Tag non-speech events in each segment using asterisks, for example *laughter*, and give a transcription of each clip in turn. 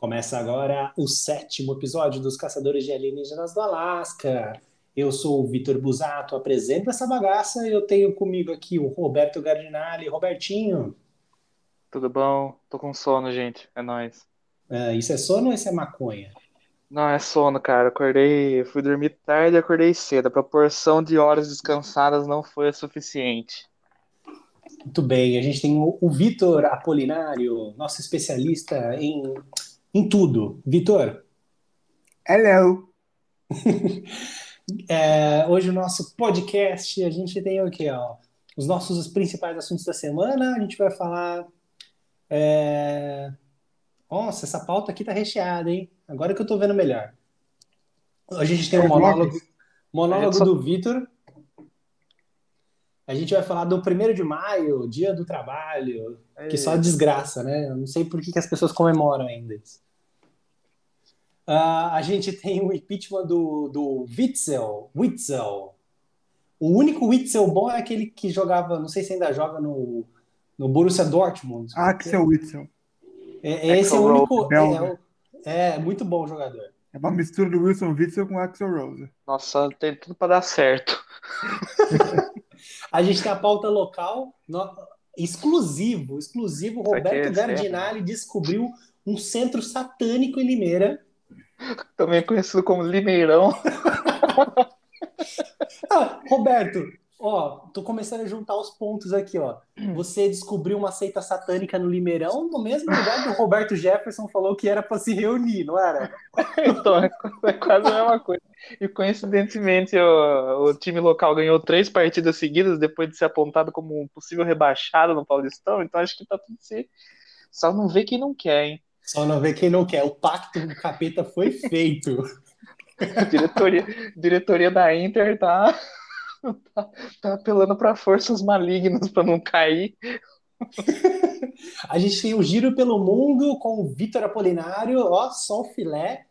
Começa agora o sétimo episódio dos Caçadores de Alienígenas do Alasca. Eu sou o Vitor Busato, apresento essa bagaça e eu tenho comigo aqui o Roberto Gardinali. Robertinho. Tudo bom? Tô com sono, gente. É nóis. Ah, isso é sono ou isso é maconha? Não, é sono, cara. Acordei, fui dormir tarde e acordei cedo. A proporção de horas descansadas não foi a suficiente. Muito bem, a gente tem o, o Vitor Apolinário, nosso especialista em, em tudo. Vitor, Hello. *laughs* é, hoje o nosso podcast, a gente tem o quê? Ó? Os nossos principais assuntos da semana, a gente vai falar. é, Nossa, essa pauta aqui tá recheada, hein? Agora que eu tô vendo melhor. Hoje a gente tem um É, monólogo, monólogo É, só- do Vitor. A gente vai falar do 1 de maio, dia do trabalho, que só desgraça, né? Eu não sei por que, que as pessoas comemoram ainda isso. Ah, a gente tem o impeachment do, do Witzel, Witzel. O único Witzel bom é aquele que jogava, não sei se ainda joga no, no Borussia Dortmund. Axel Witzel. É, esse é o único. É, o- é, muito bom jogador. É uma mistura do Wilson Witzel com Axel Rose. Nossa, tem tudo pra dar certo. *laughs* A gente tem a pauta local, no- exclusivo, exclusivo. Roberto é Gardinali descobriu um centro satânico em Limeira. Também conhecido como Limeirão. Ah, Roberto, ó, tô começando a juntar os pontos aqui, ó. Você descobriu uma seita satânica no Limeirão, no mesmo lugar que o Roberto Jefferson falou que era para se reunir, não era? *laughs* Então, é é quase a mesma coisa. E coincidentemente, o, o time local ganhou três partidas seguidas depois de ser apontado como um possível rebaixado no Paulistão. Então, acho que tá tudo se. Só não vê quem não quer, hein? Só não vê quem não quer. O pacto do capeta foi feito. *laughs* Diretoria, diretoria da Inter tá, *laughs* tá, tá apelando para forças malignas para não cair. *laughs* A gente tem o Giro pelo Mundo com o Vitor Apolinário, ó, só o filé.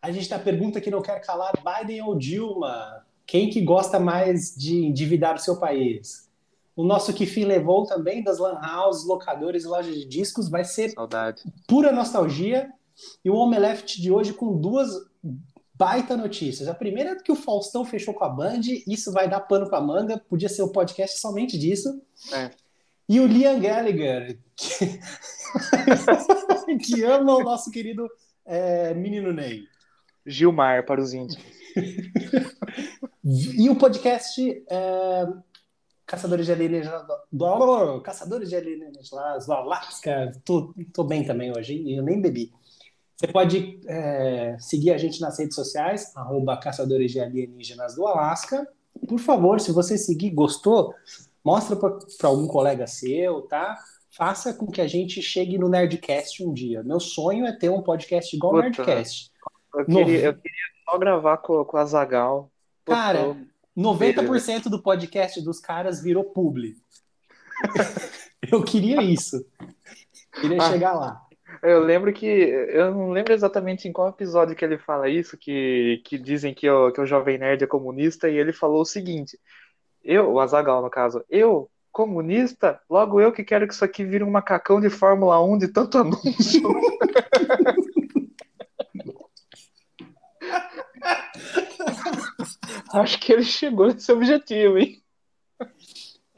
A gente a pergunta que não quer calar, Biden ou Dilma? Quem que gosta mais de endividar o seu país? O nosso que fim levou também das lan houses, locadores e lojas de discos vai ser Saudade. pura nostalgia. E o Omeleft de hoje com duas baita notícias. A primeira é que o Faustão fechou com a Band, isso vai dar pano pra manga, podia ser o podcast somente disso. É. E o Liam Gallagher, que, *laughs* que ama o nosso querido é, menino Ney. Gilmar para os íntimos. E o podcast é, Caçadores de Alienígenas do, do- Caçadores de Alienígenas do Alasca. Tô, tô bem também hoje, hein? eu nem bebi. Você pode é, seguir a gente nas redes sociais, arroba Caçadores de Alienígenas do Alasca. Por favor, se você seguir, gostou, mostra para algum colega seu, tá? Faça com que a gente chegue no Nerdcast um dia. Meu sonho é ter um podcast igual o Puta. Nerdcast. Eu queria, eu queria só gravar com, com a Zagal. Cara, 90% do podcast dos caras virou publi. *laughs* Eu queria isso. Queria Ah. chegar lá. Eu lembro que. Eu não lembro exatamente em qual episódio que ele fala isso, que, que dizem que o, que o Jovem Nerd é comunista, e ele falou o seguinte: eu, o Azagal no caso, eu, comunista, logo eu que quero que isso aqui vire um macacão de Fórmula 1 de tanto anúncio. *laughs* Acho que ele chegou nesse objetivo, hein?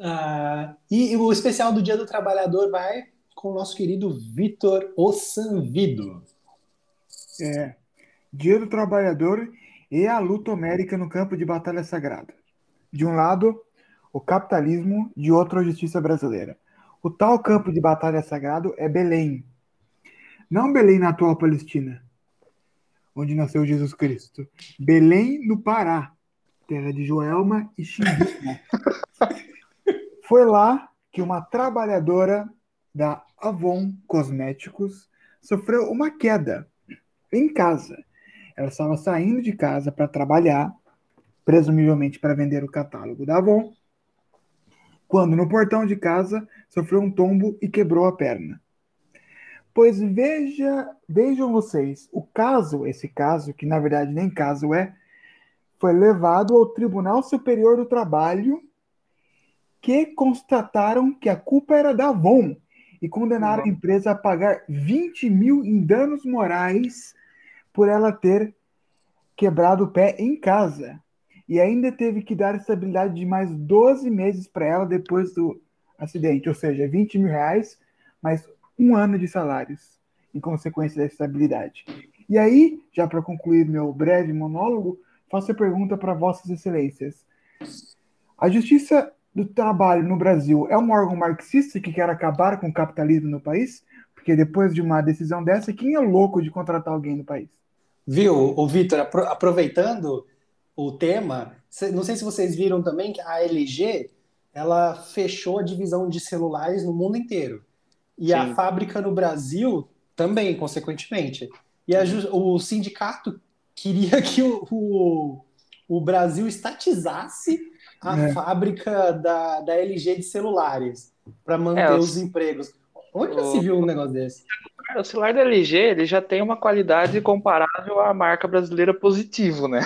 Ah, e o especial do Dia do Trabalhador vai com o nosso querido Vitor Ossanvido. É. Dia do Trabalhador e a luta homérica no campo de batalha sagrada. De um lado, o capitalismo, de outro, a justiça brasileira. O tal campo de batalha sagrado é Belém. Não Belém na atual Palestina, onde nasceu Jesus Cristo. Belém, no Pará, terra de Joelma e Ximbu. *laughs* Foi lá que uma trabalhadora da Avon Cosméticos sofreu uma queda em casa. Ela estava saindo de casa para trabalhar, presumivelmente para vender o catálogo da Avon, quando no portão de casa sofreu um tombo e quebrou a perna. Pois veja, vejam vocês, o caso, esse caso, que na verdade nem caso é, foi levado ao Tribunal Superior do Trabalho, que constataram que a culpa era da Avon e condenaram a empresa a pagar 20 mil em danos morais por ela ter quebrado o pé em casa. E ainda teve que dar estabilidade de mais 12 meses para ela depois do acidente, ou seja, 20 mil reais, mais um ano de salários, em consequência da estabilidade. E aí, já para concluir meu breve monólogo, faço a pergunta para Vossas Excelências. A Justiça do Trabalho no Brasil é um órgão marxista que quer acabar com o capitalismo no país? Porque depois de uma decisão dessa, quem é louco de contratar alguém no país? Viu, o Vitor, aproveitando o tema, não sei se vocês viram também que a LG ela fechou a divisão de celulares no mundo inteiro. E Sim. a fábrica no Brasil também, consequentemente. E a, o sindicato queria *laughs* que o, o, o Brasil estatizasse a é. fábrica da, da LG de celulares para manter é, os empregos. Onde o, se viu um negócio desse? O celular da LG ele já tem uma qualidade comparável à marca brasileira positivo, né?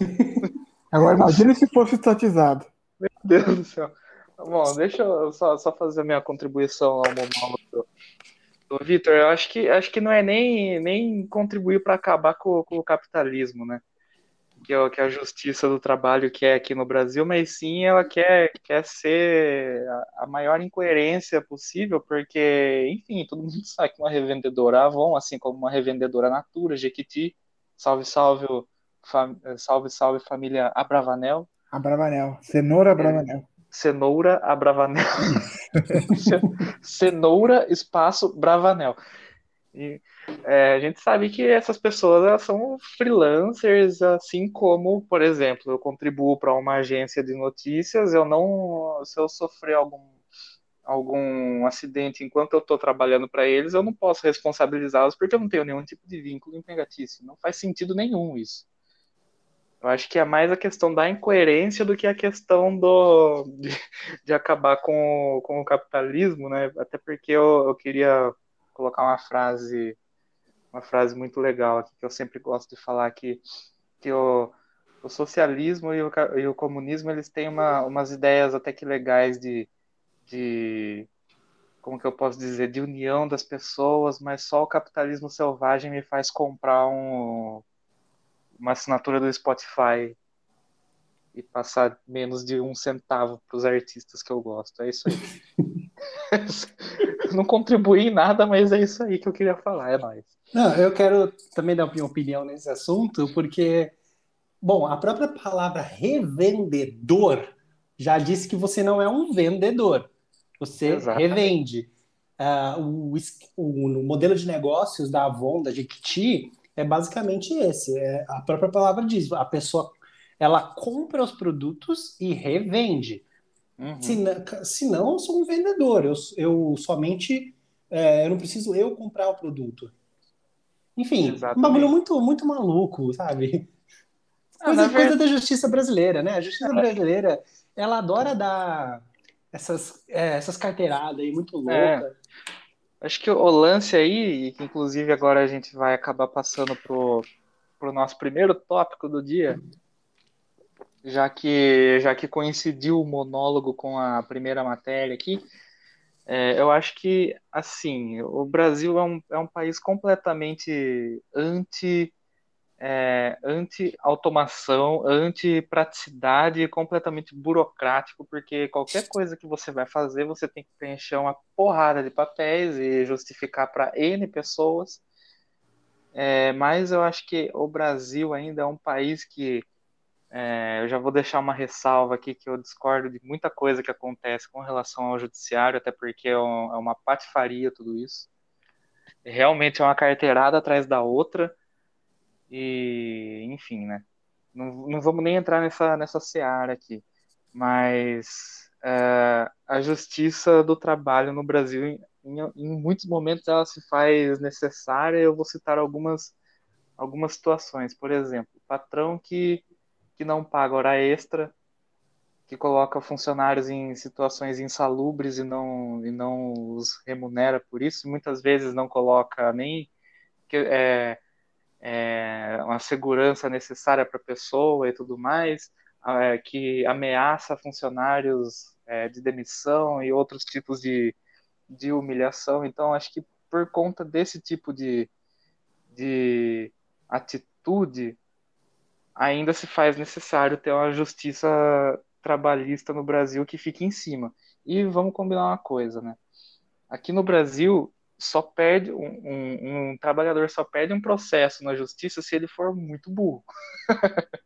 *laughs* Agora imagine se fosse estatizado. Meu Deus do céu. Bom, deixa eu só, só fazer a minha contribuição ao monólogo do Vitor. Eu acho que, acho que não é nem, nem contribuir para acabar com, com, o capitalismo, né? Que é, que é a justiça do trabalho que é aqui no Brasil, mas sim ela quer, quer ser a, a maior incoerência possível, porque, enfim, todo mundo *laughs* sabe que uma revendedora Avon, assim como uma revendedora Natura, Jequiti, salve, salve, salve, salve família Abravanel. Abravanel, cenoura Abravanel cenoura a Bravanel. *laughs* cenoura espaço Bravanel. E, é, a gente sabe que essas pessoas são freelancers, assim como, por exemplo, eu contribuo para uma agência de notícias, eu não, se eu sofrer algum algum acidente enquanto eu estou trabalhando para eles, eu não posso responsabilizá-los porque eu não tenho nenhum tipo de vínculo empregatício. Não faz sentido nenhum isso. Eu acho que é mais a questão da incoerência do que a questão do, de, de acabar com, com o capitalismo, né? Até porque eu, eu queria colocar uma frase uma frase muito legal aqui que eu sempre gosto de falar que que o, o socialismo e o, e o comunismo eles têm uma, umas ideias até que legais de, de como que eu posso dizer de união das pessoas mas só o capitalismo selvagem me faz comprar um uma assinatura do Spotify e passar menos de um centavo para os artistas que eu gosto. É isso aí. *laughs* Não contribuí em nada, mas é isso aí que eu queria falar. É nóis. Não, eu quero também dar minha opinião nesse assunto, porque, bom, a própria palavra revendedor já disse que você não é um vendedor. Você Exatamente. revende. Uh, o, o, o modelo de negócios da Avon, da Jequiti, é basicamente esse. É, a própria palavra diz, a pessoa ela compra os produtos e revende. Uhum. Se, não, se não, eu sou um vendedor. Eu, eu somente é, eu não preciso eu comprar o produto. Enfim, Exatamente. um bagulho muito, muito maluco, sabe? Ah, coisa, ah, coisa da justiça brasileira, né? A justiça brasileira, ela adora dar essas, é, essas carteiradas aí muito loucas. É. Acho que o lance aí, que inclusive agora a gente vai acabar passando pro, pro nosso primeiro tópico do dia, já que, já que coincidiu o monólogo com a primeira matéria aqui, é, eu acho que, assim, o Brasil é um, é um país completamente anti é, anti-automação, anti-praticidade, completamente burocrático, porque qualquer coisa que você vai fazer, você tem que preencher uma porrada de papéis e justificar para N pessoas. É, mas eu acho que o Brasil ainda é um país que é, eu já vou deixar uma ressalva aqui que eu discordo de muita coisa que acontece com relação ao judiciário, até porque é, um, é uma patifaria tudo isso. Realmente é uma carteirada atrás da outra. E, enfim, né? Não, não vamos nem entrar nessa, nessa seara aqui. Mas é, a justiça do trabalho no Brasil, em, em, muitos momentos, ela se faz necessária. Eu vou citar algumas, algumas situações. Por exemplo, patrão que, que não paga hora extra, que coloca funcionários em situações insalubres e não, e não os remunera por isso. Muitas vezes não coloca nem. É, é, uma segurança necessária para a pessoa e tudo mais, é, que ameaça funcionários é, de demissão e outros tipos de, de humilhação. Então, acho que por conta desse tipo de, de atitude, ainda se faz necessário ter uma justiça trabalhista no Brasil que fique em cima. E vamos combinar uma coisa, né? Aqui no Brasil, só perde um, um, um trabalhador só perde um processo na justiça se ele for muito burro. *laughs*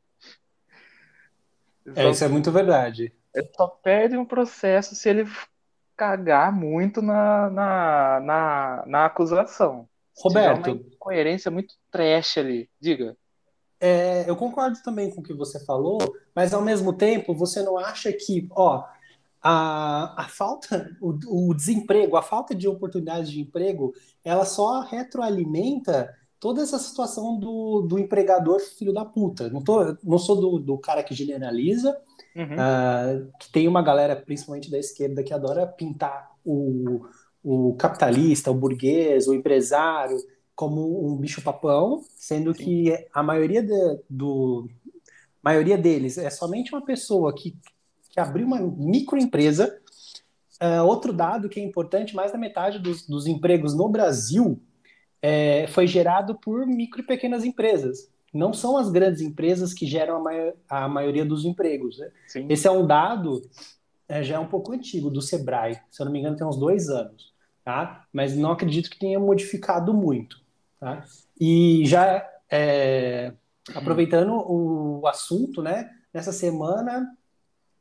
é, isso é muito verdade. Ele só perde um processo se ele cagar muito na, na, na, na acusação. Roberto. uma coerência muito trash ali. Diga. É, eu concordo também com o que você falou, mas ao mesmo tempo, você não acha que, ó, a, a falta, o, o desemprego, a falta de oportunidades de emprego, ela só retroalimenta toda essa situação do, do empregador filho da puta. Não, tô, não sou do, do cara que generaliza, uhum. uh, que tem uma galera, principalmente da esquerda, que adora pintar o, o capitalista, o burguês, o empresário como um bicho-papão, sendo Sim. que a maioria, de, do, maioria deles é somente uma pessoa que que abriu uma microempresa. Uh, outro dado que é importante, mais da metade dos, dos empregos no Brasil é, foi gerado por micro e pequenas empresas. Não são as grandes empresas que geram a, mai a maioria dos empregos. Né? Esse é um dado é, já é um pouco antigo, do Sebrae. Se eu não me engano, tem uns dois anos. Tá? Mas não acredito que tenha modificado muito. Tá? E já é, aproveitando o assunto, né? Nessa semana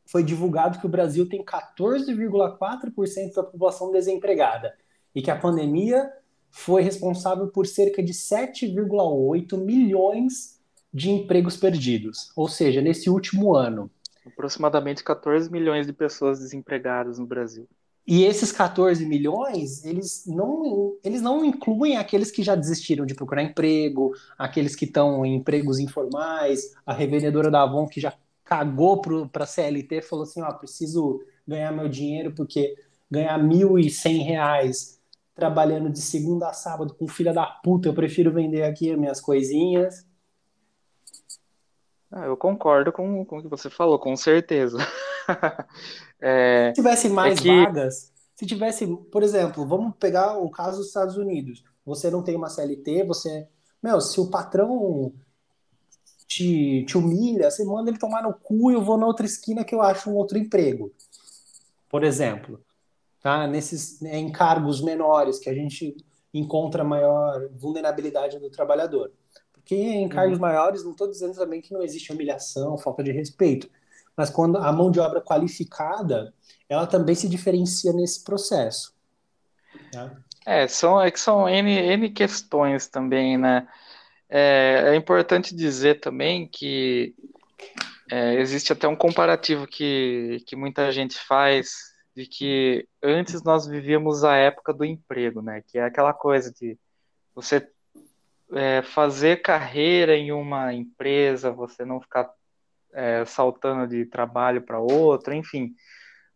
foi divulgado que o Brasil tem 14,4% da população desempregada e que a pandemia foi responsável por cerca de 7,8 milhões de empregos perdidos, ou seja, nesse último ano. Aproximadamente 14 milhões de pessoas desempregadas no Brasil. E esses 14 milhões, eles não, eles não incluem aqueles que já desistiram de procurar emprego, aqueles que estão em empregos informais, a revendedora da Avon que já cagou para a CLT, falou assim, ó, preciso ganhar meu dinheiro porque ganhar mil e cem reais trabalhando de segunda a sábado com filha da puta, eu prefiro vender aqui as minhas coisinhas. Ah, eu concordo com, com o que você falou, com certeza. *laughs* é, se tivesse mais é que... vagas, se tivesse, por exemplo, vamos pegar o caso dos Estados Unidos. Você não tem uma CLT, você. Meu, se o patrão te, te humilha, você manda ele tomar no cu e eu vou na outra esquina que eu acho um outro emprego. Por exemplo, tá? nesses né, encargos menores que a gente encontra maior vulnerabilidade do trabalhador. Porque em cargos uhum. maiores, não estou dizendo também que não existe humilhação, falta de respeito, mas quando a mão de obra qualificada, ela também se diferencia nesse processo. Tá? É, são, é que são N, N questões também, né? É, é importante dizer também que é, existe até um comparativo que, que muita gente faz de que antes nós vivíamos a época do emprego, né? Que é aquela coisa de você é, fazer carreira em uma empresa, você não ficar é, saltando de trabalho para outro, enfim,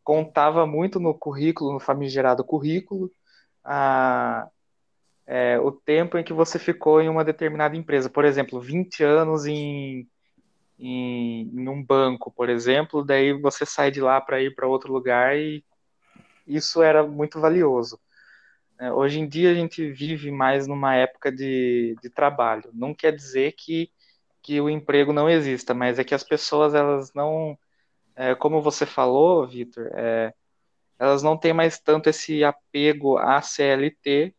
contava muito no currículo, no famigerado currículo, a, é, o tempo em que você ficou em uma determinada empresa. Por exemplo, 20 anos em, em, em um banco, por exemplo, daí você sai de lá para ir para outro lugar e isso era muito valioso. É, hoje em dia a gente vive mais numa época de, de trabalho. Não quer dizer que, que o emprego não exista, mas é que as pessoas elas não, é, como você falou, Vitor, é, elas não têm mais tanto esse apego à CLT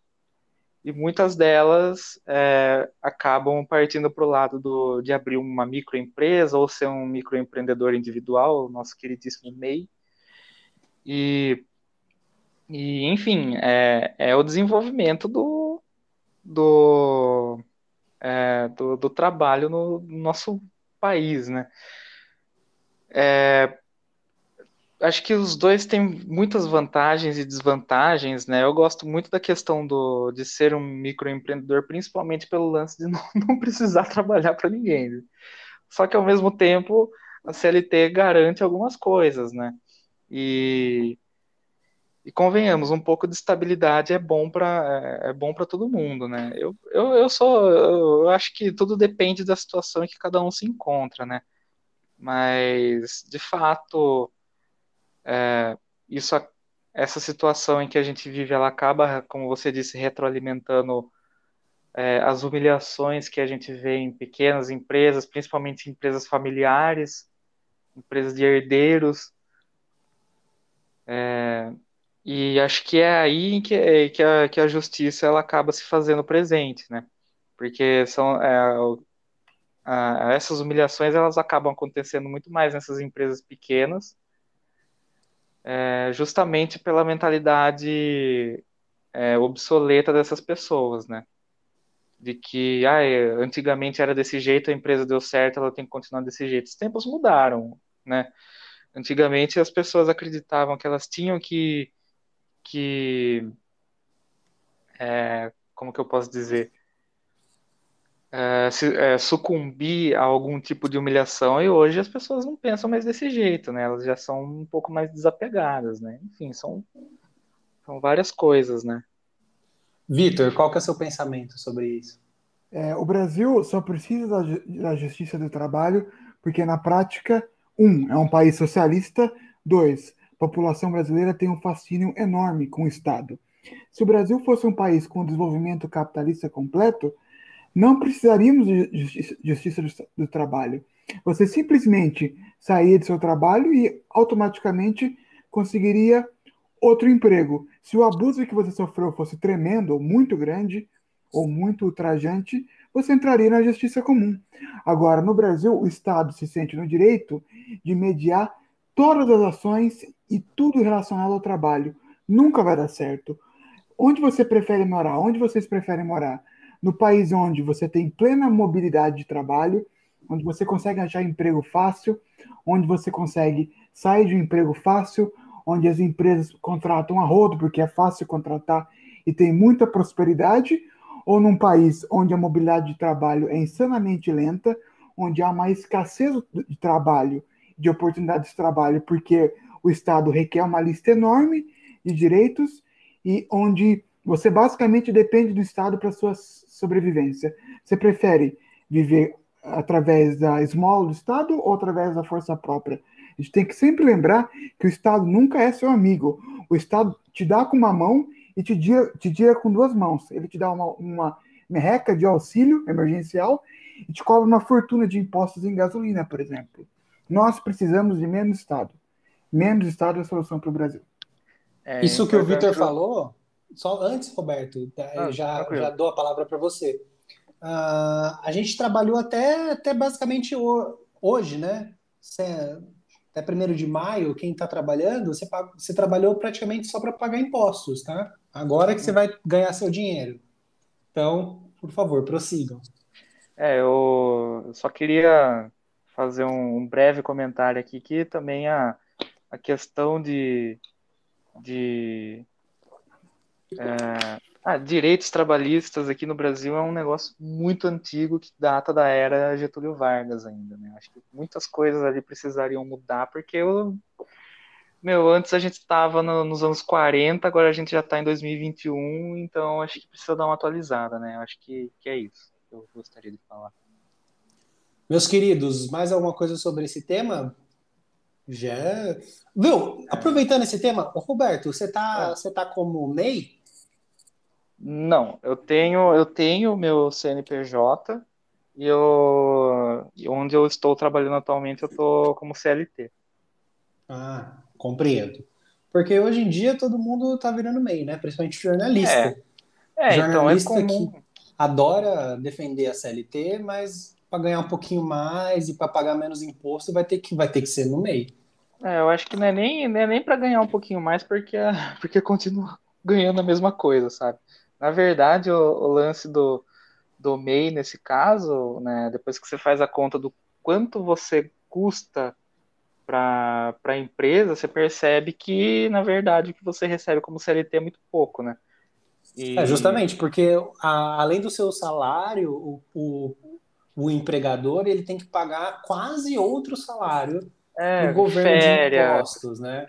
e muitas delas é, acabam partindo para o lado do, de abrir uma microempresa ou ser um microempreendedor individual, o nosso queridíssimo MEI. E, e enfim, é, é o desenvolvimento do, do, é, do, do, trabalho no, no nosso país, né? É, acho que os dois têm muitas vantagens e desvantagens, né? Eu gosto muito da questão do, de ser um microempreendedor, principalmente pelo lance de *laughs* não, não precisar trabalhar para ninguém. Né? Só que ao mesmo tempo a CLT garante algumas coisas, né? E, e convenhamos, um pouco de estabilidade é bom para é, é bom para todo mundo, né? Eu, eu, eu sou eu acho que tudo depende da situação em que cada um se encontra, né? Mas de fato é, isso essa situação em que a gente vive, ela acaba, como você disse, retroalimentando é, as humilhações que a gente vê em pequenas empresas, principalmente empresas familiares, empresas de herdeiros. É, e acho que é aí que, que, a, que a justiça ela acaba se fazendo presente, né? Porque são, é, a, essas humilhações elas acabam acontecendo muito mais nessas empresas pequenas, é, justamente pela mentalidade é, obsoleta dessas pessoas, né? De que ah, antigamente era desse jeito, a empresa deu certo, ela tem que continuar desse jeito. Os tempos mudaram, né? Antigamente as pessoas acreditavam que elas tinham que, que é, como que eu posso dizer, é, se, é, sucumbir a algum tipo de humilhação e hoje as pessoas não pensam mais desse jeito, né? Elas já são um pouco mais desapegadas, né? Enfim, são, são várias coisas, né? Vitor, qual que é o seu pensamento sobre isso? É, o Brasil só precisa da, da justiça do trabalho porque na prática, um, é um país socialista, dois, a população brasileira tem um fascínio enorme com o Estado. Se o Brasil fosse um país com desenvolvimento capitalista completo, não precisaríamos de justiça do trabalho. Você simplesmente saía do seu trabalho e automaticamente conseguiria outro emprego. Se o abuso que você sofreu fosse tremendo, ou muito grande, ou muito ultrajante, você entraria na justiça comum. Agora, no Brasil, o Estado se sente no direito de mediar todas as ações e tudo relacionado ao trabalho. Nunca vai dar certo. Onde você prefere morar? Onde vocês preferem morar? no país onde você tem plena mobilidade de trabalho, onde você consegue achar emprego fácil, onde você consegue sair de um emprego fácil, onde as empresas contratam a rodo porque é fácil contratar e tem muita prosperidade, ou num país onde a mobilidade de trabalho é insanamente lenta, onde há uma escassez de trabalho, de oportunidades de trabalho, porque o Estado requer uma lista enorme de direitos e onde você basicamente depende do Estado para sua sobrevivência. Você prefere viver através da esmola do Estado ou através da força própria? A gente tem que sempre lembrar que o Estado nunca é seu amigo. O Estado te dá com uma mão e te tira, te tira com duas mãos. Ele te dá uma, uma merreca de auxílio emergencial e te cobra uma fortuna de impostos em gasolina, por exemplo. Nós precisamos de menos Estado. Menos Estado é a solução para o Brasil. É, Isso que o Vitor falou só antes, Roberto, tá, ah, já, já dou a palavra para você. Uh, a gente trabalhou até, até basicamente hoje, né? Até primeiro de maio, quem está trabalhando, você, você trabalhou praticamente só para pagar impostos, tá? Agora que você vai ganhar seu dinheiro. Então, por favor, prossigam. É, eu só queria fazer um, breve comentário aqui, que também a, a questão de, de é, ah, direitos trabalhistas aqui no Brasil é um negócio muito antigo que data da era Getúlio Vargas ainda, né? Acho que muitas coisas ali precisariam mudar, porque eu, meu, antes a gente estava no, nos anos 40, agora a gente já está em 2021, então acho que precisa dar uma atualizada, né? Acho que, que é isso que eu gostaria de falar. Meus queridos, mais alguma coisa sobre esse tema? Já. Viu? Aproveitando esse tema, Roberto, você tá, é. você tá como MEI? Não, eu tenho eu tenho meu CNPJ e eu onde eu estou trabalhando atualmente eu estou como CLT. Ah, compreendo. Porque hoje em dia todo mundo está virando MEI, né? Principalmente jornalista. É, é jornalista então é comum. que adora defender a CLT, mas para ganhar um pouquinho mais e para pagar menos imposto vai ter que vai ter que ser no MEI. É, eu acho que não é nem, é nem para ganhar um pouquinho mais, porque, *laughs* porque continua ganhando a mesma coisa, sabe? Na verdade, o, o, lance do, do MEI, nesse caso, né, depois que você faz a conta do quanto você custa para a empresa, você percebe que, na verdade, o que você recebe como CLT é muito pouco, né? E... É, justamente, porque a, além do seu salário, o, o, o empregador ele tem que pagar quase outro salário é, governo férias, de impostos, né?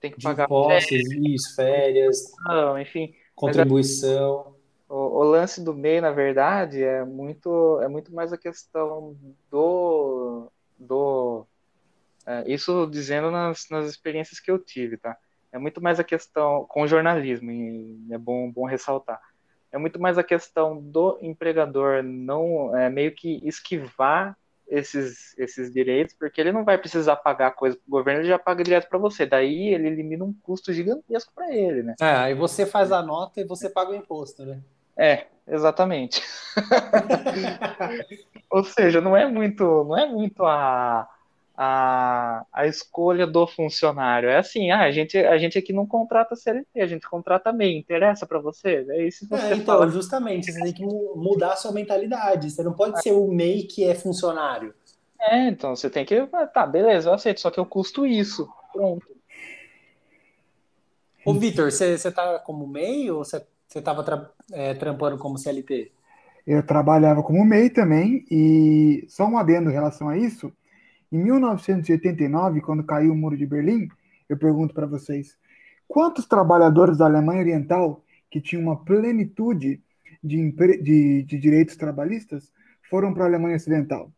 Tem que pagar impostos, férias, isso, férias, não, enfim, contribuição. O, o, lance do MEI, na verdade, é muito, é muito mais a questão do, do é, isso dizendo nas, nas experiências que eu tive, tá? É muito mais a questão com jornalismo, e é bom, bom ressaltar. É muito mais a questão do empregador não é, meio que esquivar esses, esses direitos, porque ele não vai precisar pagar coisa para o governo, ele já paga direto para você. Daí ele elimina um custo gigantesco para ele, né? É, aí você faz a nota e você paga o imposto, né? É, exatamente. *laughs* Ou seja, não é muito, não é muito a, a, a escolha do funcionário. É assim, ah, a, gente, a gente aqui não contrata CLT, a gente contrata MEI. Interessa para você? É isso que você é, então, fala. justamente, você tem que mudar a sua mentalidade. Você não pode ser o MEI que é funcionário. É, então você tem que. ah, Tá, beleza, eu aceito, só que eu custo isso. Pronto. Ô, Vitor, você, você tá como MEI ou você, você tava tra- é, trampando como CLT? Eu trabalhava como MEI também, e só um adendo em relação a isso. Em 1989, quando caiu o Muro de Berlim, eu pergunto para vocês: quantos trabalhadores da Alemanha Oriental que tinham uma plenitude de, de- de direitos trabalhistas foram para a Alemanha Ocidental?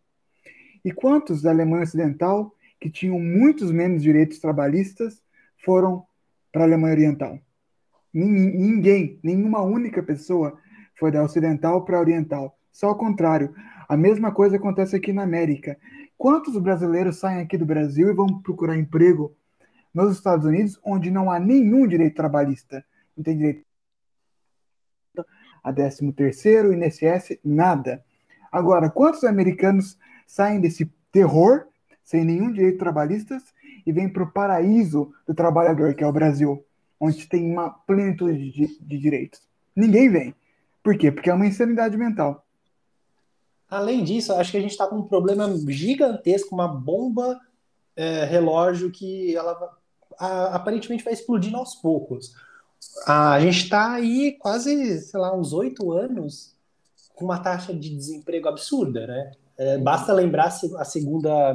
E quantos da Alemanha Ocidental que tinham muitos menos direitos trabalhistas foram para a Alemanha Oriental? Nin- Ninguém, nenhuma única pessoa foi da ocidental para a oriental. Só ao contrário. A mesma coisa acontece aqui na América. Quantos brasileiros saem aqui do Brasil e vão procurar emprego nos Estados Unidos, onde não há nenhum direito trabalhista? Não tem direito a 13 terceiro, INSS, nada. Agora, quantos americanos saem desse terror, sem nenhum direito trabalhista, e vêm para o paraíso do trabalhador, que é o Brasil, onde tem uma plenitude de, de direitos? Ninguém vem. Por quê? Porque é uma insanidade mental. Além disso, acho que a gente está com um problema gigantesco, uma bomba é, relógio que ela a- aparentemente vai explodindo aos poucos. A gente está aí quase, sei lá, uns oito anos com uma taxa de desemprego absurda, né? É, basta lembrar a se- a segunda,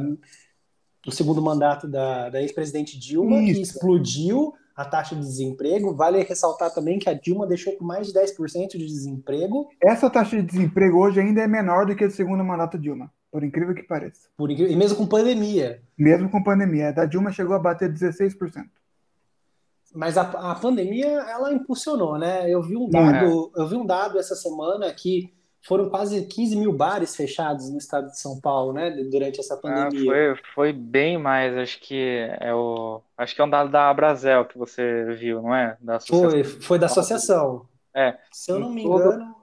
o segundo mandato da, da ex-presidente Dilma, que Isso. explodiu a taxa de desemprego. Vale ressaltar também que a Dilma deixou com mais de 10% de desemprego. Essa taxa de desemprego hoje ainda é menor do que a do segundo mandato Dilma, por incrível que pareça. Por, incri- e mesmo com pandemia. Mesmo com pandemia. A da Dilma chegou a bater 16%. Mas a, a pandemia, ela impulsionou, né? Eu vi um dado, eu vi um dado essa semana que foram quase 15 mil bares fechados no estado de São Paulo, né? Durante essa Ah, pandemia. foi, foi bem mais, acho que é o. Acho que é um dado da Abrazel que você viu, não é? Da. Foi, foi da associação. É. Se eu não me Todo- engano,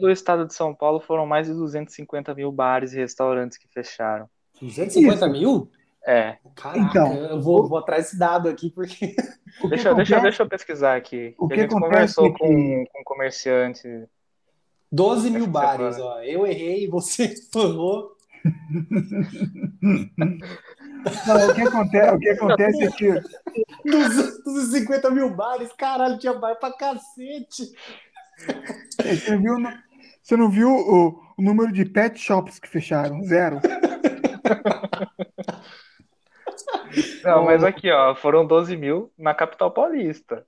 Do estado de São Paulo foram mais de 250 mil bares e restaurantes que fecharam. 250 Isso. mil? É. Caraca, Então, eu vou, vou atrás desse dado aqui, porque. Deixa, deixa, deixa eu pesquisar aqui. O que a gente acontece conversou que- com, com um comerciante. 12 mil bares, ó. Eu errei, você *laughs* errou. Não, o que acontece, o que acontece é que 250 mil bares, caralho, tinha bar pra cacete. você, viu, você não viu o, o número de pet shops que fecharam? Zero. Não, mas aqui, ó, foram 12 mil na capital paulista.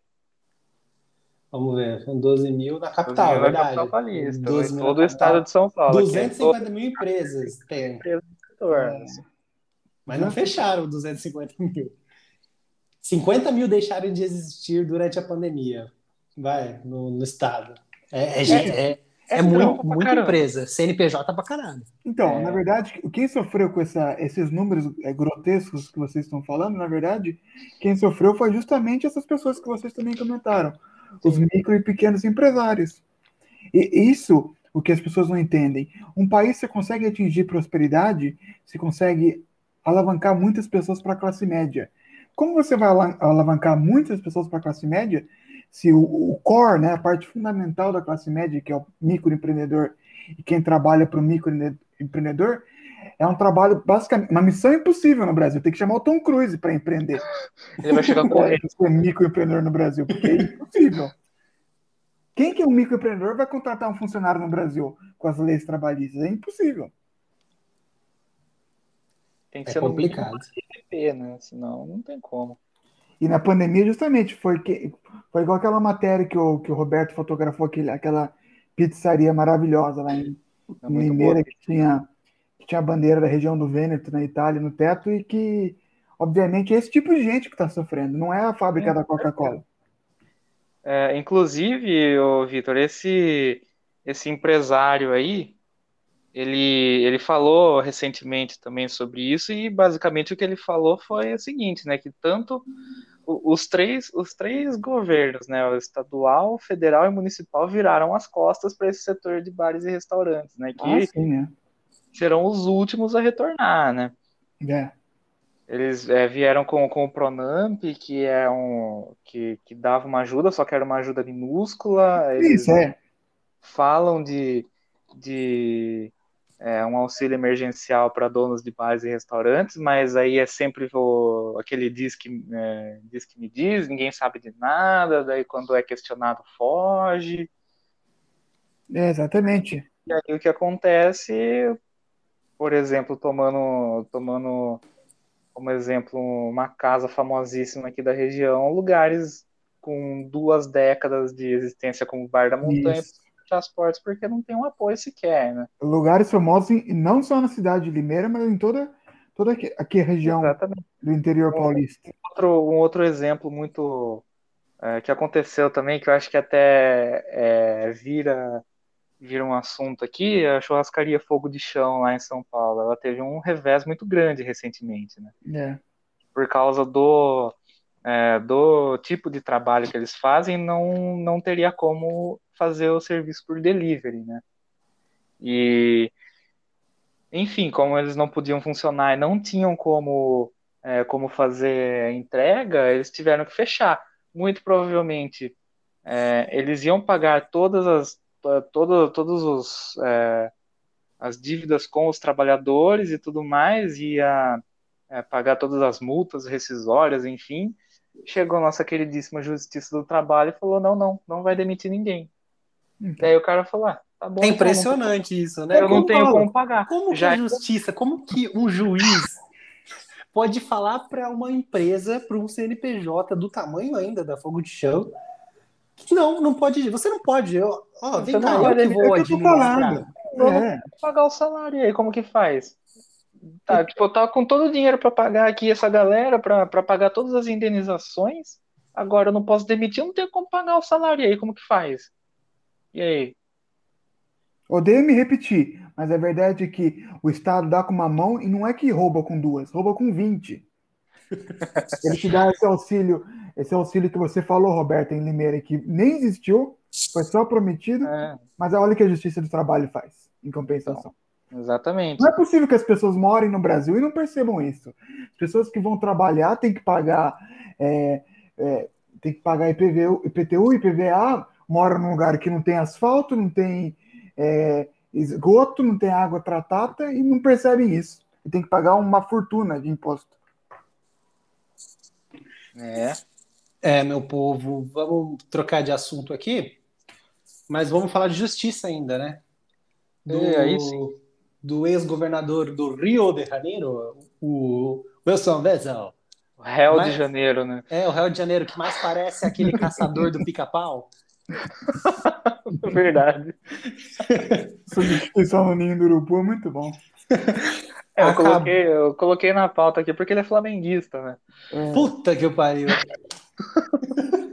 Vamos ver, são 12 mil na 12 capital, mil é na verdade. capital paulista. 12 em mil todo o estado de São Paulo. aqui, é 250 mil empresas *laughs* tem, todo setor. É. mas não fecharam 250 mil. 50 mil deixaram de existir durante a pandemia. Vai, no, no estado. É, é, é, é É muito, muita caramba. empresa. CNPJ pra caralho. Então, É. na verdade, quem sofreu com essa- esses números é, grotescos que vocês estão falando, na verdade, quem sofreu foi justamente essas pessoas que vocês também comentaram, os micro e pequenos empresários. E isso, o que as pessoas não entendem. Um país você consegue atingir prosperidade, se consegue alavancar muitas pessoas para a classe média. Como você vai ala- alavancar muitas pessoas para a classe média se o, o core, né, a parte fundamental da classe média, que é o microempreendedor e quem trabalha para o microempreendedor, é um trabalho basicamente uma missão impossível no Brasil. Tem que chamar o Tom Cruise para empreender, Ele vai chegar correndo. *laughs* para ser microempreendedor no Brasil, porque é impossível. Quem que é um microempreendedor vai contratar um funcionário no Brasil com as leis trabalhistas? É impossível. Tem que É ser complicado. IPP, né? Senão não tem como. E na pandemia, justamente, foi, que, foi igual aquela matéria que o, que o Roberto fotografou, aquele, aquela pizzaria maravilhosa lá em, É Limeira, que tinha, que tinha a bandeira da região do Vêneto, na Itália, no teto, e que, Obviamente é esse tipo de gente que está sofrendo, não é a fábrica é, da Coca-Cola. É, inclusive, o Vitor, esse esse empresário aí, ele, ele falou recentemente também sobre isso e basicamente o que ele falou foi o seguinte, né, que tanto os três, os três governos, né, o estadual, federal e municipal viraram as costas para esse setor de bares e restaurantes, né, que ah, sim, né? Serão os últimos a retornar, né. É. Eles é, vieram com, com o Pronamp, que é um que, que dava uma ajuda, só que era uma ajuda minúscula. Eles Isso é. Falam de, de é, um auxílio emergencial para donos de bares e restaurantes, mas aí é sempre o, aquele diz que, é, diz que me diz, ninguém sabe de nada, daí quando é questionado foge. É, exatamente. E aí o que acontece, por exemplo, tomando, tomando como exemplo uma casa famosíssima aqui da região, lugares com duas décadas de existência como Bar da Montanha, Isso transportes porque não tem um apoio sequer, né? Lugares famosos, não só na cidade de Limeira, mas em toda, toda aqui, aqui a região Exatamente. do interior paulista. Um outro, um outro exemplo muito é, que aconteceu também, que eu acho que até é, vira, vira um assunto aqui, a churrascaria Fogo de Chão lá em São Paulo. Ela teve um revés muito grande recentemente, né? É. Por causa do é, do tipo de trabalho que eles fazem, não, não teria como fazer o serviço por delivery, né? E, enfim, como eles não podiam funcionar e não tinham como, é, como fazer entrega, eles tiveram que fechar. Muito provavelmente, é, eles iam pagar todas as todo, todos os é, as dívidas com os trabalhadores e tudo mais, ia é, pagar todas as multas rescisórias, enfim, chegou a nossa queridíssima Justiça do Trabalho e falou: não, não, não vai demitir ninguém. Então. Daí o cara falou: ah, tá bom. É então, impressionante isso, né? Eu não tenho como pagar. Como Já... que a justiça, como que um juiz pode falar para uma empresa, para um CNPJ do tamanho ainda da Fogo de Chão, não, não pode, você não pode. Eu, ó, vem cá, eu que vou administrar. É. Pagar o salário, e aí como que faz? Tá, tipo, eu tava com todo o dinheiro para pagar aqui essa galera, para pagar todas as indenizações. Agora eu não posso demitir, não tenho como pagar o salário. E aí, como que faz? E aí? Odeio me repetir, mas a verdade é que o Estado dá com uma mão e não é que rouba com duas, rouba com 20. Ele te dá esse auxílio, esse auxílio que você falou, Roberto, em Limeira, que nem existiu, foi só prometido, é. mas olha o que a Justiça do Trabalho faz, em compensação. Exatamente. Não é possível que as pessoas morem no Brasil e não percebam isso. As pessoas que vão trabalhar têm que pagar, é, é, tem que pagar IPVU, IPTU, IPVA, moram num lugar que não tem asfalto, não tem é, esgoto, não tem água tratada e não percebem isso. E tem que pagar uma fortuna de imposto. É. É, meu povo, vamos trocar de assunto aqui, mas vamos falar de justiça ainda, né? Do... É, aí sim do ex-governador do Rio de Janeiro, o Wilson Wessel. O réu mais, de janeiro, né? É, o réu de janeiro, que mais parece aquele caçador do pica-pau. Verdade. Substituição no ninho do urubu é muito bom. *laughs* É, eu, coloquei, eu coloquei na pauta aqui porque ele é flamenguista, né? É. Puta que pariu. *laughs*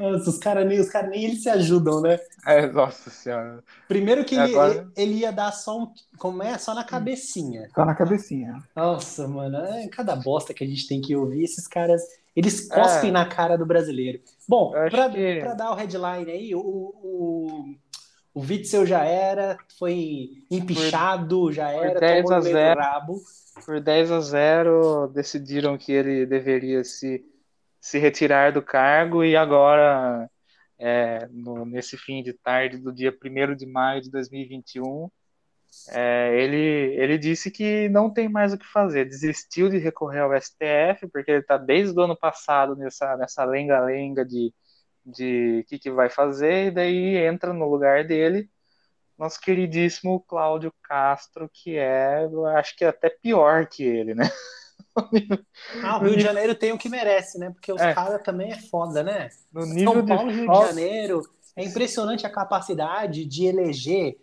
Nossa, os caras nem, os cara nem eles se ajudam, né? É, nossa senhora. Primeiro que ele, agora... ele ia dar só um. Como é? Só na cabecinha. Só na cabecinha. Nossa, mano. É cada bosta que a gente tem que ouvir, esses caras. Eles cospem é. na cara do brasileiro. Bom, pra, que... pra, dar o headline aí, o, o, o Witzel já era, foi empichado, por, já era, por 10 a 0, rabo. Por 10 a 0, decidiram que ele deveria se se retirar do cargo e agora, é, no, nesse fim de tarde do dia 1 de maio de 2021, é, ele, ele disse que não tem mais o que fazer, desistiu de recorrer ao STF, porque ele está desde o ano passado nessa nessa lenga-lenga de de o que, que vai fazer, e daí entra no lugar dele nosso queridíssimo Cláudio Castro, que é, eu acho que é até pior que ele, né? *laughs* Ah, o Rio de Janeiro tem o que merece, né? Porque os é. caras também é foda, né? No nível São Paulo e Rio de Janeiro é impressionante a capacidade de eleger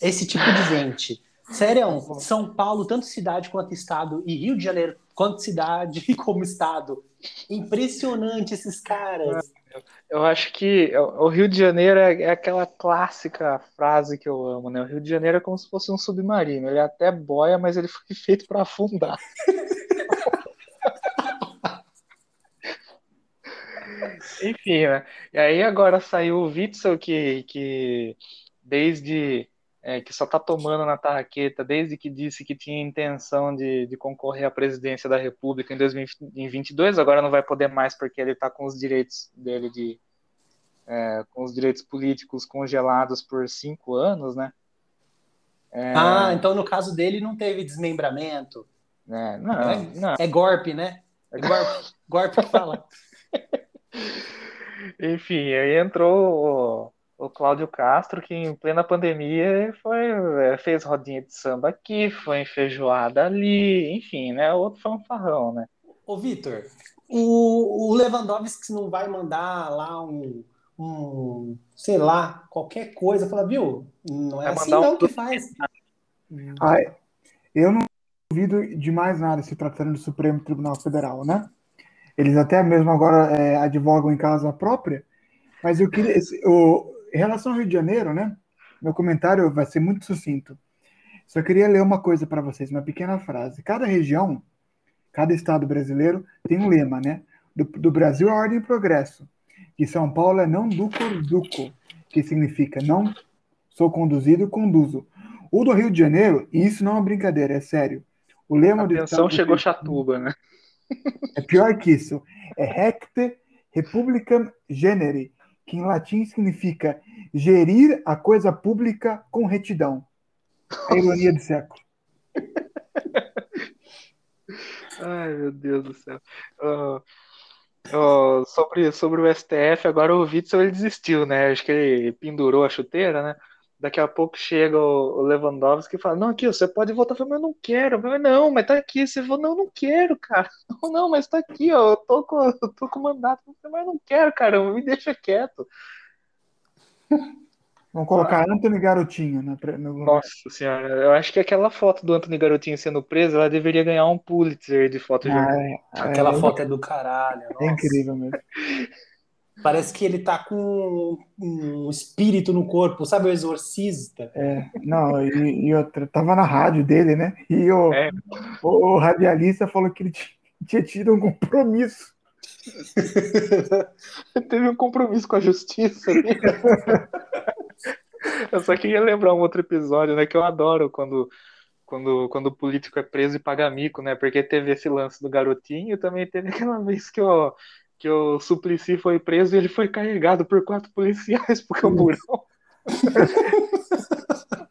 esse tipo de gente. Sério, São Paulo, tanto cidade quanto estado, e Rio de Janeiro quanto cidade *laughs* como estado. Impressionante esses caras. Eu acho que o Rio de Janeiro é, é aquela clássica frase que eu amo, né? O Rio de Janeiro é como se fosse um submarino. Ele até boia, mas ele foi feito para afundar. *laughs* Enfim, né? E aí agora saiu o Witzel que, que desde é, que só está tomando na tarraqueta desde que disse que tinha intenção de, de concorrer à presidência da República em 2022, agora não vai poder mais porque ele está com os direitos dele de é, com os direitos políticos congelados por cinco anos, né? É... Ah, então no caso dele não teve desmembramento. É, não, é, não. é golpe, né? É golpe, golpe que fala. *laughs* Enfim, aí entrou o Cláudio Castro, que em plena pandemia foi, é, fez rodinha de samba aqui, foi enfeijoada ali, enfim, né? Outro fanfarrão, né? Ô, Vitor, o, o Lewandowski não vai mandar lá um, um, sei lá, qualquer coisa, fala, viu? Não é vai assim não um... que faz. Ai, eu não duvido de mais nada se tratando do Supremo Tribunal Federal, né? Eles até mesmo agora é, advogam em casa própria, mas eu queria. O, em relação ao Rio de Janeiro, né? Meu comentário vai ser muito sucinto. Só queria ler uma coisa para vocês, uma pequena frase. Cada região, cada estado brasileiro tem um lema, né? Do, do Brasil a ordem e progresso. De São Paulo é não duco duco, que significa não sou conduzido, conduzo. O do Rio de Janeiro, e isso não é uma brincadeira, é sério. O lema do estado chegou Chatuba, né? É pior que isso. É recte republicam genere, que em latim significa gerir a coisa pública com retidão. A ironia do século. *laughs* Ai, meu Deus do céu. Uh, uh, sobre, sobre o STF, agora o Witzel ele desistiu, né? Acho que ele pendurou a chuteira, né? Daqui a pouco chega o Lewandowski e fala: Não, aqui, você pode voltar. Eu falo, mas eu não quero. Eu falo, não, mas tá aqui. Você falou: Não, não quero, cara. *laughs* Não, não, mas tá aqui, ó. Eu tô com, eu tô com mandato. Mas eu não quero, cara. Me deixa quieto. Vamos colocar ah. Anthony Garotinho né, no... Nossa senhora, eu acho que aquela foto do Anthony Garotinho sendo preso, ela deveria ganhar um Pulitzer de foto de ah, é, Aquela é, foto é do caralho. É incrível mesmo. *laughs* Parece que ele tá com um espírito no corpo, sabe o exorcista? É, não, e, e outra, tava na rádio dele, né? E o, é. o, o, radialista falou que ele tinha tido um compromisso. *laughs* Teve um compromisso com a justiça. Né? *laughs* eu só queria lembrar um outro episódio, né? Que eu adoro quando quando, quando o político é preso e paga mico, né? Porque teve esse lance do garotinho, também teve aquela vez que o, que o Suplicy foi preso e ele foi carregado por quatro policiais pro camburão. *laughs*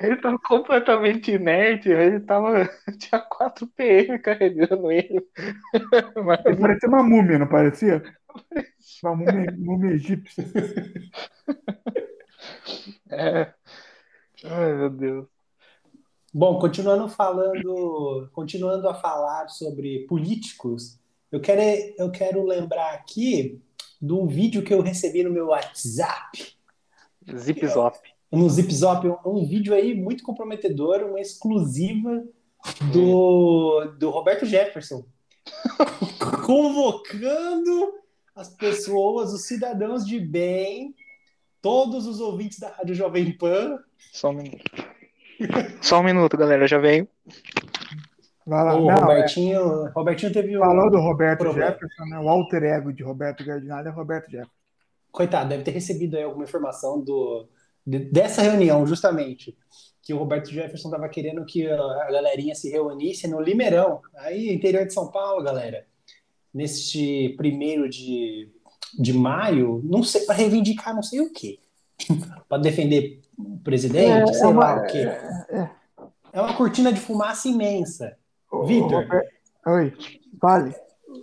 ele tava completamente inerte, ele tava. *laughs* Tinha quatro PM carregando ele. *laughs* Mas... Ele parecia uma múmia, não parecia? Uma múmia, múmia egípcia. É. Ai, meu Deus. Bom, continuando falando, continuando a falar sobre políticos, eu quero, eu quero lembrar aqui de um vídeo que eu recebi no meu WhatsApp. Zip Zop. No Zip Zop, um, um vídeo aí muito comprometedor, uma exclusiva do, do Roberto Jefferson. *laughs* convocando as pessoas, os cidadãos de bem, todos os ouvintes da Rádio Jovem Pan. Só um minuto. Só um minuto, galera, já venho. Vai lá. O Não, Robertinho, é... Robertinho teve um. Falou do Roberto problema. Jefferson, né? O alter ego de Roberto Gardinalho é Roberto Jefferson. Coitado, deve ter recebido aí alguma informação do, de, dessa reunião, justamente. Que o Roberto Jefferson estava querendo que a galerinha se reunisse no Limeirão, aí interior de São Paulo, galera. Neste primeiro de, de maio, não sei, para reivindicar não sei o quê. *laughs* para defender o presidente, é, sei é uma, lá o quê. É, é, é uma cortina de fumaça imensa. Vitor. Oi, fale.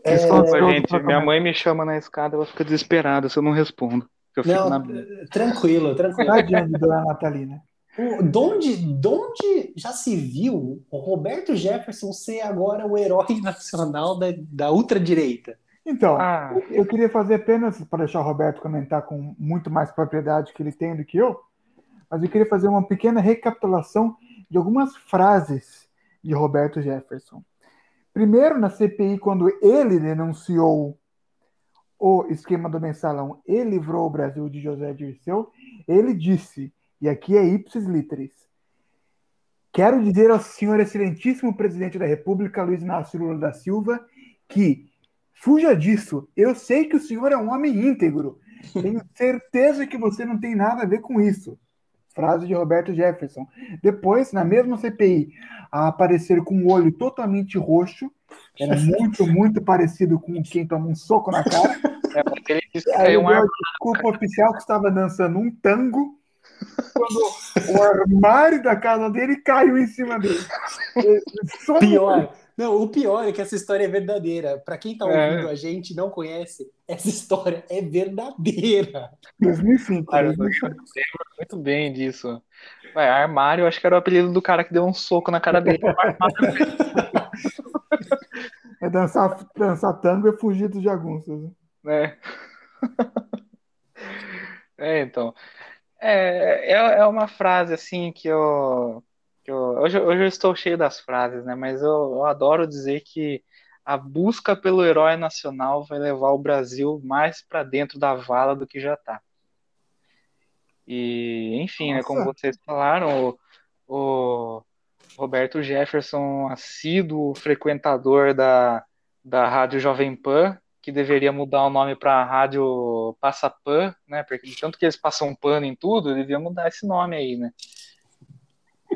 É, Desculpa, gente. Minha mãe me chama na escada, ela fica desesperada se eu não respondo. Eu não, na... tranquilo, tranquilo. Tadinha de Dona Natalina. O, donde, donde já se viu o Roberto Jefferson ser agora o herói *laughs* nacional da, da ultradireita? Então, ah. eu queria fazer apenas, para deixar o Roberto comentar com muito mais propriedade que ele tem do que eu, mas eu queria fazer uma pequena recapitulação de algumas frases de Roberto Jefferson. Primeiro, na CPI, quando ele denunciou o esquema do mensalão e livrou o Brasil de José Dirceu, ele disse, e aqui é ipsis literis, quero dizer ao senhor excelentíssimo presidente da República, Luiz Inácio Lula da Silva, que fuja disso, eu sei que o senhor é um homem íntegro, tenho certeza que você não tem nada a ver com isso. Frase de Roberto Jefferson. Depois, na mesma CPI, a aparecer com o olho totalmente roxo, era *laughs* muito, muito parecido com quem toma um soco na cara. É, porque ele disse que Aí caiu um deu a ar... desculpa oficial que estava dançando um tango quando o armário da casa dele caiu em cima dele. *laughs* Só Pior. Não, o pior é que essa história é verdadeira. Pra quem tá É. ouvindo a gente e não conhece, essa história é verdadeira. 2005. Cara, eu 2005. lembro muito bem disso. Ué, armário, acho que era o apelido do cara que deu um soco na cara dele. *laughs* É dançar, dançar tango e fugir dos jagunços. né? É, *laughs* então. É, é, é uma frase assim que eu, eu hoje, hoje eu estou cheio das frases, né? Mas eu, eu adoro dizer que a busca pelo herói nacional vai levar o Brasil mais para dentro da vala do que já está. E, enfim, né, como vocês falaram, o, o Roberto Jefferson, assíduo frequentador da, da Rádio Jovem Pan, que deveria mudar o nome para Rádio Passapan, né? Porque tanto que eles passam pano em tudo, devia mudar esse nome aí, né?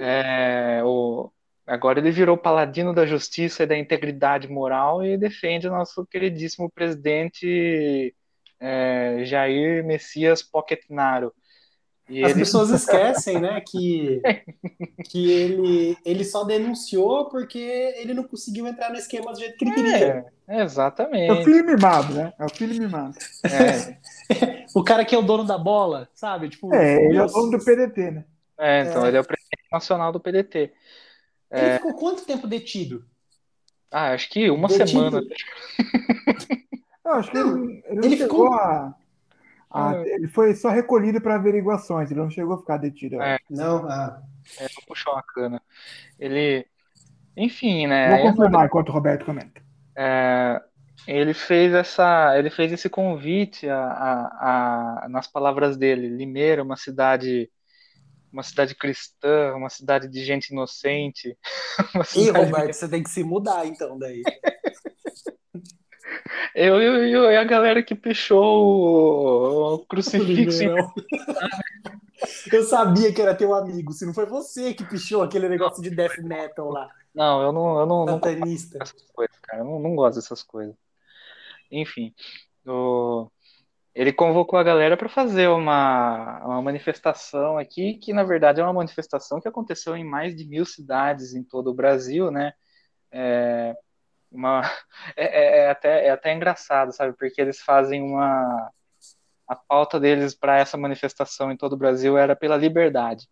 É, o, agora ele virou paladino da justiça e da integridade moral e defende o nosso queridíssimo presidente é, Jair Messias Pocketnaro. E As ele pessoas *laughs* esquecem, né, que, que ele, ele só denunciou porque ele não conseguiu entrar no esquema do jeito que ele queria. É, É o exatamente. filho mimado, né? É o filho mimado. É, *laughs* O cara que é o dono da bola, sabe? Tipo, É, ele é o dono do PDT, né? É, então, É. ele é o presidente nacional do PDT. Ele ficou quanto tempo detido? Ah, acho que uma Detido? semana. Eu acho que ele, ele não ele ficou- a, a- É. Ele foi só recolhido para averiguações, ele não chegou a ficar detido. É. Não, ah, É, vou puxar uma cana. Ele. Enfim, né? Vou confirmar enquanto o Roberto comenta. É, ele fez essa, ele fez esse convite a, a- a- nas palavras dele, Limeira, uma cidade, uma cidade cristã, uma cidade de gente inocente, *laughs* Ih, Roberto, você tem que se mudar então daí. *laughs* eu, eu, eu- e a galera que pichou o, crucifixo. Eu sabia que era teu amigo, se não foi você que pichou aquele negócio de death metal lá, Não, eu não, eu não, não satanista. essas coisas, cara. Eu não, não gosto dessas coisas. Enfim, o- ele convocou a galera para fazer uma, uma manifestação aqui, que na verdade é uma manifestação que aconteceu em mais de mil cidades em todo o Brasil, né? É, uma, *laughs* é, é- é até, é até engraçado, sabe? Porque eles fazem uma. A pauta deles para essa manifestação em todo o Brasil era pela liberdade.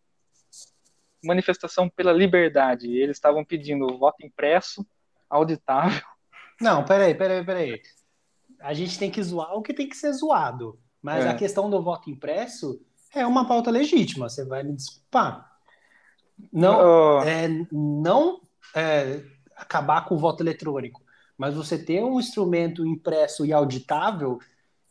Manifestação pela liberdade. Eles estavam pedindo voto impresso, auditável. Não, peraí, peraí, peraí. A gente tem que zoar o que tem que ser zoado. Mas É. a questão do voto impresso é uma pauta legítima, você vai me desculpar. Não, Oh, é, não é, acabar com o voto eletrônico, mas você ter um instrumento impresso e auditável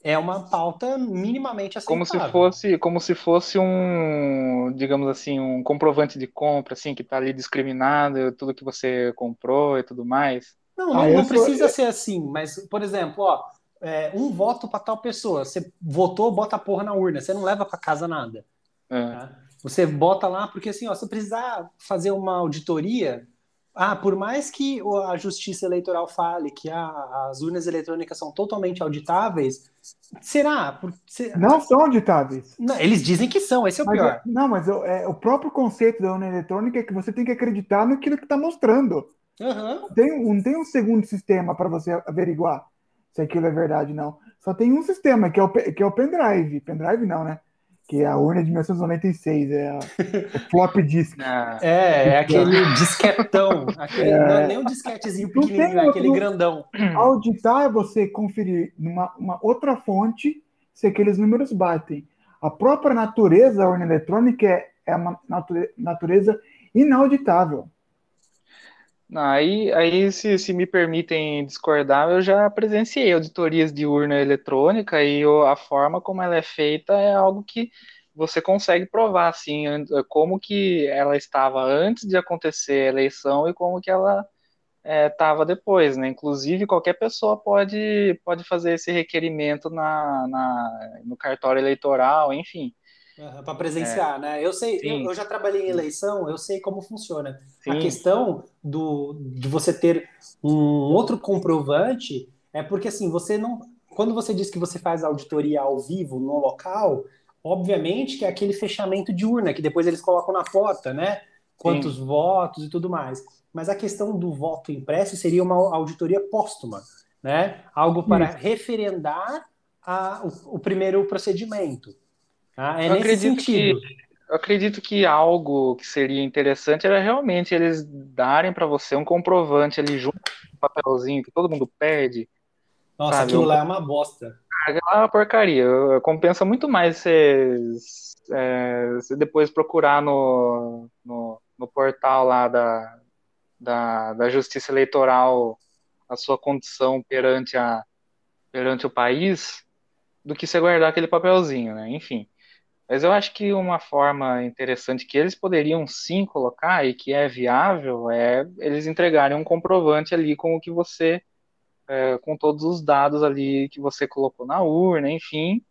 é uma pauta minimamente aceitável. como se fosse, como se fosse um, digamos assim, um comprovante de compra, assim, que está ali discriminado, tudo que você comprou e tudo mais. Não, não, Ah, eu não sou- precisa ser assim, mas, por exemplo, ó, é, um voto para tal pessoa. Você votou, bota a porra na urna, você não leva para casa nada. É. tá? Você bota lá, porque assim, ó, se precisar fazer uma auditoria, ah, por mais que o- a Justiça Eleitoral fale que ah, as urnas eletrônicas são totalmente auditáveis, será? Por- se- Não são auditáveis. Não, eles dizem que são, esse é o Mas, pior. não, mas eu- é, o próprio conceito da urna eletrônica é que você tem que acreditar naquilo que está mostrando. Não tem, não tem um segundo sistema para você averiguar se aquilo é verdade, não. Só tem um sistema, que é o, que é o pendrive. Pendrive não, né? Que é a urna de 1996, é a- o flop disk. *laughs* Ah, É, é aquele *laughs* disquetão. Aquele, Não é nem um disquetezinho pequenininho, é aquele grandão. Auditar é você conferir numa uma outra fonte se aqueles números batem. A própria natureza da urna eletrônica é, é uma nature- natureza inauditável. Aí, aí se, se me permitem discordar, eu já presenciei auditorias de urna eletrônica e a forma como ela é feita é algo que você consegue provar, assim, como que ela estava antes de acontecer a eleição e como que ela estava é, depois, né? Inclusive, qualquer pessoa pode, pode fazer esse requerimento na, na no cartório eleitoral, enfim. Uhum, para presenciar, é. né? Eu sei, eu, eu, já trabalhei em eleição, eu sei como funciona. Sim. A questão do, de você ter um outro comprovante é porque assim, você não. Quando você diz que você faz auditoria ao vivo no local, obviamente que é aquele fechamento de urna, que depois eles colocam na porta, né? Quantos Sim. votos e tudo mais. Mas a questão do voto impresso seria uma auditoria póstuma, né? Algo para Isso. referendar a, o, o primeiro procedimento. Ah, é eu nesse sentido. Que, eu acredito que algo que seria interessante era realmente eles darem para você um comprovante ali junto com o papelzinho que todo mundo pede. Nossa, sabe? aquilo lá é uma bosta. É uma porcaria. Compensa muito mais você, é, você depois procurar no, no, no portal lá da, da, da Justiça Eleitoral a sua condição perante, a, perante o país do que você guardar aquele papelzinho, né? Enfim. Mas eu acho que uma forma interessante que eles poderiam sim colocar e que é viável é eles entregarem um comprovante ali com o que você, é, com todos os dados ali que você colocou na urna, enfim,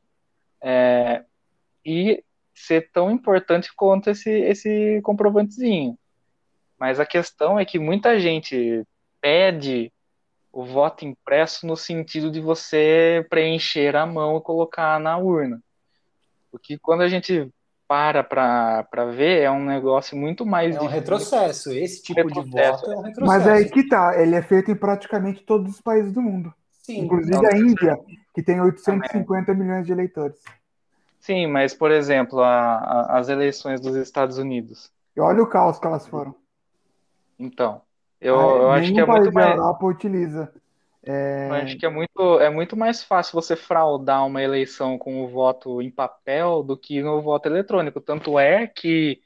é, e ser tão importante quanto esse, esse comprovantezinho. Mas a questão é que muita gente pede o voto impresso no sentido de você preencher a mão e colocar na urna. Porque quando a gente para para ver, é um negócio muito mais. É um retrocesso. Esse tipo retrocesso. de voto é um retrocesso. Mas é aí que tá, ele é feito em praticamente todos os países do mundo. Sim, Inclusive não, a Índia, que tem 850 também. milhões de eleitores. Sim, mas, por exemplo, a, a, as eleições dos Estados Unidos. E olha o caos que elas foram. Então, eu, ah, eu acho que é muito mais. Europa utiliza é... Acho que é muito, é muito mais fácil você fraudar uma eleição com o voto em papel do que no voto eletrônico. Tanto é que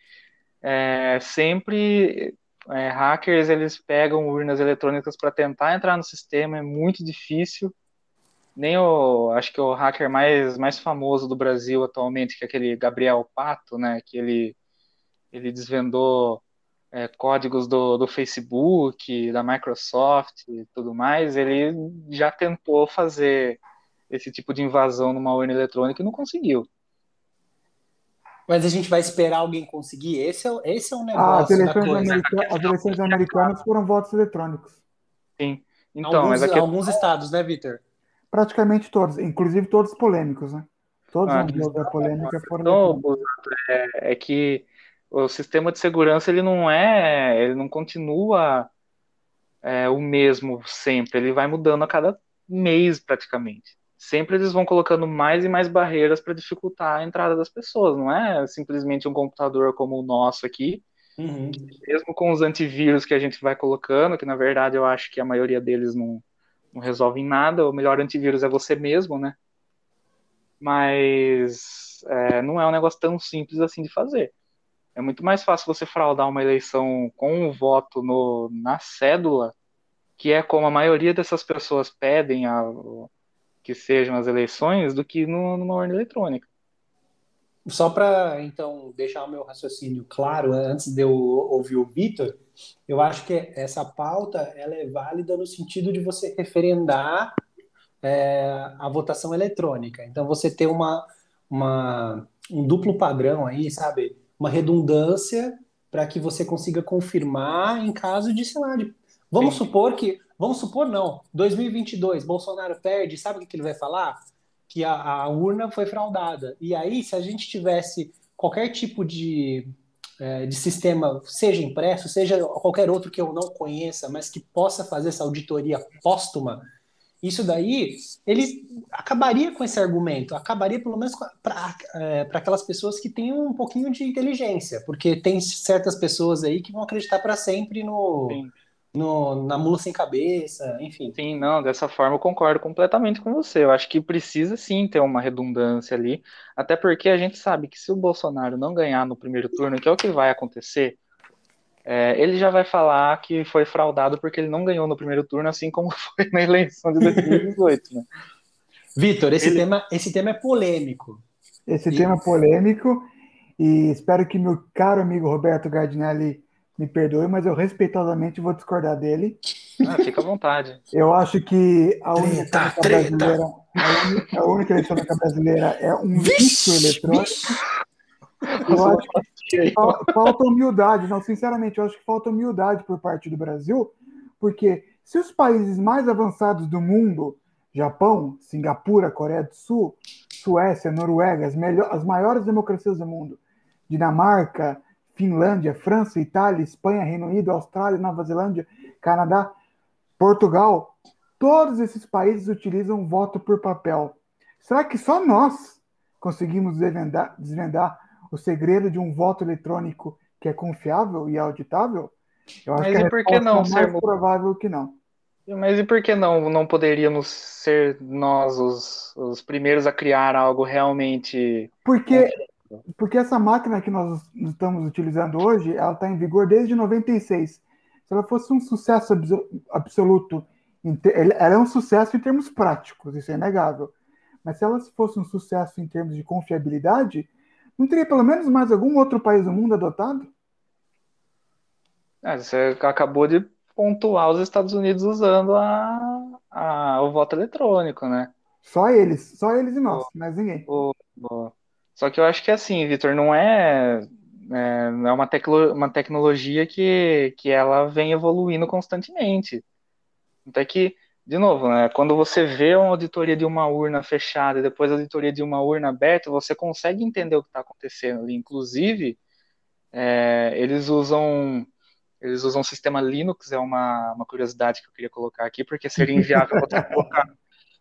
é, sempre é, hackers eles pegam urnas eletrônicas para tentar entrar no sistema, é muito difícil. Nem o, acho que o hacker mais, mais famoso do Brasil atualmente, que é aquele Gabriel Pato, né, que ele, ele desvendou é, códigos do, do Facebook, da Microsoft e tudo mais, ele já tentou fazer esse tipo de invasão numa urna eletrônica e não conseguiu. Mas a gente vai esperar alguém conseguir? Esse é, esse é um negócio. Ah, as, eleições americanas, as eleições americanas foram votos eletrônicos. Sim. Então, alguns, mas aqui... alguns estados, né, Vitor? Praticamente todos, inclusive todos polêmicos, né? Todos ah, os da polêmica foram. Então, é, é que o sistema de segurança ele não é, ele não continua é, o mesmo sempre, ele vai mudando a cada mês praticamente. Sempre eles vão colocando mais e mais barreiras para dificultar a entrada das pessoas, não é simplesmente um computador como o nosso aqui. Uhum. Mesmo com os antivírus que a gente vai colocando, que na verdade eu acho que a maioria deles não, não resolvem nada, o melhor antivírus é você mesmo, né? Mas é, não é um negócio tão simples assim de fazer. É muito mais fácil você fraudar uma eleição com um voto no, na cédula, que é como a maioria dessas pessoas pedem a, que sejam as eleições, do que no, numa urna eletrônica. Só para, então, deixar o meu raciocínio claro, antes de eu ouvir o Vitor, eu acho que essa pauta ela é válida no sentido de você referendar é, a votação eletrônica. Então, você ter uma, uma, um duplo padrão aí, sabe? Uma redundância para que você consiga confirmar em caso de, sei lá, de... vamos Sim. supor que, vamos supor não, 2022, Bolsonaro perde, sabe o que ele vai falar? Que a, a urna foi fraudada. E aí, se a gente tivesse qualquer tipo de, é, de sistema, seja impresso, seja qualquer outro que eu não conheça, mas que possa fazer essa auditoria póstuma, isso daí, ele acabaria com esse argumento, acabaria pelo menos para é, aquelas pessoas que têm um pouquinho de inteligência, porque tem certas pessoas aí que vão acreditar para sempre no, no, na mula sem cabeça, enfim. Sim, não, dessa forma eu concordo completamente com você. Eu acho que precisa sim ter uma redundância ali, até porque a gente sabe que se o Bolsonaro não ganhar no primeiro turno, que é o que vai acontecer, é, ele já vai falar que foi fraudado porque ele não ganhou no primeiro turno, assim como *laughs* foi na eleição de 2018. Né? Vitor, esse, ele... tema, esse tema é polêmico. Esse e... tema é polêmico e espero que meu caro amigo Roberto Gardinelli me perdoe, mas eu respeitosamente vou discordar dele. Ah, fica à vontade. Eu acho que a única treta, treta. brasileira, a única eletrônica brasileira é um lixo eletrônico. Eu acho que falta humildade, não, sinceramente, eu acho que falta humildade por parte do Brasil, porque se os países mais avançados do mundo, Japão, Singapura, Coreia do Sul, Suécia, Noruega, as, melhor, as maiores democracias do mundo, Dinamarca, Finlândia, França, Itália, Espanha, Reino Unido, Austrália, Nova Zelândia, Canadá, Portugal, todos esses países utilizam voto por papel. Será que só nós conseguimos desvendar, desvendar o segredo de um voto eletrônico que é confiável e auditável? Eu acho Mas que e por que não é mais provável que não. Mas e por que não, não poderíamos ser nós os, os primeiros a criar algo realmente. Porque, porque essa máquina que nós estamos utilizando hoje, ela está em vigor desde 96. Se ela fosse um sucesso absoluto, ela é um sucesso em termos práticos, isso é inegável. Mas se ela fosse um sucesso em termos de confiabilidade, não teria pelo menos mais algum outro país do mundo adotado? É, você acabou de pontuar os Estados Unidos usando a, a, o voto eletrônico, né? Só eles, só eles e nós, o, mais ninguém. O, o, só que eu acho que assim, Vitor, não é, é, é uma, tecno, uma tecnologia que, que ela vem evoluindo constantemente. Até que, de novo, né, quando você vê uma auditoria de uma urna fechada e depois a auditoria de uma urna aberta, você consegue entender o que está acontecendo ali. Inclusive, é, eles usam eles usam o sistema Linux, é uma, uma curiosidade que eu queria colocar aqui, porque seria inviável *laughs* você colocar.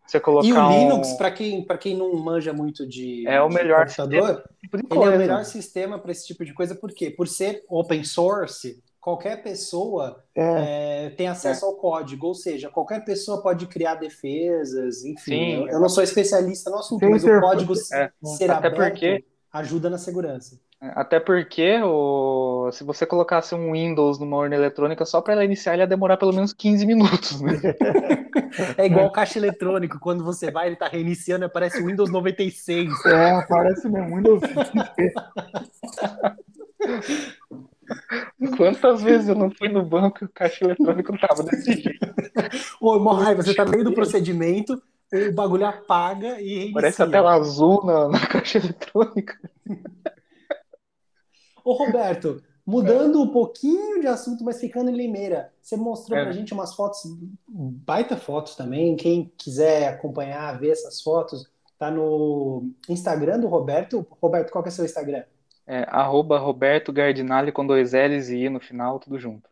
Você colocar e o Linux, um... para quem, quem não manja muito de, é o melhor computador, tipo ele é o melhor sistema para esse tipo de coisa, por quê? Por ser open source, qualquer pessoa é. É, tem acesso é. ao código, ou seja, qualquer pessoa pode criar defesas, enfim. Sim, eu, eu, não sou especialista no assunto, mas o código é. ser Até aberto porque... ajuda na segurança. Até porque o... se você colocasse um Windows numa urna eletrônica, só para ela iniciar, ele ia demorar pelo menos 15 minutos. Né? *laughs* é igual o caixa eletrônico, quando você vai, ele está reiniciando, aparece o Windows 96. É, aparece mesmo, Windows *laughs* Quantas vezes eu não fui no banco e o caixa eletrônico tava desse jeito? *laughs* Ô, Morrai, você tá no meio do procedimento, o bagulho apaga e reinicia. Parece a tela azul na, na caixa eletrônica. *laughs* Ô, Roberto, mudando um pouquinho de assunto, mas ficando em Limeira, você mostrou é. pra gente umas fotos, baita fotos também. Quem quiser acompanhar, ver essas fotos, tá no Instagram do Roberto. Roberto, qual que é o seu Instagram? É, arroba Roberto Gardinali com dois L's e I no final, tudo junto.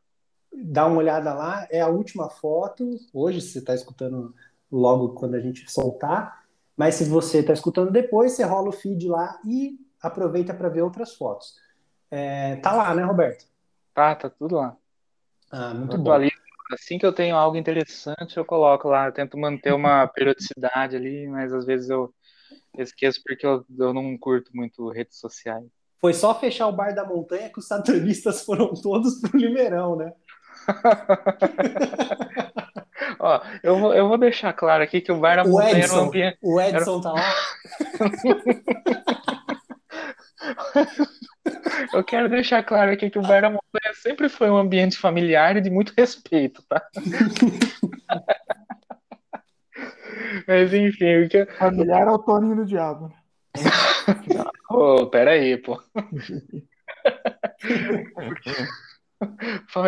Dá uma olhada lá, é a última foto. Hoje você está escutando logo quando a gente soltar. Mas se você está escutando depois, você rola o feed lá e aproveita para ver outras fotos. É, tá lá, né, Roberto? Tá, tá tudo lá. Ah, muito eu bom. Ali, assim que eu tenho algo interessante, eu coloco lá. Eu tento manter uma periodicidade ali, mas às vezes eu esqueço porque eu, eu não curto muito redes sociais. Foi só fechar o bar da montanha que os satanistas foram todos pro Limeirão, né? *laughs* Ó, eu vou, eu vou deixar claro aqui que o bar da o montanha Edson, era um ambiente. O Edson era... tá lá. *laughs* Eu quero deixar claro aqui que o Bar da Montanha sempre foi um ambiente familiar e de muito respeito, tá? *laughs* Mas enfim, o que... Familiar é o Toninho do Diabo. Ô, oh, peraí, pô.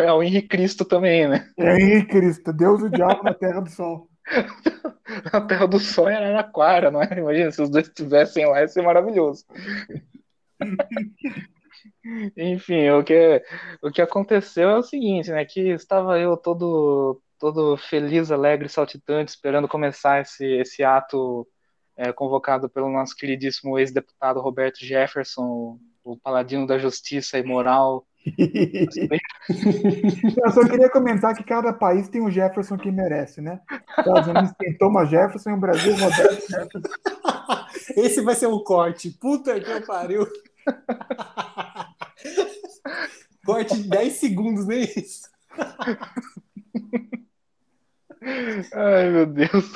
É o Henrique Cristo também, né? É Henrique Cristo, Deus e o Diabo na Terra do Sol. *laughs* Na Terra do Sol era Araraquara, não é? Imagina, se os dois estivessem lá, ia ser maravilhoso. *laughs* Enfim, o que, o que aconteceu é o seguinte, né? Que estava eu todo, todo feliz, alegre, saltitante, esperando começar esse, esse ato é, convocado pelo nosso queridíssimo ex-deputado Roberto Jefferson, o, paladino da justiça e moral. *laughs* eu só queria comentar que cada país tem um Jefferson que merece, né? Estados Unidos tem Thomas Jefferson e o Brasil Roberto Jefferson. Esse vai ser um corte. Puta que pariu. Corte de 10 segundos, nem isso. Ai, meu Deus.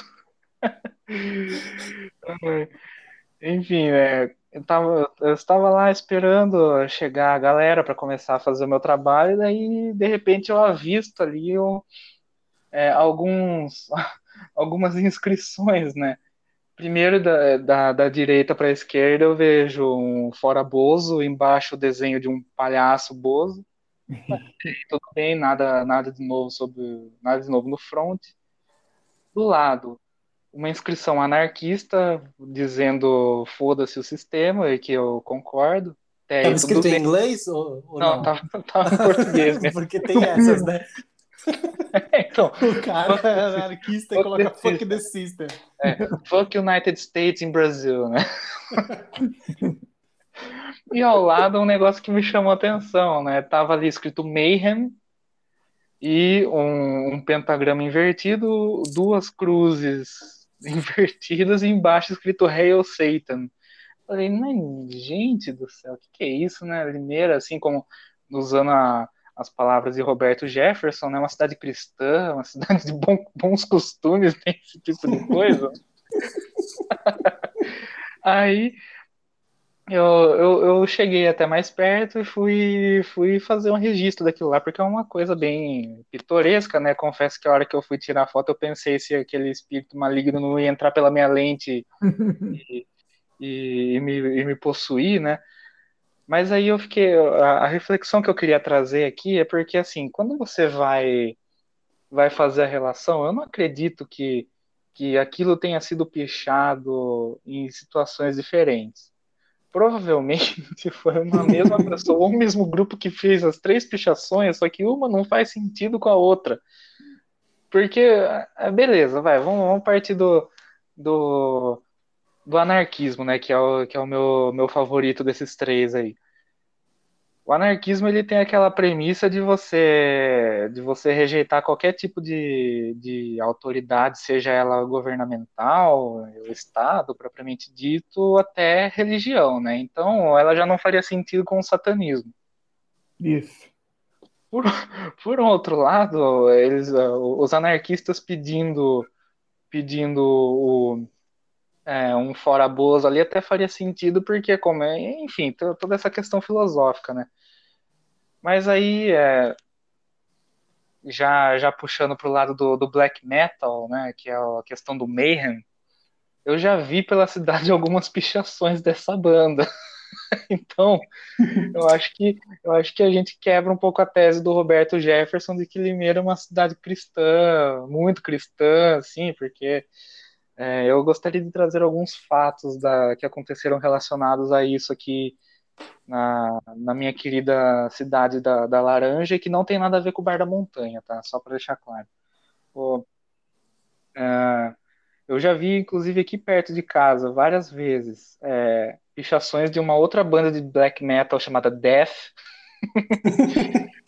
*laughs* Enfim, né? Eu, tava, eu estava lá esperando chegar a galera para começar a fazer o meu trabalho, e daí, de repente, eu avisto ali eu, é, alguns, *laughs* algumas inscrições, né? Primeiro, da, da, da direita para a esquerda, eu vejo um fora Bozo, embaixo o desenho de um palhaço Bozo. *laughs* Tudo bem, nada, nada de novo sobre nada de novo no front. Do lado, uma inscrição anarquista dizendo foda-se o sistema e que eu concordo. Estava escrito em inglês ou, ou não? Não, tava, *laughs* tava em *laughs* português. Porque tem essas, né? *laughs* então, o cara é anarquista e coloca fuck the system. É, fuck United States in Brasil, né? e ao lado um negócio que me chamou a atenção, né? Tava ali escrito Mayhem e um, um pentagrama invertido, duas cruzes *laughs* invertidas e embaixo escrito Hail Satan. Falei, mas gente do céu, o que, que é isso, né? Limeira, assim como usando a, as palavras de Roberto Jefferson, né? Uma cidade cristã, uma *laughs* cidade de bom, bons costumes, tem esse tipo de coisa. *laughs* Aí eu, eu, eu, cheguei até mais perto e fui, fui fazer um registro daquilo lá, porque é uma coisa bem pitoresca, né? Confesso que a hora que eu fui tirar a foto, eu pensei se aquele espírito maligno não ia entrar pela minha lente *laughs* e, e, e, me, e me possuir, né? Mas aí eu fiquei. A, a, reflexão que eu queria trazer aqui é porque, assim, quando você vai, vai fazer a relação, eu não acredito que, que aquilo tenha sido pichado em situações diferentes. Provavelmente *laughs* foi uma mesma pessoa, ou o mesmo grupo que fez as três pichações, só que uma não faz sentido com a outra. Porque, é, beleza, vai, vamos, vamos partir do, do, do anarquismo, né, que é o, que é o meu, meu favorito desses três aí. O anarquismo ele tem aquela premissa de você de você rejeitar qualquer tipo de, de autoridade, seja ela governamental, o Estado propriamente dito, até religião, né? Então, ela já não faria sentido com o satanismo. Isso. Por, por outro lado, eles, os anarquistas pedindo pedindo o, é, um fora boas ali até faria sentido, porque como é, enfim, toda essa questão filosófica, né? Mas aí, é, já, já puxando pro lado do, do black metal, né, que é a questão do mayhem, eu já vi pela *laughs* cidade algumas pichações dessa banda. *laughs* então, eu acho que eu acho que a gente quebra um pouco a tese do Roberto Jefferson de que Limeira é uma cidade cristã, muito cristã, assim, porque é, eu gostaria de trazer alguns fatos da, que aconteceram relacionados a isso aqui na, na minha querida cidade da, da Laranja, que não tem nada a ver com o Bar da Montanha, tá? Só para deixar claro. Pô, é, eu já vi, inclusive, aqui perto de casa, várias vezes, é, pichações de uma outra banda de black metal chamada Death. *laughs*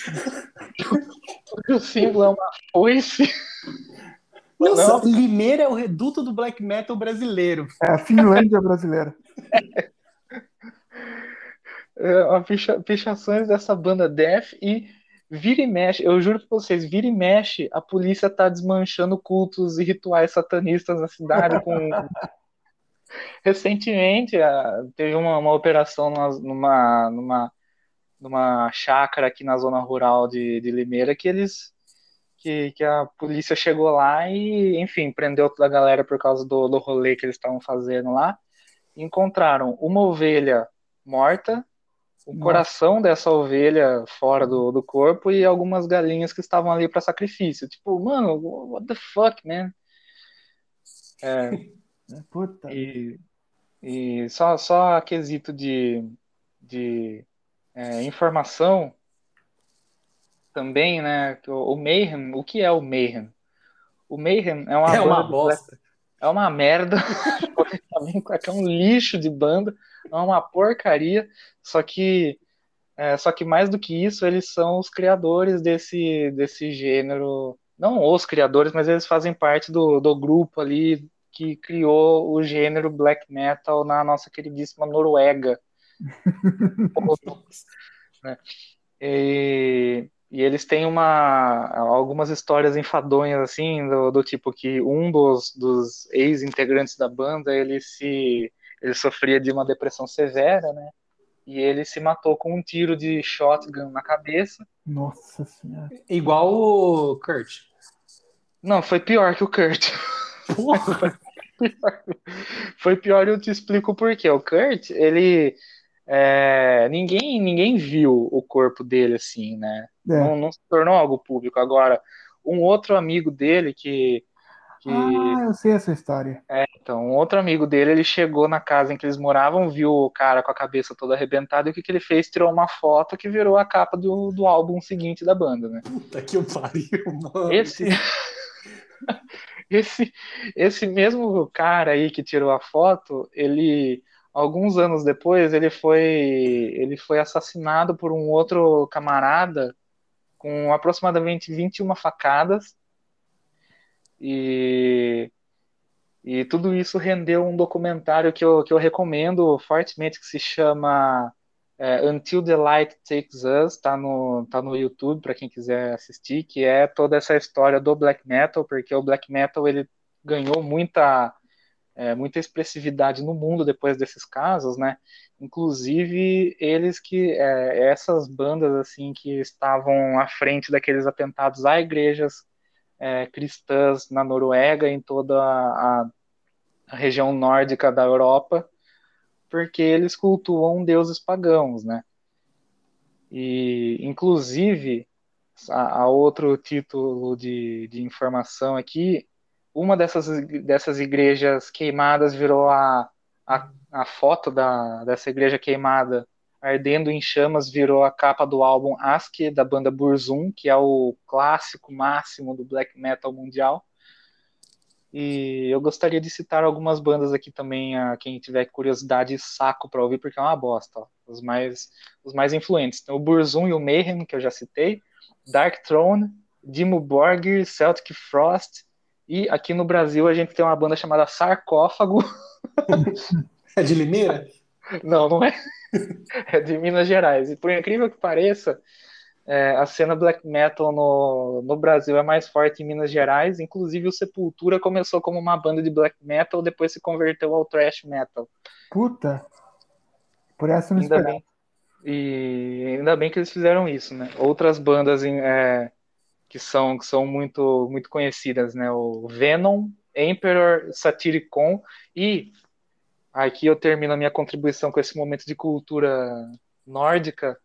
*laughs* o símbolo é uma foice. Nossa, não. Limeira é o reduto do black metal brasileiro. É a Finlândia brasileira. *laughs* É, picha, pichações dessa banda Death e vira e mexe, eu juro pra vocês, vira e mexe, a polícia tá desmanchando cultos e rituais satanistas na cidade com... *laughs* Recentemente, teve uma, uma operação numa, numa, numa chácara aqui na zona rural de, de Limeira que eles que, que a polícia chegou lá e, enfim, prendeu toda a galera por causa do, do rolê que eles estavam fazendo lá. Encontraram uma ovelha morta, o Nossa. coração dessa ovelha fora do, do corpo e algumas galinhas que estavam ali para sacrifício. Tipo, mano, what the fuck, man? *laughs* É, Puta. E, e só, só a quesito de, de é, informação, também, né? O, Mayhem, o que é o Mayhem? O Mayhem é uma, é uma bosta. É uma merda. *laughs* é um lixo de banda. É uma porcaria. Só que, é, só que mais do que isso, eles são os criadores desse, desse gênero. Não os criadores, mas eles fazem parte do, do grupo ali que criou o gênero black metal na nossa queridíssima Noruega. *laughs* Né? E, e eles têm uma, algumas histórias enfadonhas, assim, do, do tipo que um dos, dos ex-integrantes da banda, ele se ele sofria de uma depressão severa, né? E ele se matou com um tiro de shotgun na cabeça. Nossa senhora. Igual o Kurt. Não, foi pior que o Kurt. Porra! *laughs* Foi pior e eu te explico por quê. O Kurt, ele. É, ninguém, ninguém viu o corpo dele assim, né? É. Não, não se tornou algo público. Agora, um outro amigo dele que. que Ah, eu sei essa história. então, um outro amigo dele, ele chegou na casa em que eles moravam, viu o cara com a cabeça toda arrebentada, e o que, que ele fez? Tirou uma foto que virou a capa do, do álbum seguinte da banda, né? Puta que o pariu, mano. Esse, *laughs* esse, esse mesmo cara aí que tirou a foto, ele, alguns anos depois, ele foi, ele foi assassinado por um outro camarada com aproximadamente 21 facadas. E, e tudo isso rendeu um documentário que eu, que eu recomendo fortemente, que se chama é, Until the Light Takes Us, tá no, tá no YouTube para quem quiser assistir, que é toda essa história do black metal, porque o black metal ele ganhou muita, é, muita expressividade no mundo depois desses casos, né? Inclusive eles que é, essas bandas assim que estavam à frente daqueles atentados a igrejas é, cristãs na Noruega, em toda a, a região nórdica da Europa, porque eles cultuam deuses pagãos, né? E, inclusive, a, a outro título de, de informação aqui, uma dessas, dessas igrejas queimadas virou a, a, a foto da, dessa igreja queimada ardendo em chamas virou a capa do álbum Ask da banda Burzum, que é o clássico máximo do black metal mundial. E eu gostaria de citar algumas bandas aqui também, a quem tiver curiosidade e saco para ouvir, porque é uma bosta. Ó. Os mais os mais influentes. Então, o Burzum e o Mayhem, que eu já citei, Dark Throne, Dimmu Borgir, Celtic Frost, e aqui no Brasil a gente tem uma banda chamada Sarcófago. *laughs* É de Limeira? Não, não é. É de Minas Gerais. E por incrível que pareça, é, a cena black metal no, no Brasil é mais forte em Minas Gerais. Inclusive, o Sepultura começou como uma banda de black metal, depois se converteu ao thrash metal. Puta. Por essa eu não Ainda esperava. bem, e ainda bem que eles fizeram isso, né? Outras bandas em- é, que são, que são muito, muito conhecidas, né? O Venom, Emperor, Satyricon e aqui eu termino a minha contribuição com esse momento de cultura nórdica.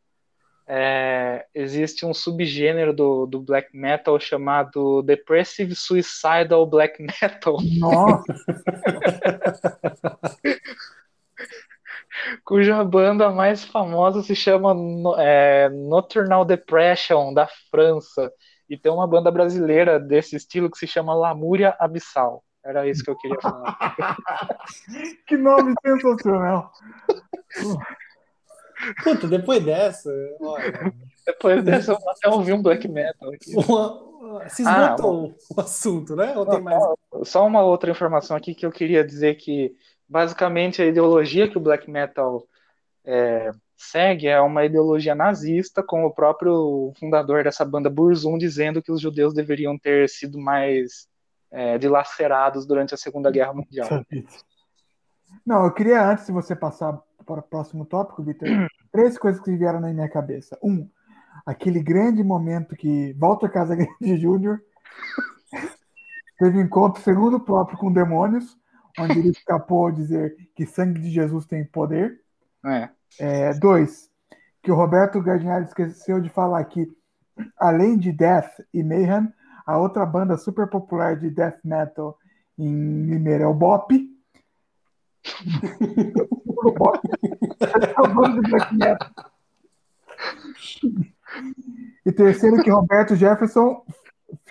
É, existe um subgênero do, do black metal chamado Depressive Suicidal Black Metal, Nossa, *laughs* cuja banda mais famosa se chama é, Nocturnal Depression, da França. E tem uma banda brasileira desse estilo que se chama Lamúria Abissal. Era isso que eu queria falar. *laughs* que nome sensacional. Puta, depois dessa, olha, Depois dessa, eu vou até ouvi um black metal aqui. uma, se Ah, esgotou o assunto, né? Ou tem mais? Só uma outra informação aqui que eu queria dizer que basicamente a ideologia que o black metal é, segue é uma ideologia nazista, com o próprio fundador dessa banda Burzum dizendo que os judeus deveriam ter sido mais é, dilacerados durante a Segunda Guerra Mundial. Não, eu queria, antes de você passar para o próximo tópico, Vitor, *clears throat* três coisas que vieram na minha cabeça. Um, aquele grande momento que Walter Casagrande *laughs* Júnior teve um encontro, segundo o próprio, com demônios, onde ele *laughs* escapou a dizer que sangue de Jesus tem poder. É. É, dois, que o Roberto Gardinari esqueceu de falar que, além de Death e Mayhem, a outra banda super popular de death metal em Limeira é o Bop. o Bop é de black metal. E terceiro, que Roberto Jefferson,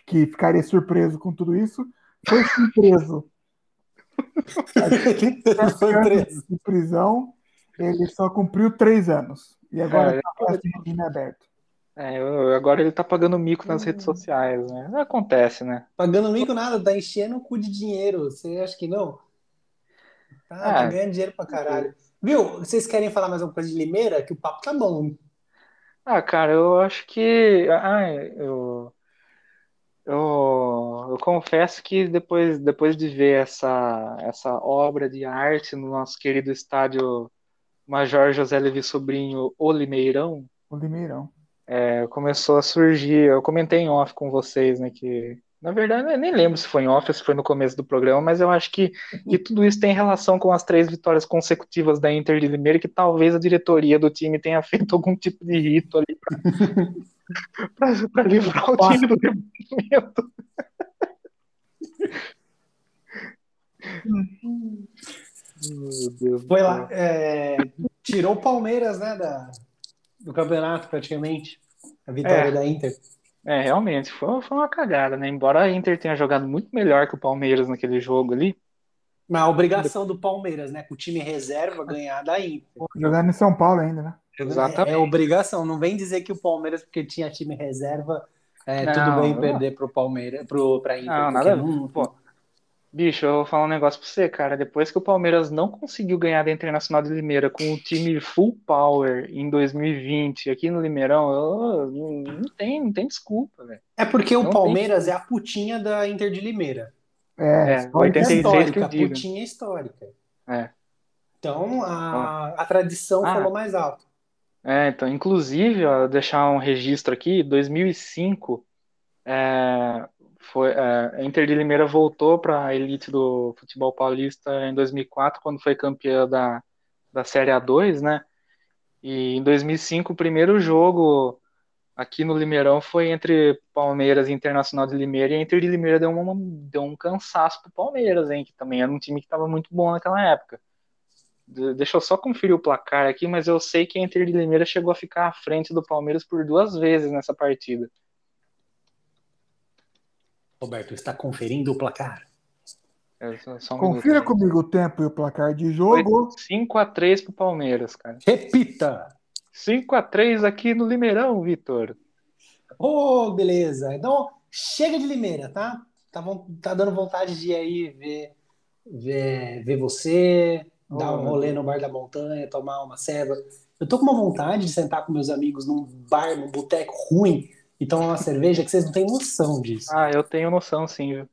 que ficaria surpreso com tudo isso, foi surpreso. *laughs* Ele foi preso. de prisão, ele só cumpriu três anos. E agora É, está é, em regime aberto. É, eu- agora ele tá pagando mico nas redes sociais, né? Acontece, né? Pagando mico nada, tá enchendo o cu de dinheiro. Você acha que não? Tá, tá Ah. ganhando dinheiro pra caralho. Viu? Vocês querem falar mais alguma coisa de Limeira? Que o papo tá bom. Ah, cara, eu acho que. Ah, eu, eu, eu confesso que depois, depois de ver essa, essa obra de arte no nosso querido estádio Major José Levi Sobrinho, O Limeirão, O Limeirão. é, começou a surgir. Eu comentei em off com vocês, né? Que na verdade eu nem lembro se foi em off ou se foi no começo do programa, mas eu acho que, que tudo isso tem relação com as três vitórias consecutivas da Inter de Limeira, que talvez a diretoria do time tenha feito algum tipo de rito ali para *laughs* livrar o time do rebaixamento. *laughs* Meu Deus do Foi lá, é, tirou o Palmeiras, né, da, do campeonato praticamente. A vitória É. da Inter. É, realmente, foi, foi uma cagada, né? Embora a Inter tenha jogado muito melhor que o Palmeiras naquele jogo ali. Mas a obrigação do Palmeiras, né, com o time reserva, ganhar da Inter. Jogando em São Paulo ainda, né? Exatamente. É, é obrigação. Não vem dizer que o Palmeiras, porque tinha time reserva, é, Não, tudo bem não. perder pro Palmeiras, pro, pra Inter. Não, nada não- Pô, bicho, eu vou falar um negócio pra você, cara. Depois que o Palmeiras não conseguiu ganhar da Internacional de Limeira com o time full power em 2020 aqui no Limeirão, eu- não, não tem, não tem desculpa, velho. É porque o Não tem Palmeiras é a putinha da Inter de Limeira. É, É, só 86 que eu histórica, digo. putinha histórica. É. Então a, a tradição Ah. falou mais alto. É, então, inclusive, ó, deixar um registro aqui, 2005, é, foi, é, a Inter de Limeira voltou para a elite do futebol paulista em 2004, quando foi campeã da, da Série A2, né? E em 2005, o primeiro jogo aqui no Limeirão foi entre Palmeiras e Internacional de Limeira, e a Inter de Limeira deu, uma, deu um cansaço pro Palmeiras, hein? Que também era um time que estava muito bom naquela época. De- Deixa eu só conferir o placar aqui, mas eu sei que a Inter de Limeira chegou a ficar à frente do Palmeiras por duas vezes nessa partida. Roberto, está conferindo o placar. É, um Confira minuto. comigo o tempo e o placar de jogo. 5x3 pro Palmeiras, cara. Repita! 5x3 aqui no Limeirão, Vitor. Ô, beleza. Então, chega de Limeira, tá? Tá, tá dando vontade de ir aí ver, ver, ver você, Oh, dar um rolê no bar da montanha, tomar uma ceva. Eu tô com uma vontade de sentar com meus amigos num bar, num boteco ruim e tomar uma cerveja que vocês não têm noção disso. Ah, eu tenho noção, sim, viu?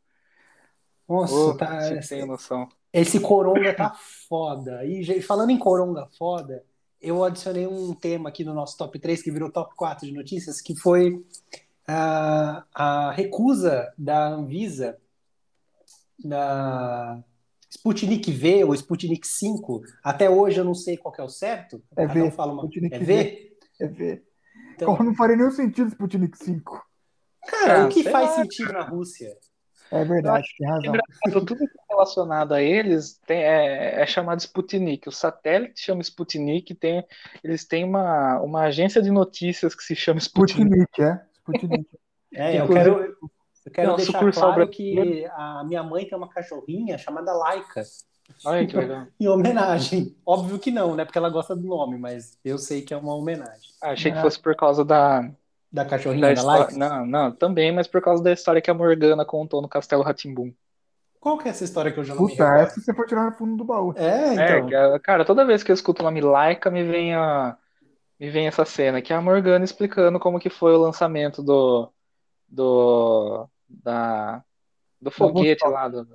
Nossa, Ô, tá. tem noção. Esse Coronga tá foda. E falando em Coronga foda, eu adicionei um tema aqui no nosso top 3 que virou top 4 de notícias, que foi a, a recusa da Anvisa da Sputnik V ou Sputnik 5. Até hoje eu não sei qual que é o certo. É Cada um V, fala uma... Sputnik É V. V? É ver. Então, Como não faria nenhum sentido Sputnik 5. cara, Ah, o que faz lá. sentido na Rússia? É verdade, tem razão. Engraçado, tudo que é relacionado a eles tem- é, é chamado Sputnik. O satélite chama Sputnik, tem, eles têm uma, uma agência de notícias que se chama Sputnik. Sputnik, é. Sputnik. *laughs* É, eu quero, eu quero uma deixar claro que a minha mãe tem uma cachorrinha chamada Laika. Olha que legal. *laughs* Em homenagem. Óbvio que não, né? Porque ela gosta do nome, mas eu sei que é uma homenagem. Ah, achei que fosse por causa da, Da cachorrinha da da história. Laika? Não, não, também, mas por causa da história que a Morgana contou no Castelo Ratimbum. Qual que é essa história que eu já não Puta, essa você for tirar no fundo do baú. É, É, então. a- cara, toda vez que eu escuto o nome Laika, me vem a, me vem essa cena, que é a Morgana explicando como que foi o lançamento do, do, da, do foguete lá, do,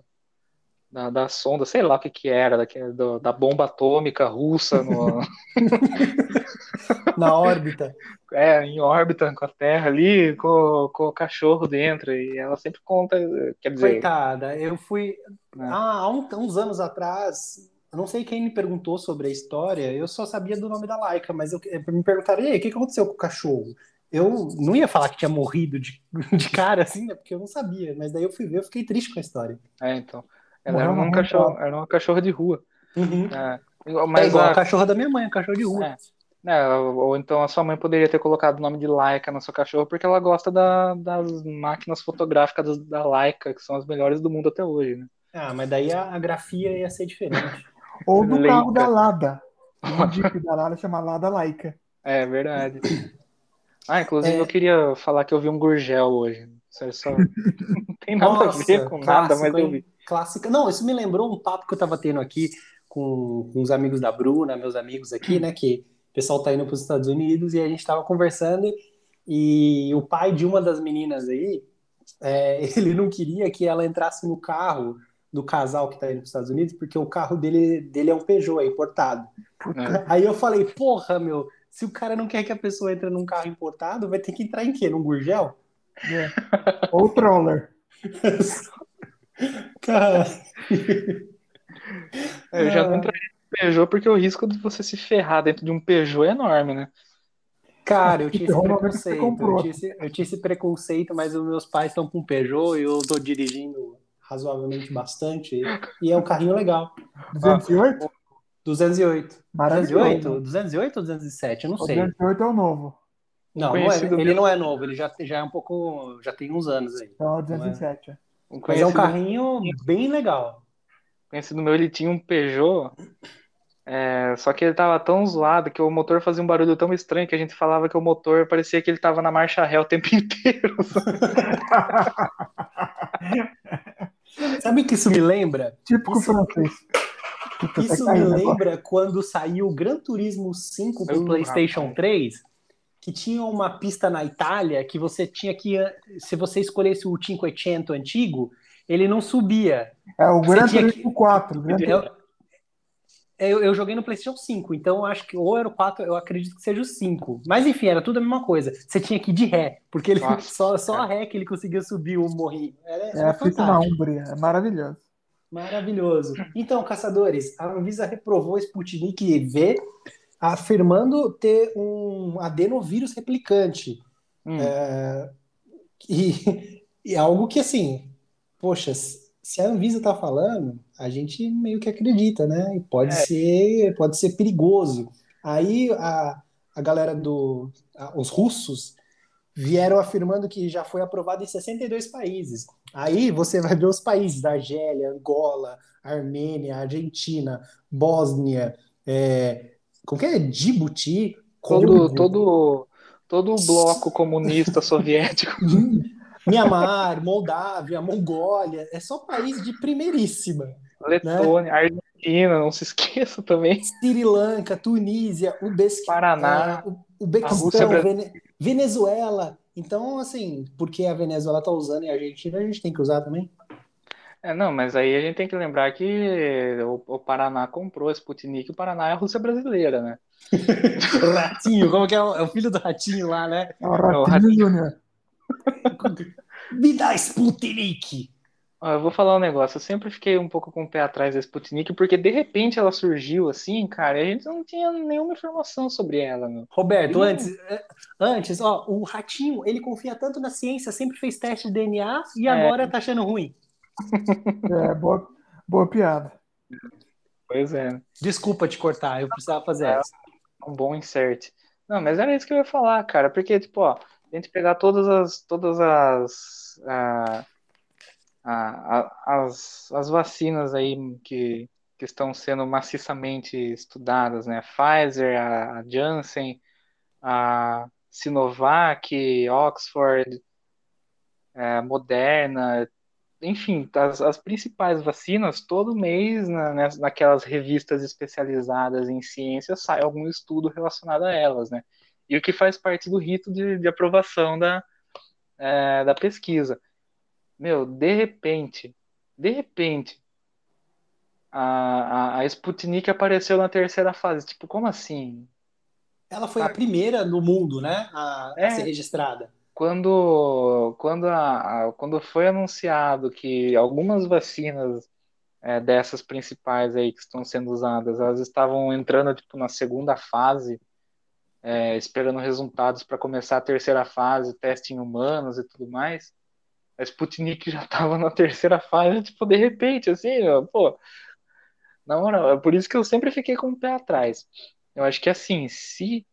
da, da sonda, sei lá o que que era, daquele, do- da bomba atômica russa no, *laughs* Na órbita. *laughs* é, em órbita com a Terra ali, com, com o cachorro dentro, e ela sempre conta, quer dizer, Coitada, eu fui. né? Ah, há um- uns anos atrás, não sei quem me perguntou sobre a história, eu só sabia do nome da Laika, mas eu, me perguntaram, "E aí, o que que aconteceu com o cachorro? Eu não ia falar que tinha morrido de, *laughs* de cara, assim, né? Porque eu não sabia, mas daí eu fui ver, eu fiquei triste com a história. é, então, ela era, um cachorro, era uma cachorra de rua, Uhum. é, É mas igual a, a cachorra da minha mãe, a cachorra de rua. É. É, ou ou então a sua mãe poderia ter colocado o nome de Laika na sua cachorra porque ela gosta da- das máquinas fotográficas da Laika, que são as melhores do mundo até hoje, né? Ah, mas daí a, a grafia ia ser diferente. *laughs* Ou do Leica. carro da Lada. O Jeep da Lada chama Lada Laika. É verdade. Ah, inclusive É. eu queria falar que eu vi um Gurgel hoje. Só... Não tem nada a ver com nada, mas eu vi. Clássica. Não, isso me lembrou um papo que eu tava tendo aqui com, com os amigos da Bruna, meus amigos aqui, né? Que pessoal tá indo para os Estados Unidos e a gente estava conversando e o pai de uma das meninas aí, é, *laughs* ele não queria que ela entrasse no carro do casal que tá indo para os Estados Unidos, porque o carro dele, dele é um Peugeot, é importado. É. Aí eu falei, porra, meu, se o cara não quer que a pessoa entre num carro importado, vai ter que entrar em quê? Num Gurgel? *laughs* *laughs* É. Ou Troller. cara. Eu já não entraria no Peugeot porque o risco de você se ferrar dentro de um Peugeot é enorme, né? Cara, eu *laughs* tinha esse preconceito. Eu tinha esse, eu tinha esse preconceito, mas os meus pais estão com um Peugeot e eu tô dirigindo razoavelmente bastante. E é um carrinho legal. 208? 208. Maravilhoso. 208? 208 ou 207? Eu não sei. 208 é o novo. Não, não é, ele não é novo, ele já, já é um pouco. Já tem uns anos aí. Então, 207. É. Mas é um carrinho bem legal. Conhecido meu, ele tinha um Peugeot é, só que ele tava tão zoado que o motor fazia um barulho tão estranho que a gente falava que o motor parecia que ele tava na marcha ré o tempo *laughs* inteiro. *laughs* Sabe o que isso me lembra? Típico isso, francês. Isso me lembra agora. quando saiu o Gran Turismo 5 pro PlayStation 3, que tinha uma pista na Itália que você tinha que, se você escolhesse o 500 antigo, ele não subia. É o Gran Turismo que... 4. Gran Turismo. Eu, eu, joguei no PlayStation 5, então acho que ou era o 4, eu acredito que seja o 5. Mas enfim, era tudo a mesma coisa. Você tinha que ir de ré, porque ele, só, só a ré que ele conseguia subir o morrinho. Era, é, era a na Umbria, é maravilhoso. Maravilhoso. Então, caçadores, a Anvisa reprovou Sputnik V, afirmando ter um adenovírus replicante. Hum. É, e, e algo que, assim, poxa, se a Anvisa está falando, a gente meio que acredita, né? E pode é. ser, pode ser perigoso. Aí a, a galera do, a, os russos vieram afirmando que já foi aprovado em 62 países. Aí você vai ver os países da Argélia, Angola, Armênia, Argentina, Bósnia, é, como que é? Djibouti, todo, todo, todo o bloco comunista soviético. *laughs* Mianmar, Moldávia, Mongólia, é só país de primeiríssima. Letônia, né? Argentina, não se esqueça também. Sri Lanka, Tunísia, Uzbequistão, Paraná, Uzbequistão, Vene... Venezuela. Então, assim, porque a Venezuela tá usando e a Argentina, a gente tem que usar também. É, não, mas aí a gente tem que lembrar que o, o Paraná comprou a Sputnik, o Paraná é a Rússia brasileira, né? *laughs* o Ratinho, como que é o, é o, filho do Ratinho lá, né? É o Ratinho, é o Ratinho. Júnior. *laughs* Me dá Sputnik! eu vou falar um negócio, eu sempre fiquei um pouco com o pé atrás da Sputnik, porque de repente ela surgiu assim, cara, e a gente não tinha nenhuma informação sobre ela. Meu. Roberto, antes, eh, antes, ó, o Ratinho, ele confia tanto na ciência, sempre fez teste de DNA e é. agora tá achando ruim. *laughs* É, boa, boa piada. Pois é. Desculpa te cortar, eu precisava fazer é, essa. Um bom insert. Não, mas era isso que eu ia falar, cara, porque, tipo, ó, a gente pegar todas as, todas as, a, a, as, as vacinas aí que, que estão sendo maciçamente estudadas, né? Pfizer, a, a Janssen, a Sinovac, Oxford, a é, Moderna, enfim, as, as principais vacinas, todo mês, na, naquelas revistas especializadas em ciência, sai algum estudo relacionado a elas, né? e o que faz parte do rito de, de aprovação da, é, da pesquisa. Meu, de repente, de repente, a, a, a Sputnik apareceu na terceira fase. Tipo, como assim? Ela foi a primeira no mundo, né, a, é, a ser registrada. Quando, quando, a, a, quando foi anunciado que algumas vacinas é, dessas principais aí que estão sendo usadas, elas estavam entrando tipo na segunda fase é, esperando resultados para começar a terceira fase, teste em humanos e tudo mais. A Sputnik já *laughs* estava na terceira fase, tipo, de repente, assim, pô. Na moral, é por isso que eu sempre fiquei com o pé atrás. Eu acho que assim, se.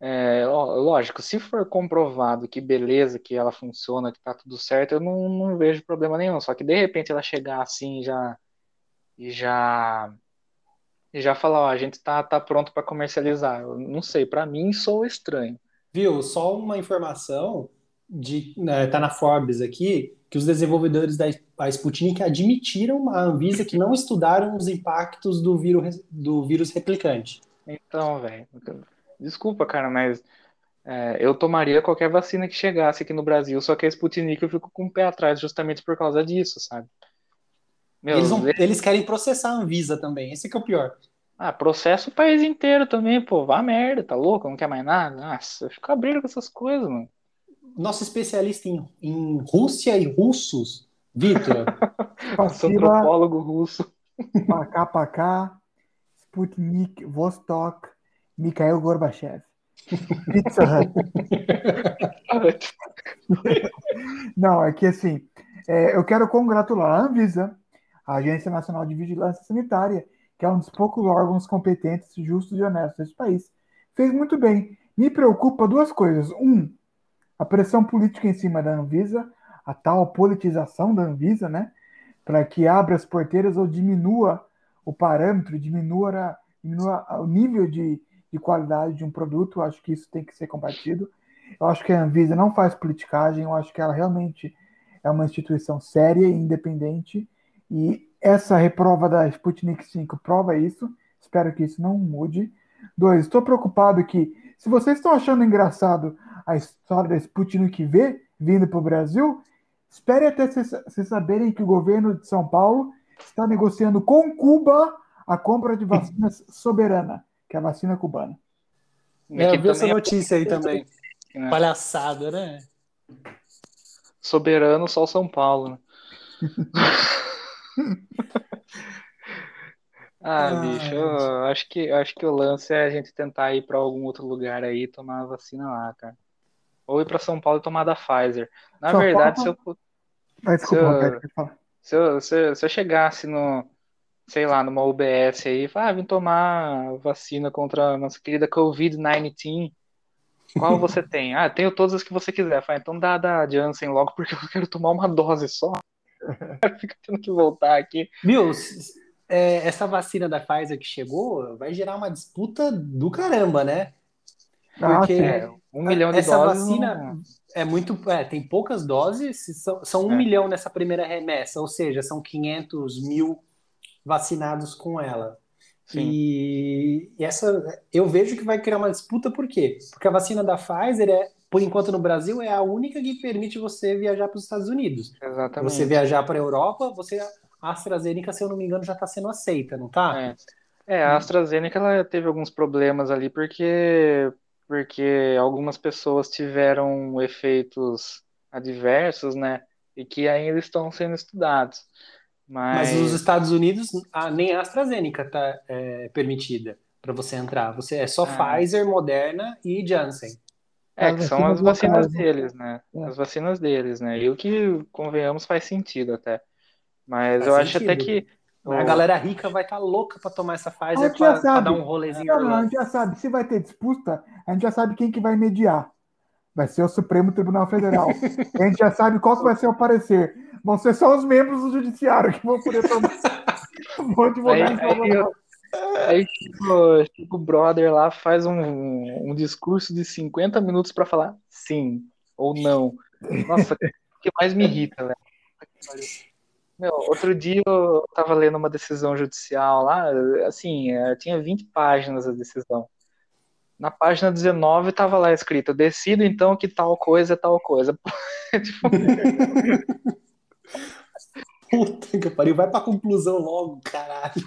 É, lógico, se for comprovado que beleza, que ela funciona, que tá tudo certo, eu não, não vejo problema nenhum. Só que de repente ela chegar assim já. E já e já falar, ó, a gente tá, tá pronto para comercializar. Eu não sei, para mim sou estranho. Viu? Só uma informação de né, tá na Forbes aqui que os desenvolvedores da Sputnik admitiram à Anvisa que não estudaram os impactos do vírus, do vírus replicante. Então, velho. Desculpa, cara, mas é, eu tomaria qualquer vacina que chegasse aqui no Brasil, só que a Sputnik eu fico com o pé atrás justamente por causa disso, sabe? Meu, eles, vão, eles querem processar a Anvisa também, esse que é o pior. Ah, processa o país inteiro também, pô. Vá merda, tá louco? Não quer mais nada? Nossa, fica abrindo com essas coisas, mano. Nosso especialista em, em Rússia e russos, Vitor. *laughs* antropólogo russo. Pacá, pacá, Sputnik, Vostok, Mikhail Gorbachev. *laughs* Pizza Hut. Não, é que assim, é, eu quero congratular a Anvisa, a Agência Nacional de Vigilância Sanitária, que é um dos poucos órgãos competentes, justos e honestos desse país. Fez muito bem. Me preocupa duas coisas. Um, a pressão política em cima da Anvisa, a tal politização da Anvisa, né? Para que abra as porteiras ou diminua o parâmetro, diminua, diminua o nível de, de qualidade de um produto. Eu acho que isso tem que ser combatido. Eu acho que a Anvisa não faz politicagem, eu acho que ela realmente é uma instituição séria e independente. E essa reprova da Sputnik 5 prova isso. Espero que isso não mude. Dois, estou preocupado que, se vocês estão achando engraçado a história da Sputnik V vindo para o Brasil, espere até vocês saberem que o governo de São Paulo está negociando com Cuba a compra de vacinas *laughs* soberana, que é a vacina cubana. É, eu vi essa é notícia aí também. Né? Palhaçada, né? Soberano só São Paulo. Né? *laughs* ah, bicho, eu acho que, acho que o lance é a gente tentar ir para algum outro lugar aí e tomar a vacina lá, cara. Ou ir para São Paulo e tomar da Pfizer. Na São verdade, Paulo... se eu. Ah, desculpa, se, eu, se, eu, se eu chegasse no, sei lá, numa UBS aí, ah, vim tomar vacina contra a nossa querida Covid-19. Qual *laughs* você tem? Ah, tenho todas as que você quiser. Fala, então dá da Janssen logo, porque eu quero tomar uma dose só. *laughs* Fica tendo que voltar aqui. Viu? É, essa vacina da Pfizer que chegou vai gerar uma disputa do caramba, né? Ah, Porque é, um milhão de essa doses. Essa vacina não... é muito. É, tem poucas doses, são, são um é. milhão nessa primeira remessa, ou seja, são 500 mil vacinados com ela. Sim. E, e essa eu vejo que vai criar uma disputa, por quê? Porque a vacina da Pfizer é por enquanto no Brasil, é a única que permite você viajar para os Estados Unidos. Exatamente. Você viajar para a Europa, você a AstraZeneca, se eu não me engano, já está sendo aceita, não está? É. é. a AstraZeneca ela teve alguns problemas ali porque porque algumas pessoas tiveram efeitos adversos, né? E que ainda estão sendo estudados. Mas, Mas nos Estados Unidos, a, nem a AstraZeneca está é, permitida para você entrar. Você é só ah. Pfizer, Moderna e Janssen. É, que são as vacinas deles, né? É. As vacinas deles, né? E o que, convenhamos, faz sentido até. Mas faz eu sentido. acho até que. A galera rica vai estar tá louca para tomar essa Pfizer para dar um rolezinho. Não, não, a gente já sabe. Se vai ter disputa, a gente já sabe quem que vai mediar. Vai ser o Supremo Tribunal Federal. *laughs* a gente já sabe qual que vai ser o parecer. Vão ser só os membros do judiciário que vão poder tomar. *laughs* vão advogar aí, aí, Aí, tipo, tipo, o brother lá faz um, um discurso de 50 minutos para falar sim ou não. Nossa, o que mais me irrita, velho. Meu, outro dia eu tava lendo uma decisão judicial lá, assim, é, tinha 20 páginas a decisão. Na página 19 tava lá escrito: decido então que tal coisa é tal coisa. *laughs* tipo... Puta que pariu, vai pra conclusão logo, caralho.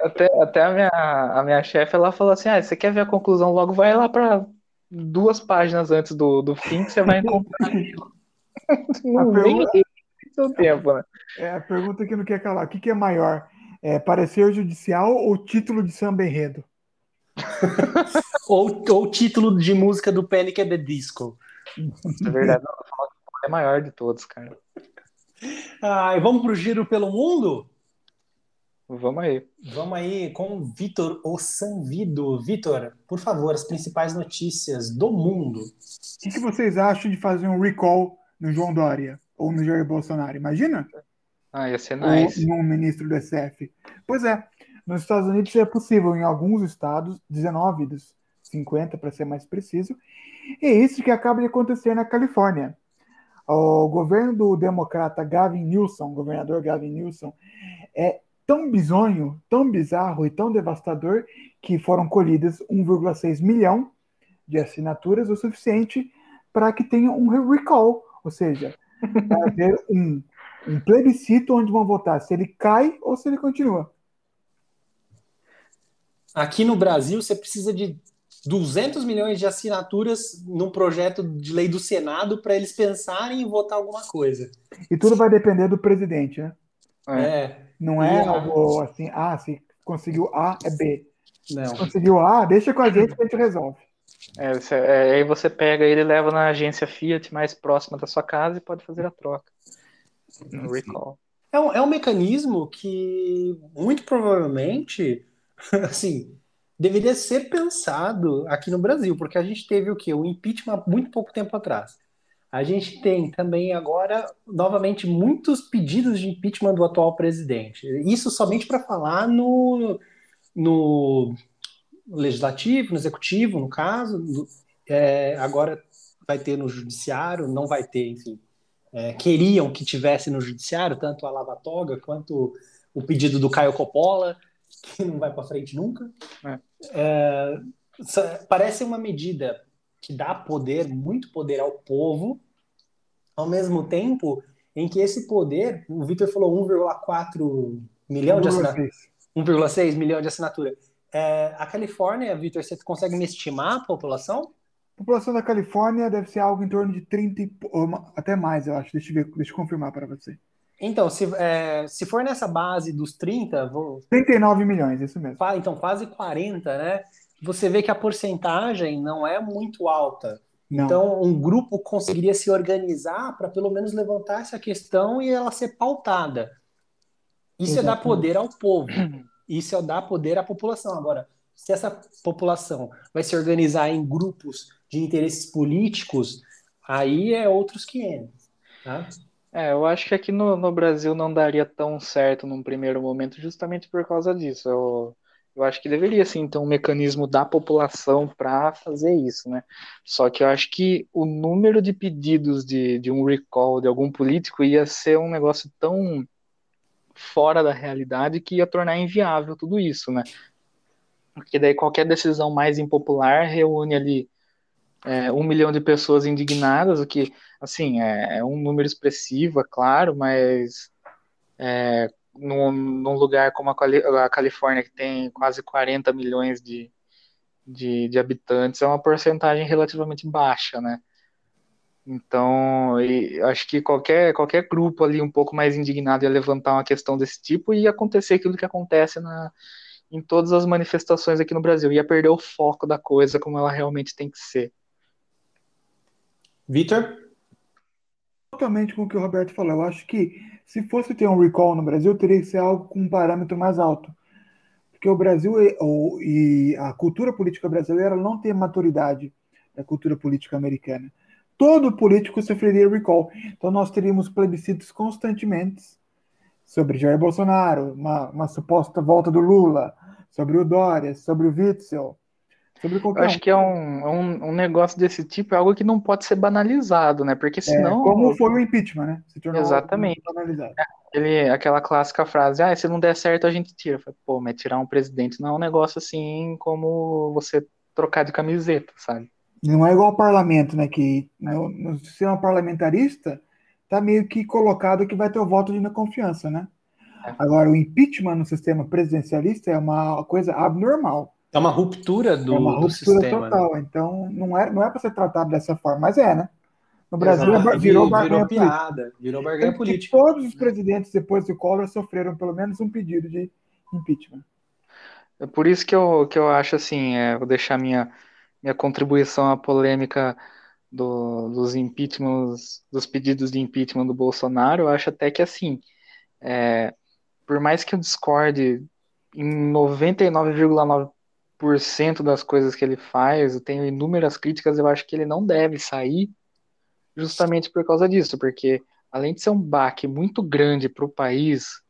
Até, até a minha, a minha chefe, ela falou assim, ah, você quer ver a conclusão logo, vai lá para duas páginas antes do, do fim que você vai encontrar *laughs* não pergunta... nem seu tempo, né? É, a pergunta que não quer calar, o que, que é maior? É, parecer judicial ou título de samba enredo? *laughs* ou, ou título de música do Panic! at the Disco. É verdade, não, é maior de todos, cara. Ah, e vamos pro giro pelo mundo? Vamos aí. Vamos aí com Vitor Ossanvido. Vitor, por favor, as principais notícias do mundo. O que, que, vocês acham de fazer um recall no João Dória ou no Jair Bolsonaro? Imagina? Ah, ia ser nice. Ou no ministro do SF. Pois é, nos Estados Unidos é possível em alguns estados, 19 dos 50 para ser mais preciso, e é isso que acaba de acontecer na Califórnia. O governo do democrata Gavin Newsom, governador Gavin Newsom, é tão bizonho, tão bizarro e tão devastador que foram colhidas 1,6 milhão de assinaturas, o suficiente para que tenha um recall, ou seja, *laughs* haver um, um plebiscito onde vão votar se ele cai ou se ele continua. Aqui no Brasil, você precisa de 200 milhões de assinaturas num projeto de lei do Senado para eles pensarem em votar alguma coisa. E tudo vai depender do presidente, né? É. Não é a- algo assim, ah, se conseguiu A, é B. Não. Se conseguiu A, deixa com a gente que a gente resolve. É, você- é, aí você pega ele e leva na agência Fiat mais próxima da sua casa e pode fazer a troca. No recall. É um, é um mecanismo que, muito provavelmente, *laughs* assim, deveria ser pensado aqui no Brasil, porque a gente teve o quê? O impeachment há muito pouco tempo atrás. A gente tem também agora, novamente, muitos pedidos de impeachment do atual presidente. Isso somente para falar no, no legislativo, no executivo, no caso. é, agora vai ter no judiciário, não vai ter, enfim. É, queriam que tivesse no judiciário, tanto a Lava Toga quanto o pedido do Caio Coppola, que não vai para frente nunca. É. É, parece uma medida que dá poder, muito poder ao povo, ao mesmo tempo em que esse poder, o Vitor falou 1,4 milhão de assinaturas. 1,6. 1,6 milhão de assinatura. É, a Califórnia, Vitor, você consegue me estimar a população? A população da Califórnia deve ser algo em torno de 30 e po- ou uma- até mais, eu acho. Deixa eu ver, deixa eu confirmar para você. Então, se, é, se for nessa base dos 30, vou, 39 milhões, isso mesmo. Então, quase 40, né? Você vê que a porcentagem não é muito alta. Não. Então, um grupo conseguiria se organizar para pelo menos levantar essa questão e ela ser pautada. Isso é dar Exatamente. poder ao povo. Isso é dar poder à população. Agora, se essa população vai se organizar em grupos de interesses políticos, aí é outros 500. Tá? É, eu acho que aqui no, no Brasil não daria tão certo num primeiro momento, justamente por causa disso. Eu, eu acho que deveria sim ter um mecanismo da população para fazer isso, né? Só que eu acho que o número de pedidos de, de um recall de algum político ia ser um negócio tão fora da realidade que ia tornar inviável tudo isso, né? Porque daí qualquer decisão mais impopular reúne ali é, um milhão de pessoas indignadas, o que, assim, é, é um número expressivo, é claro, mas é, num, num lugar como a, Cali- a Califórnia, que tem quase 40 milhões de, de, de habitantes, é uma porcentagem relativamente baixa, né? Então, acho que qualquer, qualquer grupo ali um pouco mais indignado ia levantar uma questão desse tipo e ia acontecer aquilo que acontece na, em todas as manifestações aqui no Brasil. Ia perder o foco da coisa como ela realmente tem que ser. Vitor? Totalmente com o que o Roberto falou. Eu acho que se fosse ter um recall no Brasil, teria que ser algo com um parâmetro mais alto. Porque o Brasil e, ou- e a cultura política brasileira não tem maturidade da cultura política americana. Todo político sofreria recall. Então nós teríamos plebiscitos constantemente sobre Jair Bolsonaro, uma, uma suposta volta do Lula, sobre o Dória, sobre o Witzel, sobre Eu qualquer acho um. que é um, é um, um negócio desse tipo, é algo que não pode ser banalizado, né? Porque É, senão como foi o impeachment, né? Se tornou Exatamente. banalizado. ele, aquela clássica frase, ah, se não der certo a gente tira. Eu falei, Pô, mas tirar um presidente não é um negócio assim como você trocar de camiseta, sabe? Não é igual ao parlamento, né? Que no, no sistema parlamentarista tá meio que colocado que vai ter o voto de confiança, né? É. Agora, o impeachment no sistema presidencialista é uma coisa abnormal. É uma ruptura do, é uma do ruptura sistema. né? total. Então, não é, não é para ser tratado dessa forma, mas é, né? No Brasil Exato. virou virou, barganha política. piada, virou barganha que política. Todos os presidentes depois do Collor sofreram pelo menos um pedido de impeachment. É por isso que eu, que eu acho assim, é, vou deixar minha, minha contribuição à polêmica do- dos impeachments, dos pedidos de impeachment do Bolsonaro, eu acho até que assim, é, por mais que eu discorde em 99,9% das coisas que ele faz, eu tenho inúmeras críticas, eu acho que ele não deve sair justamente por causa disso, porque além de ser um baque muito grande para o país,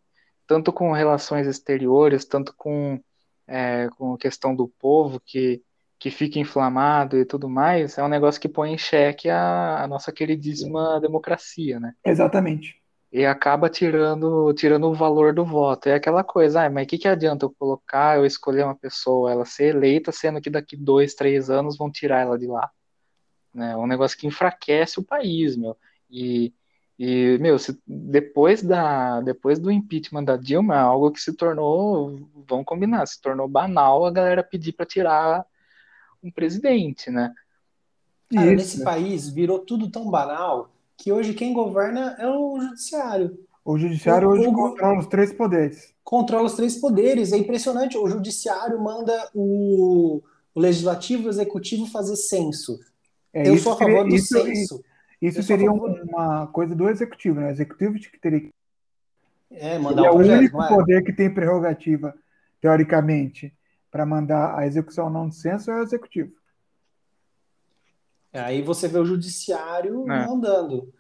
tanto com relações exteriores, tanto com, é, com a questão do povo que, que fica inflamado e tudo mais, é um negócio que põe em xeque a, a nossa queridíssima democracia, né? Exatamente. E acaba tirando, tirando o valor do voto. É aquela coisa, ah, mas o que, que adianta eu colocar, eu escolher uma pessoa, ela ser eleita, sendo que daqui dois, três anos vão tirar ela de lá. Né? É um negócio que enfraquece o país, meu. E, e meu, se, depois, da, depois do impeachment da Dilma, é algo que se tornou, vamos combinar, se tornou banal a galera pedir para tirar um presidente, né? Cara, nesse país virou tudo tão banal que hoje quem governa é o judiciário. O judiciário o, hoje o, controla os três poderes. Controla os três poderes. É impressionante. O judiciário manda o, o legislativo e o executivo fazer censo. É, Eu sou a favor seria, do isso, censo. Isso seria uma coisa do executivo, né? O executivo que teria que. É, mandar o, é o único é? poder que tem prerrogativa, teoricamente, para mandar a execução não de censo é o executivo. Aí você vê o judiciário é. mandando.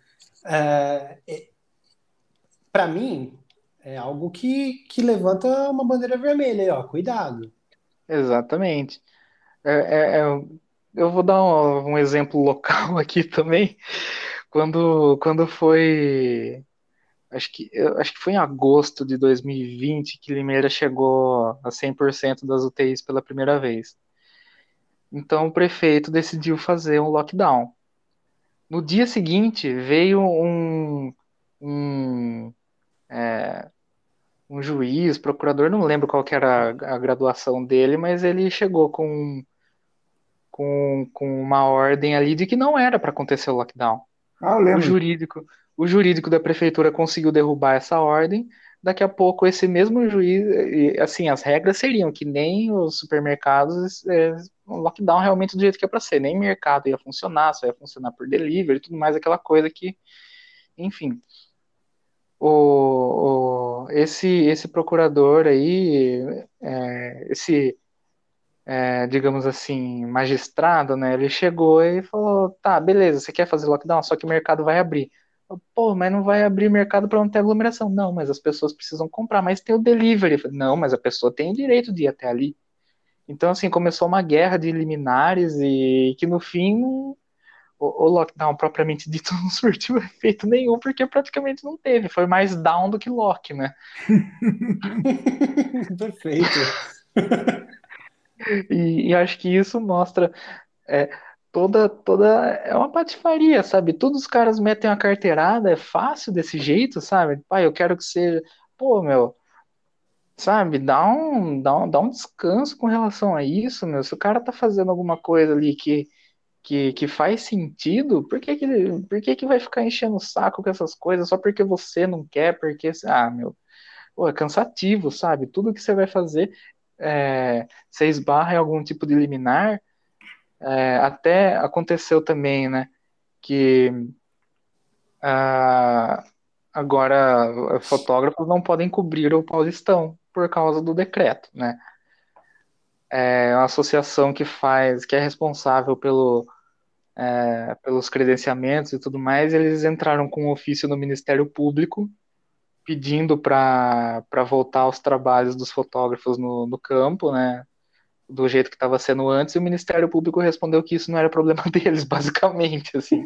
É, é, Para mim, é algo que, que levanta uma bandeira vermelha aí, ó. Cuidado. Exatamente. É, é, é eu vou dar um, um, exemplo local *laughs* aqui também. Quando, quando foi. Acho que, acho que foi em agosto de 2020 que Limeira chegou a 100% das UTIs pela primeira vez. Então o prefeito decidiu fazer um lockdown. No dia seguinte veio um, um, é, um juiz, procurador, não lembro qual era a, graduação dele, mas ele chegou com, com, com uma ordem ali de que não era para acontecer o lockdown. Ah. O jurídico, o jurídico da prefeitura conseguiu derrubar essa ordem, daqui a pouco esse mesmo juiz, assim, as regras seriam que nem os supermercados, o lockdown realmente do jeito que é para ser, nem mercado ia funcionar, só ia funcionar por delivery e tudo mais, aquela coisa que, enfim. O, o esse, esse procurador aí, é, esse, é, digamos assim, magistrado, né, ele chegou e falou, tá, beleza, você quer fazer lockdown, só que o mercado vai abrir. Pô, mas não vai abrir mercado para não ter aglomeração. Não, mas as pessoas precisam comprar, mas tem o delivery. Não, mas a pessoa tem direito de ir até ali. Então, assim, começou uma guerra de liminares e que no fim o, o lockdown propriamente dito *laughs* não surtiu efeito nenhum, porque praticamente não teve. Foi mais down do que lock, né? *laughs* Perfeito. e, e, acho que isso mostra é, toda, toda. É uma patifaria, sabe? Todos os caras metem a carteirada, é fácil desse jeito, sabe? Pai, eu quero que seja. Pô, meu. Sabe, dá um, dá, um, dá um descanso com relação a isso, meu. Se o cara tá fazendo alguma coisa ali que, que, que faz sentido, por que que, por que que vai ficar enchendo o saco com essas coisas só porque você não quer? Porque, ah, meu, pô, é cansativo, sabe? Tudo que você vai fazer, é, você esbarra em algum tipo de liminar, é, até aconteceu também, né, que ah, agora fotógrafos não podem cobrir o Paulistão por causa do decreto, né? É uma associação que faz, que é responsável pelo, é, pelos credenciamentos e tudo mais, eles entraram com um ofício no Ministério Público pedindo para voltar aos trabalhos dos fotógrafos no, no campo, né? do jeito que estava sendo antes, e o Ministério Público respondeu que isso não era problema *laughs* deles, basicamente, assim.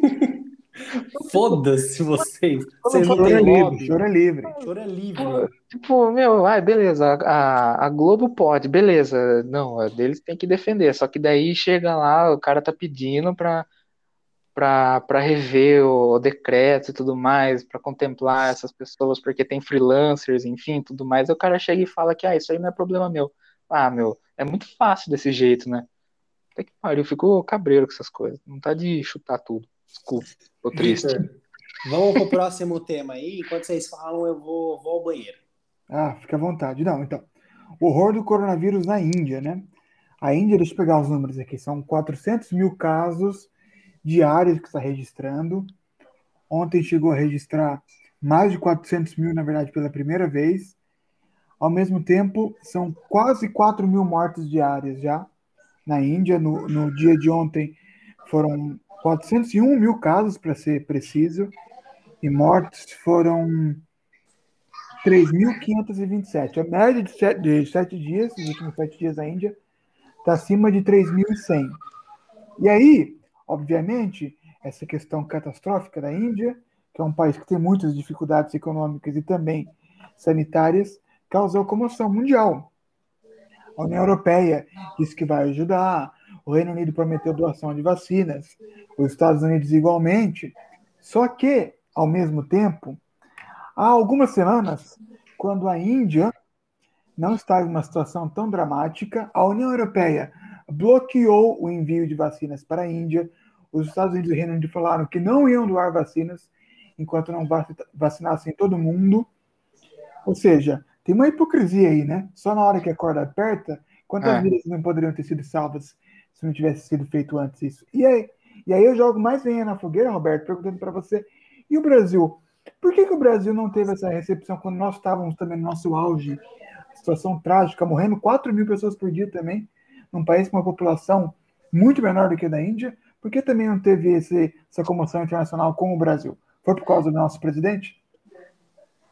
Foda-se vocês. Vocês não têm livre, choro é livre. Choro é livre. Tipo, meu, ai, beleza, a, a Globo pode, beleza. Não, a deles tem que defender. Só que daí chega lá, o cara tá pedindo pra, pra, pra rever o, o decreto e tudo mais, pra contemplar essas pessoas, porque tem freelancers, enfim, tudo mais. Aí o cara chega e fala que, ah, isso aí não é problema meu. Ah, meu, é muito fácil desse jeito, né? Até que pariu, ficou cabreiro com essas coisas. Não tá de chutar tudo. Desculpa, tô triste. Victor, vamos pro próximo tema aí. Enquanto vocês falam, eu vou, vou ao banheiro. Ah, fica à vontade. Não, então. O horror do coronavírus na Índia, né? A Índia, deixa eu pegar os números aqui, são 400 mil casos diários que está registrando. Ontem chegou a registrar mais de 400 mil, na verdade, pela primeira vez. Ao mesmo tempo, são quase 4 mil mortes diárias já na Índia. No, no dia de ontem foram 401 mil casos, para ser preciso, e mortes foram 3.527. A média de sete, de sete dias, nos últimos sete dias da Índia, está acima de 3.100. E aí, obviamente, essa questão catastrófica da Índia que é um país que tem muitas dificuldades econômicas e também sanitárias, causou comoção mundial. A União Europeia disse que vai ajudar, o Reino Unido prometeu doação de vacinas, os Estados Unidos igualmente. Só que, ao mesmo tempo, há algumas semanas, quando a Índia não estava em uma situação tão dramática, a União Europeia bloqueou o envio de vacinas para a Índia. Os Estados Unidos e o Reino Unido falaram que não iam doar vacinas enquanto não vacinassem todo mundo. Ou seja, tem uma hipocrisia aí, né? Só na hora que a corda aperta, quantas é. vidas não poderiam ter sido salvas se não tivesse sido feito antes isso? E aí, e aí eu jogo mais lenha na fogueira, Roberto, perguntando para você, e o Brasil? Por que, que o Brasil não teve essa recepção quando nós estávamos também no nosso auge? Situação trágica, morrendo 4 mil pessoas por dia também, num país com uma população muito menor do que a da Índia. Por que também não teve esse, essa comoção internacional com o Brasil? Foi por causa do nosso presidente?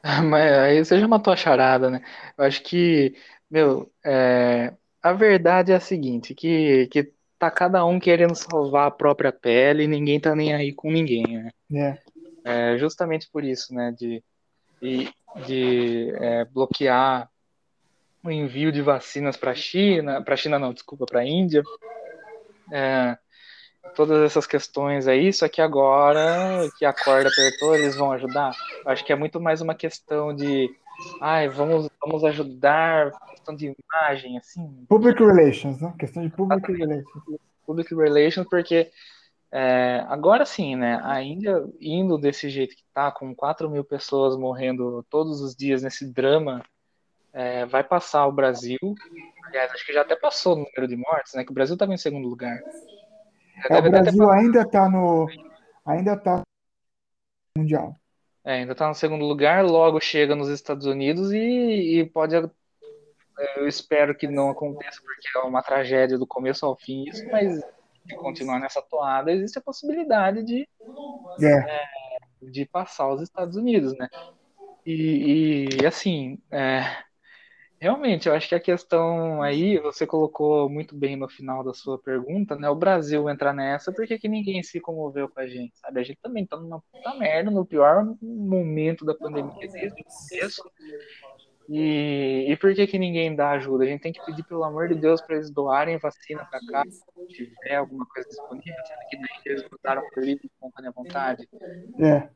*laughs* Mas aí você já matou a charada, né? Eu acho que, meu, é, a verdade é a seguinte, que, que tá cada um querendo salvar a própria pele e ninguém tá nem aí com ninguém, né? É. é justamente por isso, né, de, de, de é, bloquear o envio de vacinas para a China, para a China não, desculpa, para a Índia, é, todas essas questões aí, só que agora que a corda apertou, eles vão ajudar. Acho que é muito mais uma questão de, ai, vamos, vamos ajudar, questão de imagem, assim. Public relations, né? Questão de public relations. Public relations, porque é, agora sim, né? A Índia indo desse jeito que tá, com 4 mil pessoas morrendo todos os dias nesse drama, é, vai passar o Brasil. Aliás, acho que já até passou o número de mortes, né? Que o Brasil estava em segundo lugar. É, o Brasil ainda está no. Ainda está mundial. É, ainda está no segundo lugar, logo chega nos Estados Unidos e, e pode. Eu espero que não aconteça, porque é uma tragédia do começo ao fim, isso, mas se continuar nessa toada, existe a possibilidade de, é. É, de passar os Estados Unidos, né? E, e assim, é, Realmente, eu acho que a questão aí, você colocou muito bem no final da sua pergunta, né? O Brasil entrar nessa, por que, que ninguém se comoveu com a gente, sabe? A gente também tá numa puta merda, no pior momento da pandemia desde o começo. E, e por que que ninguém dá ajuda? A gente tem que pedir, pelo amor de Deus, para eles doarem vacina para cá, se tiver alguma coisa disponível, sendo que daí eles botaram por livre e vontade. É.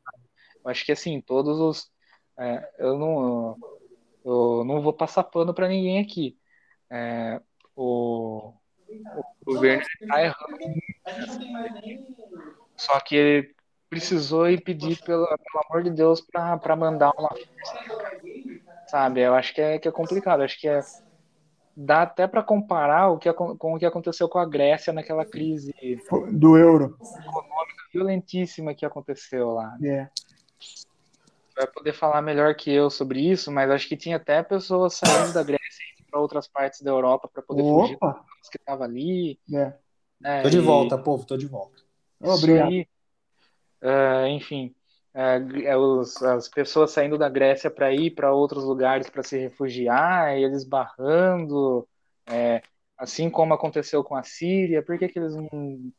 Eu acho que, assim, todos os... É, eu não eu não vou passar pano para ninguém aqui. É, o, o governo está errando. Só que ele precisou e pedir, pelo, pelo amor de Deus, para mandar uma Sabe? Eu acho que é, que é complicado. Acho que é, dá até para comparar o que, com o que aconteceu com a Grécia naquela crise do euro econômica violentíssima que aconteceu lá. Yeah. É vai poder falar melhor que eu sobre isso, mas acho que tinha até pessoas saindo da Grécia para outras partes da Europa para poder Opa. fugir dos que estavam ali. É. Né? Tô de volta, povo, tô de volta. Obrigado. Aí, uh, enfim, uh, os, as pessoas saindo da Grécia para ir para outros lugares para se refugiar, eles barrando, é, assim como aconteceu com a Síria, por que, que eles não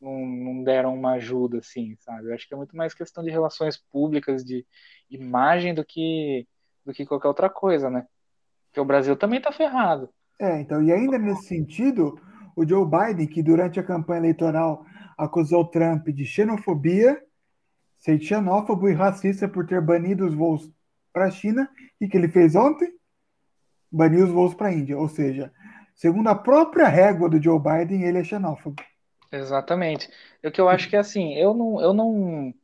não, não deram uma ajuda, assim, sabe? Eu acho que é muito mais questão de relações públicas, de imagem, do que, do que qualquer outra coisa, né? Porque o Brasil também tá ferrado. É, então, e ainda nesse sentido, o Joe Biden, que durante a campanha eleitoral acusou Trump de xenofobia, ser xenófobo e racista por ter banido os voos para a China, e que ele fez ontem? Baniu os voos para a Índia. Ou seja, segundo a própria régua do Joe Biden, ele é xenófobo. Exatamente. O que eu acho que é assim, eu não, eu não,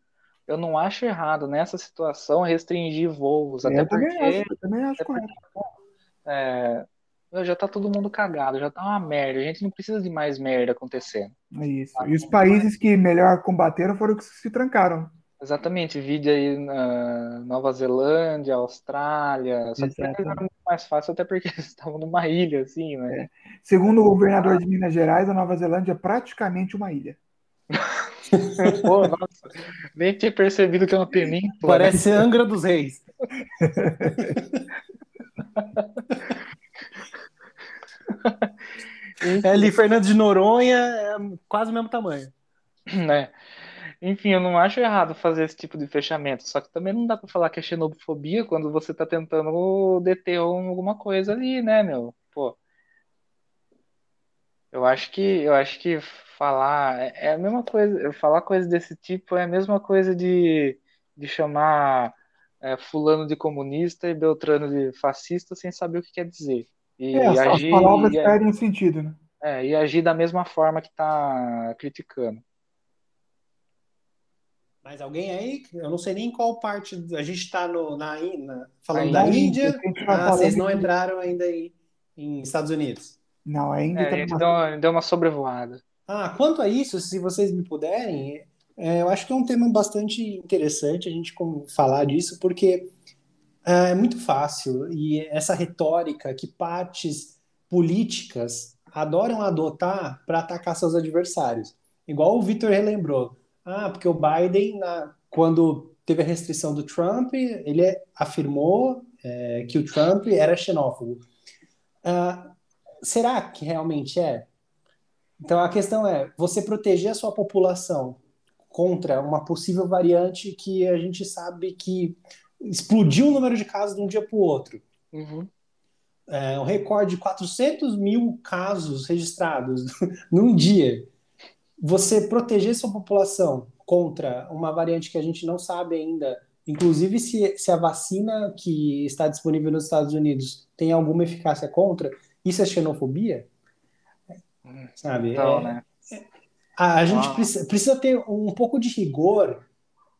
eu não acho errado nessa situação restringir voos, até eu porque, também acho, eu também acho correto. É, já tá todo mundo cagado, já tá uma merda. A gente não precisa de mais merda acontecendo. É isso. E os países que melhor combateram foram os que se trancaram. Exatamente, vídeo aí na Nova Zelândia, Austrália, só que mais fácil até porque *laughs* eles estavam numa ilha, assim, né? É. Segundo o governador de Minas Gerais, a Nova Zelândia é praticamente uma ilha. *laughs* Pô, nossa, nem tinha percebido que é uma península. Parece né? Angra dos Reis. *laughs* é ali, Fernando de Noronha é quase o mesmo tamanho. Né? Enfim, eu não acho errado fazer esse tipo de fechamento, só que também não dá pra falar que é xenofobia quando você tá tentando deter alguma coisa ali, né, meu? Pô. Eu acho que eu acho que falar é, é a mesma coisa, falar coisas desse tipo é a mesma coisa de, de chamar é, fulano de comunista e Beltrano de fascista sem saber o que quer dizer. E É, as, as agir palavras e, perdem sentido, né? é, e agir da mesma forma que tá criticando. Mas alguém aí? Eu não sei nem qual parte. A gente está na, na- falando da Índia, Índia. Ah, vocês falando não de- entraram ainda em, em Estados Unidos. Não, ainda É, a tá gente numa- deu uma, deu uma sobrevoada. Ah, quanto a isso, se vocês me puderem, é, eu acho que é um tema bastante interessante a gente falar disso, porque é, é muito fácil e essa retórica que partes políticas adoram adotar para atacar seus adversários. Igual o Vitor relembrou. Ah, porque o Biden, na- quando teve a restrição do Trump, ele afirmou é, que o Trump era xenófobo. Ah, será que realmente é? Então a questão é você proteger a sua população contra uma possível variante que a gente sabe que explodiu o número de casos de um dia para o outro. Uhum. É um recorde de 400 mil casos registrados *laughs* num dia. Você proteger sua população contra uma variante que a gente não sabe ainda, inclusive se, se a vacina que está disponível nos Estados Unidos tem alguma eficácia contra, isso é xenofobia? Sabe? Então, É- né? a, a gente Ah. precisa, precisa ter um pouco de rigor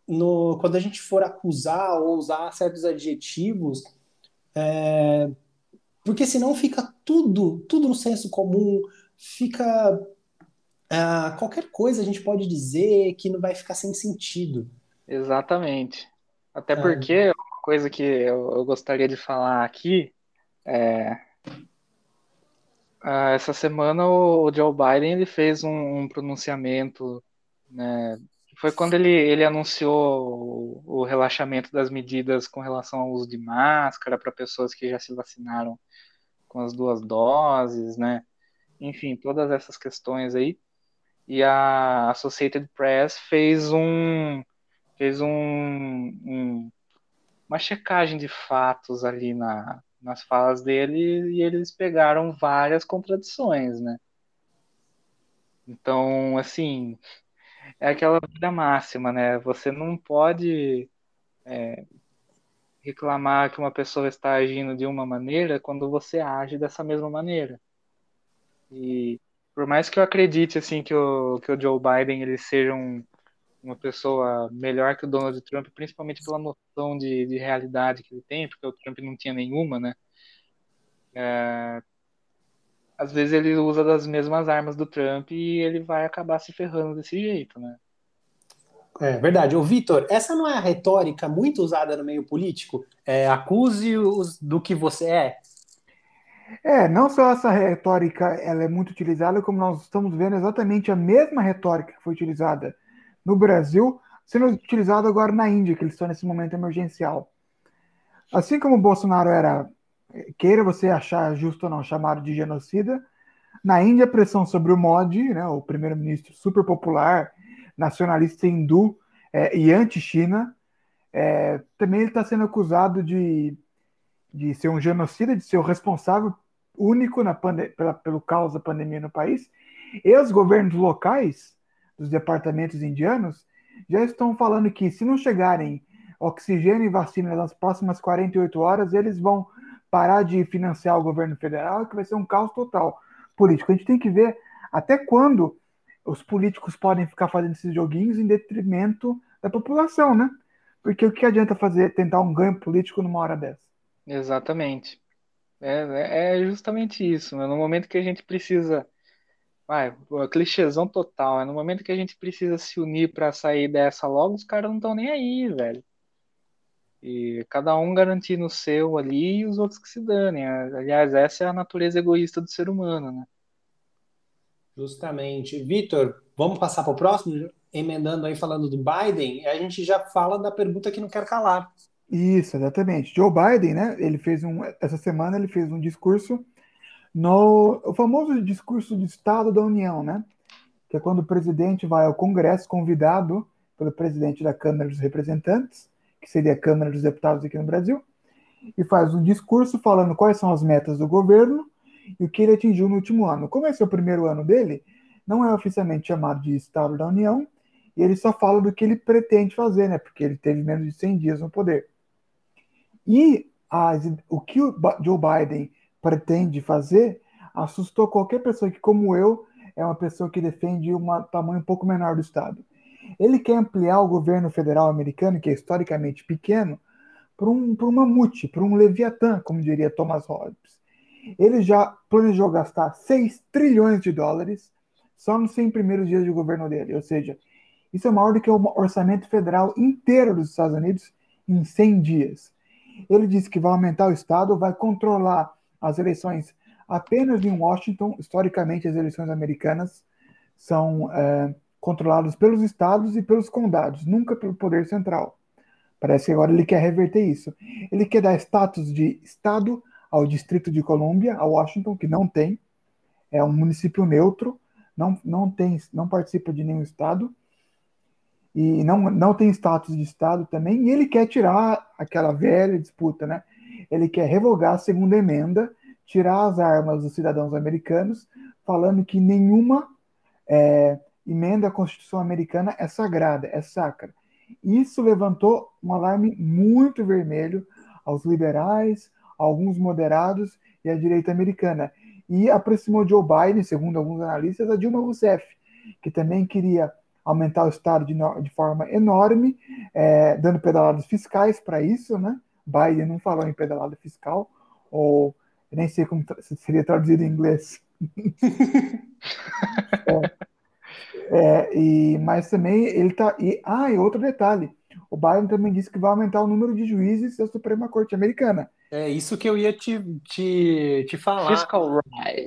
no, quando a gente for acusar ou usar certos adjetivos, é, porque senão fica tudo, tudo no senso comum, fica ah, qualquer coisa a gente pode dizer que não vai ficar sem sentido. Exatamente. Até É. porque uma coisa que eu, eu gostaria de falar aqui é ah, essa semana o, o Joe Biden ele fez um, um pronunciamento, né? Foi quando ele, ele anunciou o, o relaxamento das medidas com relação ao uso de máscara para pessoas que já se vacinaram com as duas doses, né? Enfim, todas essas questões aí. E a Associated Press fez um fez um, um- uma checagem de fatos ali na, nas falas dele e eles pegaram várias contradições, né? Então, assim, é aquela vida máxima, né? Você não pode é, reclamar que uma pessoa está agindo de uma maneira quando você age dessa mesma maneira. E por mais que eu acredite assim que o, que o Joe Biden ele seja um, uma pessoa melhor que o Donald Trump, principalmente pela noção de, de realidade que ele tem, porque o Trump não tinha nenhuma, né? É, às vezes ele usa das mesmas armas do Trump e ele vai acabar se ferrando desse jeito, né? É verdade. Ô, Vitor, essa não é a retórica muito usada no meio político? É, acuse-os do que você é. É, não só essa retórica ela é muito utilizada, como nós estamos vendo exatamente a mesma retórica que foi utilizada no Brasil, sendo utilizada agora na Índia, que eles estão nesse momento emergencial. Assim como o Bolsonaro era, queira você achar justo ou não, chamado de genocida, na Índia a pressão sobre o Modi, né, o primeiro-ministro super popular, nacionalista hindu é, e anti-China, é, também ele está sendo acusado de de ser um genocida, de ser o responsável único na pela, pelo caos da pandemia no país. E os governos locais dos departamentos indianos já estão falando que se não chegarem oxigênio e vacina nas próximas 48 horas, eles vão parar de financiar o governo federal, que vai ser um caos total político. A gente tem que ver até quando os políticos podem ficar fazendo esses joguinhos em detrimento da população, né? Porque o que adianta fazer, tentar um ganho político numa hora dessa? Exatamente. É, é justamente isso, né? No momento que a gente precisa, vai, pô, clichêzão total, é no momento que a gente precisa se unir para sair dessa logo, os caras não estão nem aí, velho. E cada um garantindo o seu ali e os outros que se danem. Aliás, essa é a natureza egoísta do ser humano, né? Justamente. Vitor, vamos passar para o próximo? Emendando aí, falando do Biden, a gente já fala da pergunta que não quer calar. Isso, exatamente. Joe Biden, né? Ele fez um, essa semana ele fez um discurso no o famoso discurso de Estado da União, né? Que é quando o presidente vai ao Congresso convidado pelo presidente da Câmara dos Representantes, que seria a Câmara dos Deputados aqui no Brasil, e faz um discurso falando quais são as metas do governo e o que ele atingiu no último ano. Como esse é o primeiro ano dele, não é oficialmente chamado de Estado da União, e ele só fala do que ele pretende fazer, né? Porque ele teve menos de 100 dias no poder. E as, o que o Joe Biden pretende fazer assustou qualquer pessoa que, como eu, é uma pessoa que defende um tamanho um pouco menor do Estado. Ele quer ampliar o governo federal americano, que é historicamente pequeno, para um, um mamute, para um leviatã, como diria Thomas Hobbes. Ele já planejou gastar 6 trilhões de dólares só nos 100 primeiros dias de governo dele, ou seja, isso é maior do que o orçamento federal inteiro dos Estados Unidos em 100 dias. Ele disse que vai aumentar o Estado, vai controlar as eleições apenas em Washington. Historicamente, as eleições americanas são é, controladas pelos estados e pelos condados, nunca pelo poder central. Parece que agora ele quer reverter isso. Ele quer dar status de estado ao Distrito de Colômbia, a Washington, que não tem. É um município neutro, não, não, tem, não participa de nenhum estado e não, não tem status de Estado também, e ele quer tirar aquela velha disputa, né? Ele quer revogar a segunda emenda, tirar as armas dos cidadãos americanos, falando que nenhuma é, emenda à Constituição americana é sagrada, é sacra. Isso levantou um alarme muito vermelho aos liberais, alguns moderados e à direita americana. E aproximou Joe Biden, segundo alguns analistas, a Dilma Rousseff, que também queria aumentar o Estado de, de forma enorme, é, dando pedaladas fiscais para isso, né? Biden não falou em pedalada fiscal, ou nem sei como seria traduzido em inglês. *laughs* é, é, e, mas também ele tá. E, ah, e outro detalhe: o Biden também disse que vai aumentar o número de juízes da Suprema Corte Americana. É isso que eu ia te, te, te falar. Fiscal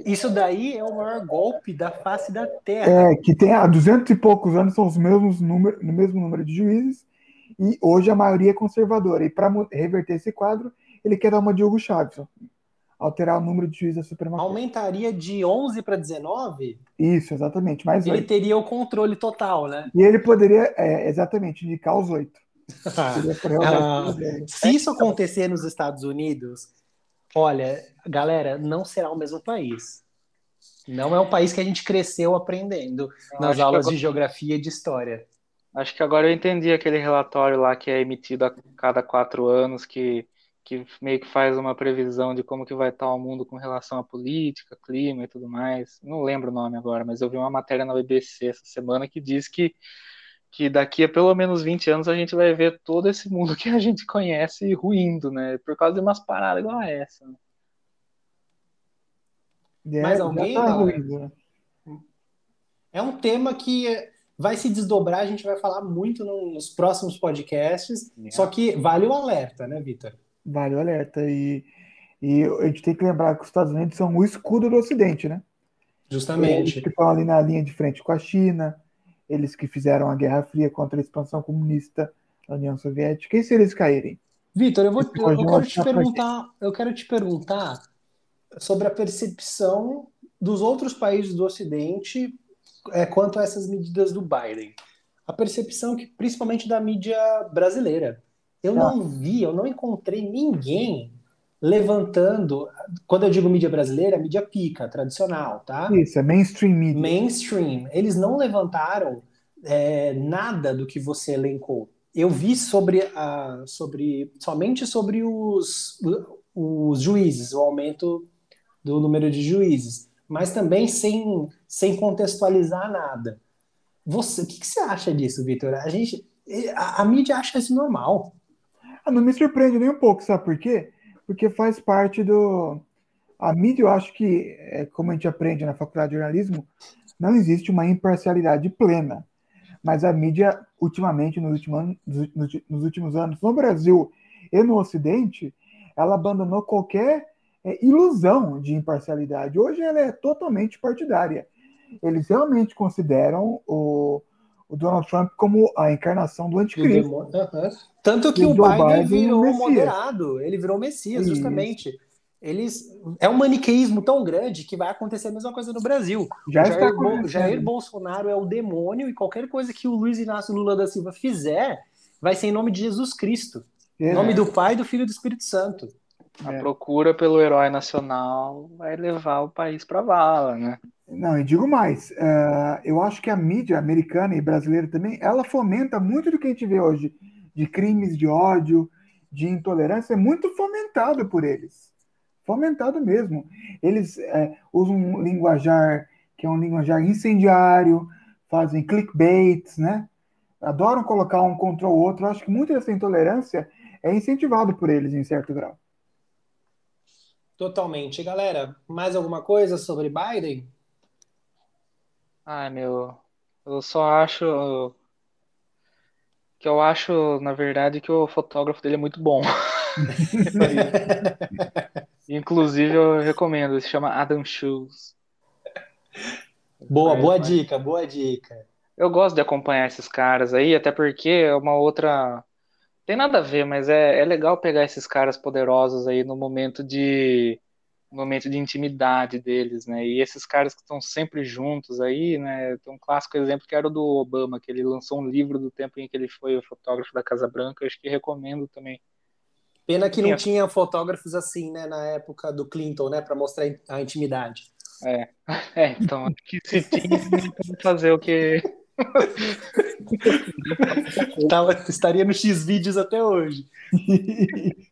Isso daí é o maior golpe da face da Terra. É, que tem há 200 e poucos anos são os mesmos número, no mesmo número de juízes, e hoje a maioria é conservadora. E para reverter esse quadro, ele quer dar uma Diogo Chaves, alterar o número de juízes da Suprema Corte. Aumentaria de 11 para 19? Isso, exatamente. Mas ele teria o controle total, né? E ele poderia, é, exatamente, indicar os oito. *laughs* ah, se isso acontecer nos Estados Unidos, olha, galera, não será o mesmo país. Não é um país que a gente cresceu aprendendo eu nas aulas agora... de geografia e de história. Acho que agora eu entendi aquele relatório lá que é emitido a cada quatro anos, que, que meio que faz uma previsão de como que vai estar o mundo com relação à política, clima e tudo mais. Não lembro o nome agora, mas eu vi uma matéria na BBC essa semana que diz que que daqui a pelo menos 20 anos a gente vai ver todo esse mundo que a gente conhece ruindo, né? Por causa de umas paradas igual a essa. É, Mais alguém? Tá ruindo, né? É um tema que vai se desdobrar, a gente vai falar muito nos próximos podcasts, é. só que vale o alerta, né, Vitor? Vale o alerta. E, e a gente tem que lembrar que os Estados Unidos são o escudo do Ocidente, né? Justamente. Eles que estão ali na linha de frente com a China, eles que fizeram a Guerra Fria contra a expansão comunista da União Soviética, e se eles caírem? Vitor, eu, vou, eu, eu quero te perguntar, eu quero te perguntar sobre a percepção dos outros países do Ocidente é, quanto a essas medidas do Biden. A percepção que, principalmente da mídia brasileira. Eu ah. não vi, eu não encontrei ninguém levantando, quando eu digo mídia brasileira, mídia pica, tradicional, tá? Isso, é mainstream media. Mainstream. Eles não levantaram é, nada do que você elencou. Eu vi sobre, a, sobre somente sobre os, os juízes, o aumento do número de juízes, mas também sem, sem contextualizar nada. Você, o que, que você acha disso, Vitor? A gente, a, a mídia acha isso normal. Ah, não me surpreende nem um pouco, sabe por quê? Porque faz parte do. A mídia, eu acho que, é, como a gente aprende na faculdade de jornalismo, não existe uma imparcialidade plena. Mas a mídia, ultimamente, nos últimos, nos últimos anos, no Brasil e no Ocidente, ela abandonou qualquer é, ilusão de imparcialidade. Hoje ela é totalmente partidária. Eles realmente consideram o, o Donald Trump como a encarnação do anticristo. Uhum. Tanto que o, o Biden, Biden, virou Messias. moderado, ele virou Messias, Isso. justamente. eles é um maniqueísmo tão grande que vai acontecer a mesma coisa no Brasil. Já o está Jair, Bo-. Jair Bolsonaro é o demônio e qualquer coisa que o Luiz Inácio Lula da Silva fizer vai ser em nome de Jesus Cristo, em É, nome do Pai, do Filho e do Espírito Santo. A É. procura pelo herói nacional vai levar o país pra vala, né? Não, e digo mais, eh, eu acho que a mídia americana e brasileira também, ela fomenta muito do que a gente vê hoje, de crimes de ódio, de intolerância, é muito fomentado por eles. Fomentado mesmo. Eles eh, usam um linguajar que é um linguajar incendiário, fazem clickbaits, né? Adoram colocar um contra o outro. Eu acho que muita dessa intolerância é incentivado por eles, em certo grau. Totalmente. Galera, mais alguma coisa sobre Biden? Ai, meu, eu só acho que eu acho, na verdade, que o fotógrafo dele é muito bom. *laughs* Inclusive, eu recomendo, ele se chama Adam Shoes. Boa, É, boa mas- dica, boa dica. Eu gosto de acompanhar esses caras aí, até porque é uma outra. Tem nada a ver, mas é, é legal pegar esses caras poderosos aí no momento de momento de intimidade deles, né? E esses caras que estão sempre juntos aí, né? Tem um clássico exemplo que era o do Obama, que ele lançou um livro do tempo em que ele foi o fotógrafo da Casa Branca, acho que recomendo também. Pena que não Tinha. tinha fotógrafos assim, né, na época do Clinton, né, para mostrar a intimidade. É, *laughs* é então, acho que se tinha, fazer o que. *laughs* Tava, estaria no X vídeos até hoje. *laughs*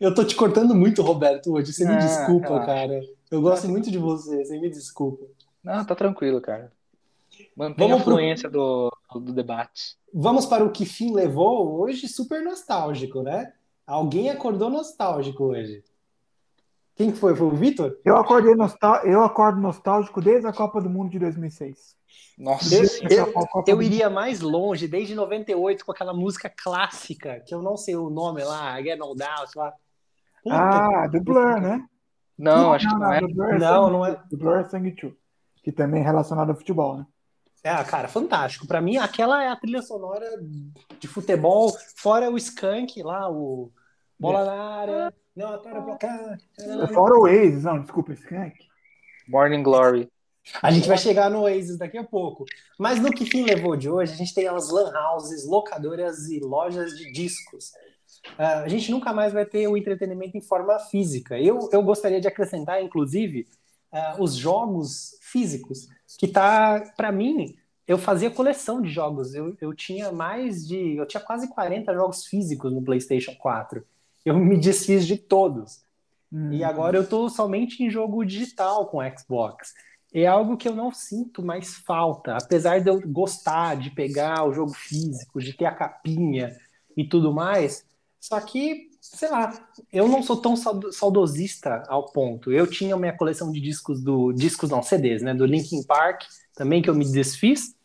eu tô te cortando muito, Roberto, hoje. Você me Ah, desculpa, relaxa. cara. Eu gosto muito de você, você me desculpa. Não, tá tranquilo, cara. Mantém Vamos a pro- fluência do, do debate. Vamos para o que fim levou hoje, super nostálgico, né? Alguém acordou nostálgico hoje. Quem que foi? Foi o Vitor? Eu acordei nostal... eu acordo nostálgico desde a Copa do Mundo de 2006. Nossa Eu, Senhora. eu- eu iria mais longe, desde 98, com aquela música clássica, que eu não sei o nome lá, Get No Doubt lá. Puta Ah, do Blur, né? Não, acho que não, não é. do Blur é Não, Sangue não é. Blur é Sangue que também é relacionado ao futebol, né? É, cara, fantástico. Pra mim, aquela é a trilha sonora de futebol, fora o Skank lá, o Bola na área, não, atora pra cá. Fora o Oasis, não, desculpa, Skank. Morning Glory. A gente vai chegar no Oasis daqui a pouco. Mas no que fim levou de hoje, a gente tem as lan houses, locadoras e lojas de discos. Ah, a gente nunca mais vai ter o entretenimento em forma física. Eu, eu gostaria de acrescentar, inclusive, ah, os jogos físicos, que tá, para mim, eu fazia coleção de jogos. Eu, eu tinha mais de. Eu tinha quase 40 jogos físicos no PlayStation 4. Eu me desfiz de todos. Hum. E agora eu tô somente em jogo digital com Xbox. É algo que eu não sinto mais falta, apesar de eu gostar de pegar o jogo físico, de ter a capinha e tudo mais. Só que, sei lá, eu não sou tão saudo- saudosista ao ponto. Eu tinha minha coleção de discos do discos não, CDs, né, do Linkin Park, também que eu me desfiz.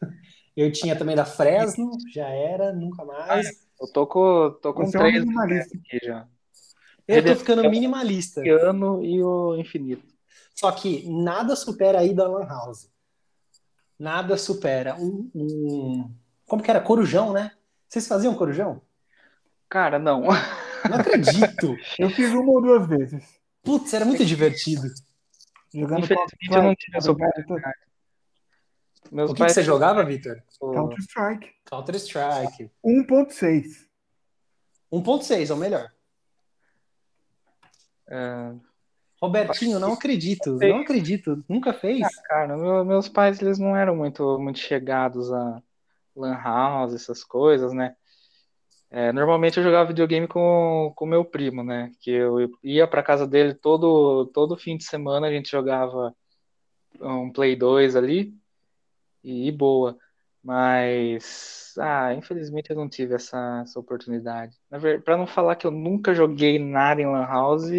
*laughs* Eu tinha também da Fresno, já era, nunca mais. Eu tô com, tô com Você é um três minimalista. aqui já. Eu tô ficando minimalista. Piano e o Infinito. Só que nada supera a ida à Lan House. Nada supera um, um- Como que era? Corujão, né? Vocês faziam corujão? Cara, não. Não acredito! Eu fiz uma ou duas vezes. Putz, era muito divertido. Jogando Infelizmente eu não tive essa. Meus O que, que pais você jogava, Vitor? Counter-Strike. Counter-Strike. 1.6. 1.6, ou melhor. É, Robertinho, não acredito. Não acredito. Nunca fez? cara, meu- meus pais eles não eram muito, muito chegados a lan house, essas coisas, né? É, normalmente eu jogava videogame com com meu primo, né? Que eu ia pra casa dele todo todo fim de semana, a gente jogava um Play 2 ali e, e boa. Mas, ah, infelizmente eu não tive essa, essa oportunidade. Pra não falar que eu nunca joguei nada em Lan House,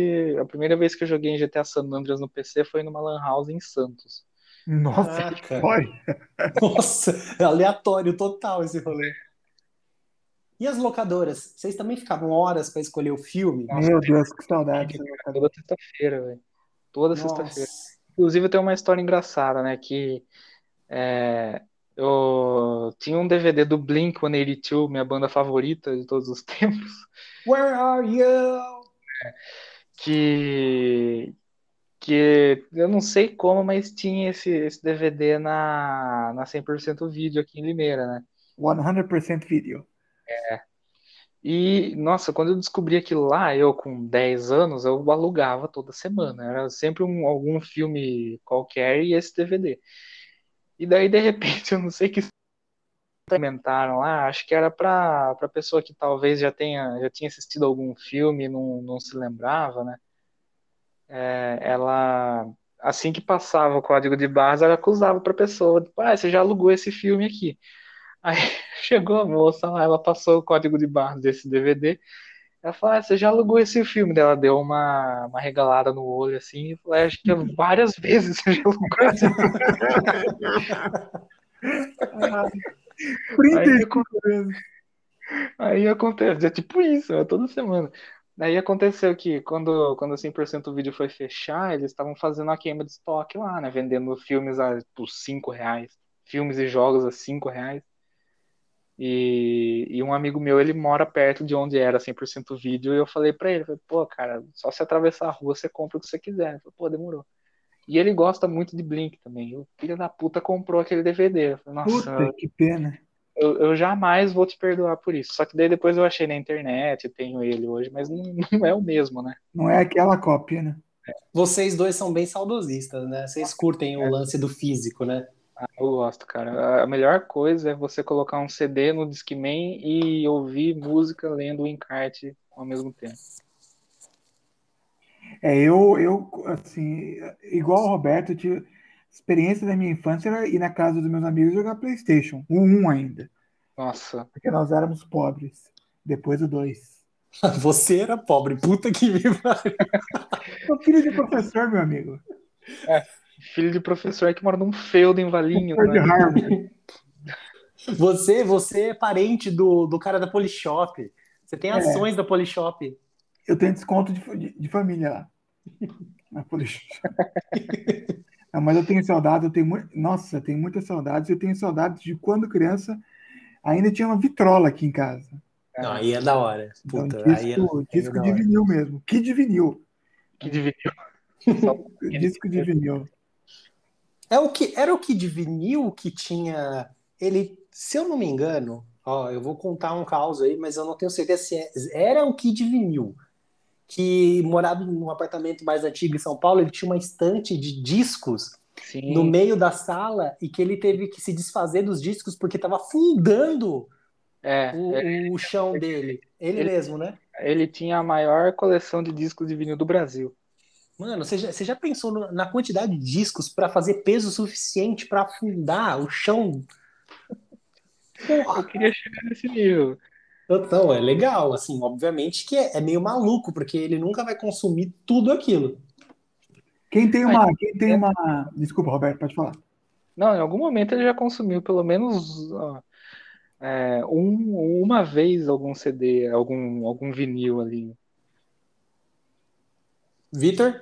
a primeira vez que eu joguei em GTA San Andreas no PC foi numa Lan House em Santos. Nossa, olha. *laughs* Nossa, é aleatório total esse rolê. E as locadoras? Vocês também ficavam horas para escolher o filme? Meu Deus, que saudade. Toda sexta-feira, velho. Toda sexta-feira. Inclusive, tem uma história engraçada, né? Que é, Eu tinha um DVD do Blink 182, minha banda favorita de todos os *laughs* tempos. Where are you? Que, que eu não sei como, mas tinha esse, esse DVD na, na 100% vídeo aqui em Limeira, né? 100% vídeo. E, nossa, quando eu descobri aquilo lá, eu com 10 anos, eu alugava toda semana. Era sempre um, algum filme qualquer e esse DVD. E daí, de repente, *laughs* eu não sei que implementaram lá, acho que era para para pessoa que talvez já tenha já tinha assistido algum filme e não, não se lembrava, né? É, ela assim que passava o código de barras, ela acusava para a pessoa, tipo, ah, você já alugou esse filme aqui. Aí *laughs* chegou a moça lá, ela passou o código de barras desse DVD. Ela falou, ah, você já alugou esse filme? Ela deu uma, uma regalada no olho assim e falou, "É, acho que *laughs* várias vezes você já alugou esse 35 vezes. *laughs* Aí acontece, é tipo isso, é toda semana. Daí aconteceu que quando, quando o 100% vídeo foi fechar, eles estavam fazendo a queima de estoque lá, né? Vendendo filmes a por 5 reais. Filmes e jogos a 5 reais. E, e um amigo meu, ele mora perto de onde era 100% vídeo, e eu falei pra ele, falei, pô, cara, só se atravessar a rua você compra o que você quiser. Ele falou, pô, demorou. E ele gosta muito de Blink também. O filho da puta comprou aquele DVD. Eu falei, nossa, Puta, que pena. eu, eu jamais vou te perdoar por isso. Só que daí depois eu achei na internet, tenho ele hoje, mas não, *laughs* não é o mesmo, né? Não é aquela cópia, né? Vocês dois são bem saudosistas, né? Vocês curtem o lance do físico, né? Ah, eu gosto, cara. A melhor coisa é você colocar um CD no Discman e ouvir música lendo o encarte ao mesmo tempo. É, eu, eu, assim, igual o Roberto, eu tive experiência da minha infância era ir na casa dos meus amigos jogar PlayStation, o 1 ainda, Nossa, porque nós éramos pobres. Depois o 2. *laughs* Você era pobre, puta que me pariu. *laughs* Sou filho de professor, meu amigo. Filho de professor que mora num feudo em Valinho, de né? *laughs* Você, você é parente do, do cara da Polishop. Você tem ações da Polishop. Eu tenho desconto de, de, de família lá. Na Polishop. *laughs* Não, mas eu tenho saudade, eu tenho muito. Nossa, eu tenho muitas saudades. Eu tenho saudades de quando criança ainda tinha uma vitrola aqui em casa. Não, aí é da hora. Então, Puta, disco, aí é, aí é disco da de vinil mesmo. Que de vinil. Que dividiu. *laughs* Só- Disco de vinil. É o que, era o Kid Vinil que tinha. Ele, se eu não me engano, ó, eu vou contar um caos aí, mas eu não tenho certeza se é, era o Kid Vinil que morava num apartamento mais antigo em São Paulo. Ele tinha uma estante de discos Sim, no meio da sala e que ele teve que se desfazer dos discos porque estava afundando é, o, é, o chão dele. Ele, Ele- mesmo, né? ele tinha a maior coleção de discos de vinil do Brasil. Mano, você já, você já pensou no- na quantidade de discos para fazer peso suficiente para afundar o chão? Eu queria chegar nesse nível. Então, é legal, assim, obviamente que é, é meio maluco, porque ele nunca vai consumir tudo aquilo. Quem tem uma. Quem tem uma. Desculpa, Roberto, pode falar. Não, em algum momento ele já consumiu pelo menos ó, é, um, uma vez algum CD, algum, algum vinil ali. Vitor?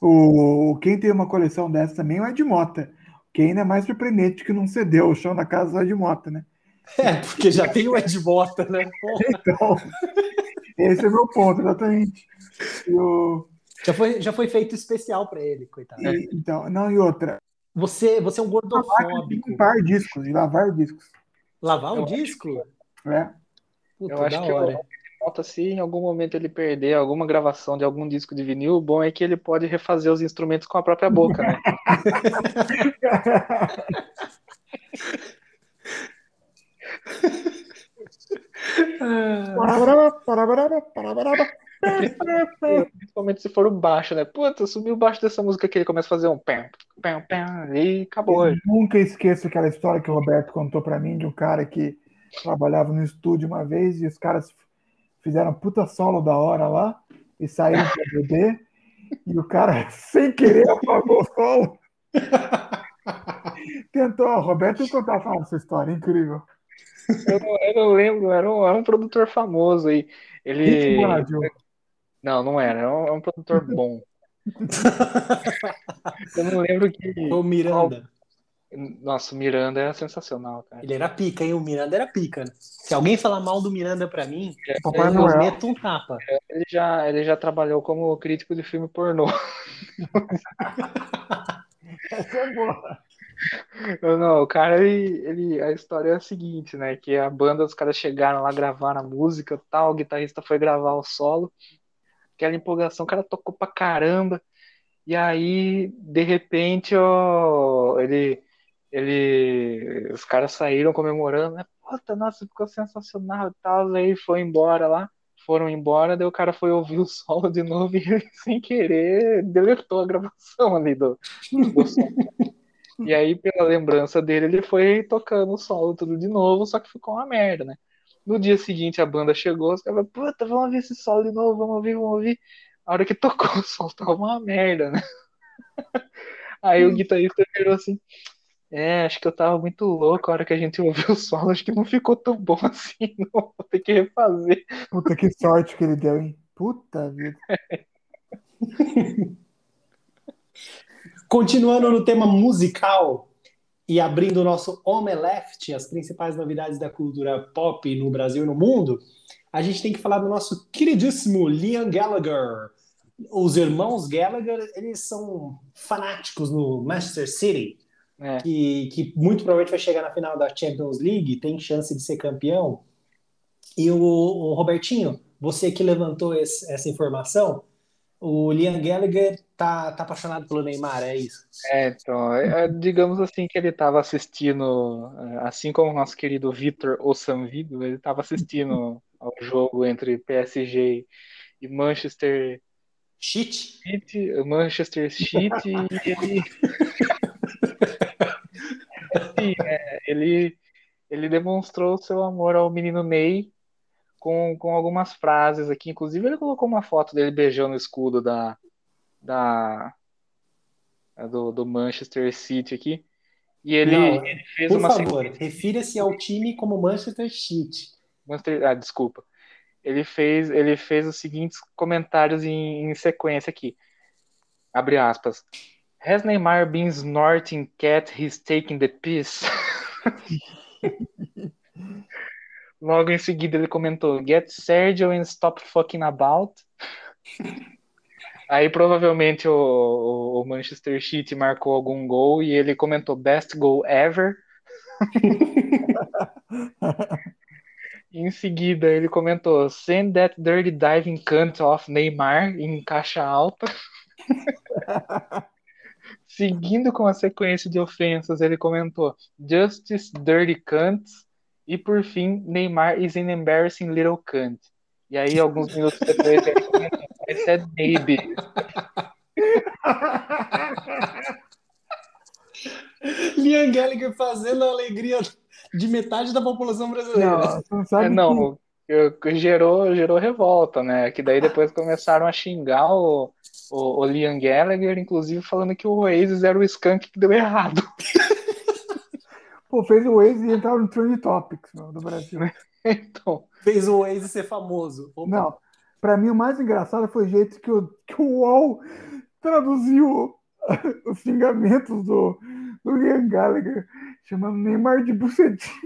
O, quem tem uma coleção dessa também é o Ed Mota. Que ainda é mais surpreendente que não cedeu o chão da casa do Ed Mota, né? *laughs* É, porque já tem o Ed Bota, né? Porra, Então, esse é o meu ponto, exatamente. O- já, foi, já foi feito especial para ele, coitado. e- então, não, e outra. Você, você é um gordofóbico. Limpar discos, de lavar discos. Lavar um Eu disco? É. Puta, Eu acho da que hora. o Nota se em algum momento ele perder alguma gravação de algum disco de vinil, o bom é que ele pode refazer os instrumentos com a própria boca, né? Principalmente se for o baixo, né? Puta, sumiu o baixo dessa música aqui, ele começa a fazer um pam, pam, pam, e acabou. Eu nunca esqueço aquela história que o Roberto contou pra mim de um cara que trabalhava no estúdio uma vez e os caras fizeram um puta solo da hora lá e saíram pra beber e o cara, *laughs* sem querer, apagou o solo. *laughs* Tentou, Roberto contar falando essa história, é incrível. Eu não, eu não lembro, era um, era um produtor famoso aí. Ele. Não, não era, era um, era um produtor bom. *laughs* Eu não lembro que. O Miranda. Nossa, o Miranda era sensacional, cara. Ele era pica, hein? O Miranda era pica. né? Se alguém falar mal do Miranda pra mim, Papai eu Noel. meto um tapa. Ele já, ele já trabalhou como crítico de filme pornô. Essa é boa. *laughs* Não, não, o cara, ele, ele- a história é a seguinte, né? Que a banda, os caras chegaram lá, gravaram a música tal, o guitarrista foi gravar o solo, aquela empolgação, o cara tocou pra caramba, e aí, de repente, ó, ele, ele, os caras saíram comemorando, né? Puta, nossa, ficou sensacional e tal, aí foi embora lá, foram embora, daí o cara foi ouvir o solo de novo *laughs* e ele, sem querer, deletou a gravação ali do, do solo. E aí, pela lembrança dele, ele foi tocando o solo tudo de novo, só que ficou uma merda, né? No dia seguinte, a banda chegou, os caras puta, vamos ouvir esse solo de novo, vamos ouvir, vamos ouvir. A hora que tocou *laughs* o solo, tava uma merda, né? *laughs* Aí o guitarrista virou assim, é, acho que eu tava muito louco a hora que a gente ouviu o solo, acho que não ficou tão bom *laughs* assim, não, vou ter que refazer. Puta, que sorte que ele deu, hein? Puta vida. *laughs* Continuando no tema musical e abrindo o nosso Omeleft, as principais novidades da cultura pop no Brasil e no mundo, a gente tem que falar do nosso queridíssimo Liam Gallagher. Os irmãos Gallagher, eles são fanáticos no Manchester City, É, que, que muito provavelmente vai chegar na final da Champions League, tem chance de ser campeão. E o, o Robertinho, você que levantou esse- essa informação, o Liam Gallagher tá, tá apaixonado pelo Neymar, é isso? É, então, é, é, digamos assim que ele estava assistindo, é, assim como o nosso querido Vitor Ossanvido, ele estava assistindo *laughs* ao jogo entre PSG e Manchester? City, Manchester City, e *laughs* ele, Sim, é, ele, ele demonstrou seu amor ao menino Ney com, com algumas frases aqui, inclusive ele colocou uma foto dele beijando o escudo da, da do, do Manchester City aqui. E ele, Não, ele fez Por uma favor, refira-se ao time como Manchester City. Manchester- ah, desculpa. Ele fez, ele fez os seguintes comentários em, em sequência aqui. Abre aspas. Has Neymar been snorting cat he's taking the piss? *laughs* Logo em seguida ele comentou Get Sergio and stop fucking about. Aí provavelmente o, o- o Manchester City marcou algum gol e ele comentou Best goal ever. *laughs* Em seguida, ele comentou: Send that dirty diving cunt off Neymar em caixa alta. *laughs* Seguindo com a sequência de ofensas, ele comentou: Justice dirty cunt. E por fim, Neymar is an embarrassing little cunt. E aí, alguns minutos depois, ele comentou: I said baby. Liam Gallagher fazendo a alegria de metade da população brasileira. Não, sabe É, não, gerou, gerou revolta, né? Que daí depois começaram a xingar o, o, o Liam Gallagher, inclusive falando que o Oasis era o skunk que deu errado. *laughs* pô, fez o Waze e entrar no Trend Topics meu, do Brasil. *laughs* Então, Fez o Waze ser famoso. Opa. Não, pra mim o mais engraçado foi o jeito que o, que o UOL traduziu *laughs* os xingamentos do, do Liam Gallagher, chamando Neymar de bucetinho.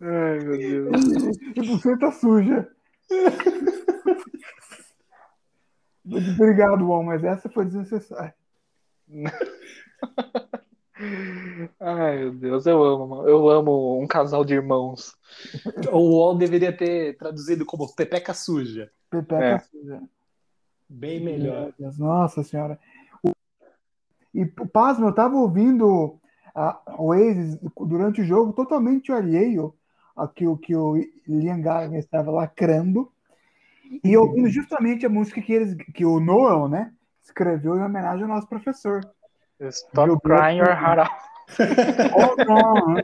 ai meu Deus. E buceta suja. *laughs* Obrigado, UOL, mas essa foi desnecessária. *laughs* Ai meu Deus, eu amo, eu amo um casal de irmãos. O UOL deveria ter traduzido como Pepeca Suja. Pepeca É. suja. Bem melhor. Nossa senhora. O- E, pasmo, eu tava ouvindo a Oasis durante o jogo totalmente alheio ao que, o- que o Liam Gallagher estava lacrando e ouvindo justamente a música que, eles, que o Noel, né, escreveu em homenagem ao nosso professor. Stop Meu crying your heart out. *laughs* Oh, não, né?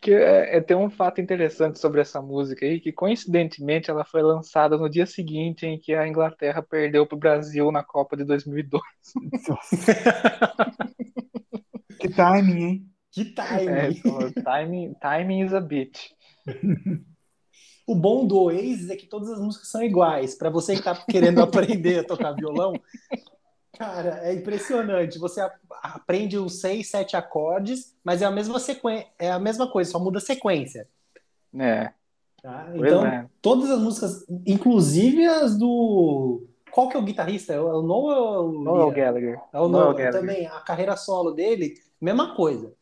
Que é, é, tem um fato interessante sobre essa música aí, que coincidentemente ela foi lançada no dia seguinte em que a Inglaterra perdeu para o Brasil na Copa de 2002. Nossa. *laughs* que timing, hein? Que time. É, timing, timing is a bitch. O bom do Oasis é que todas as músicas são iguais. Para você que tá querendo aprender a tocar violão, cara, é impressionante. Você aprende uns seis, sete acordes, mas é a mesma sequência, é a mesma coisa, só muda a sequência. É, Tá? Então, é. todas as músicas, inclusive as do. Qual que é o guitarrista? É o Noel? Noel? Gallagher. É o Noel Noel Gallagher. também. A carreira solo dele, mesma coisa.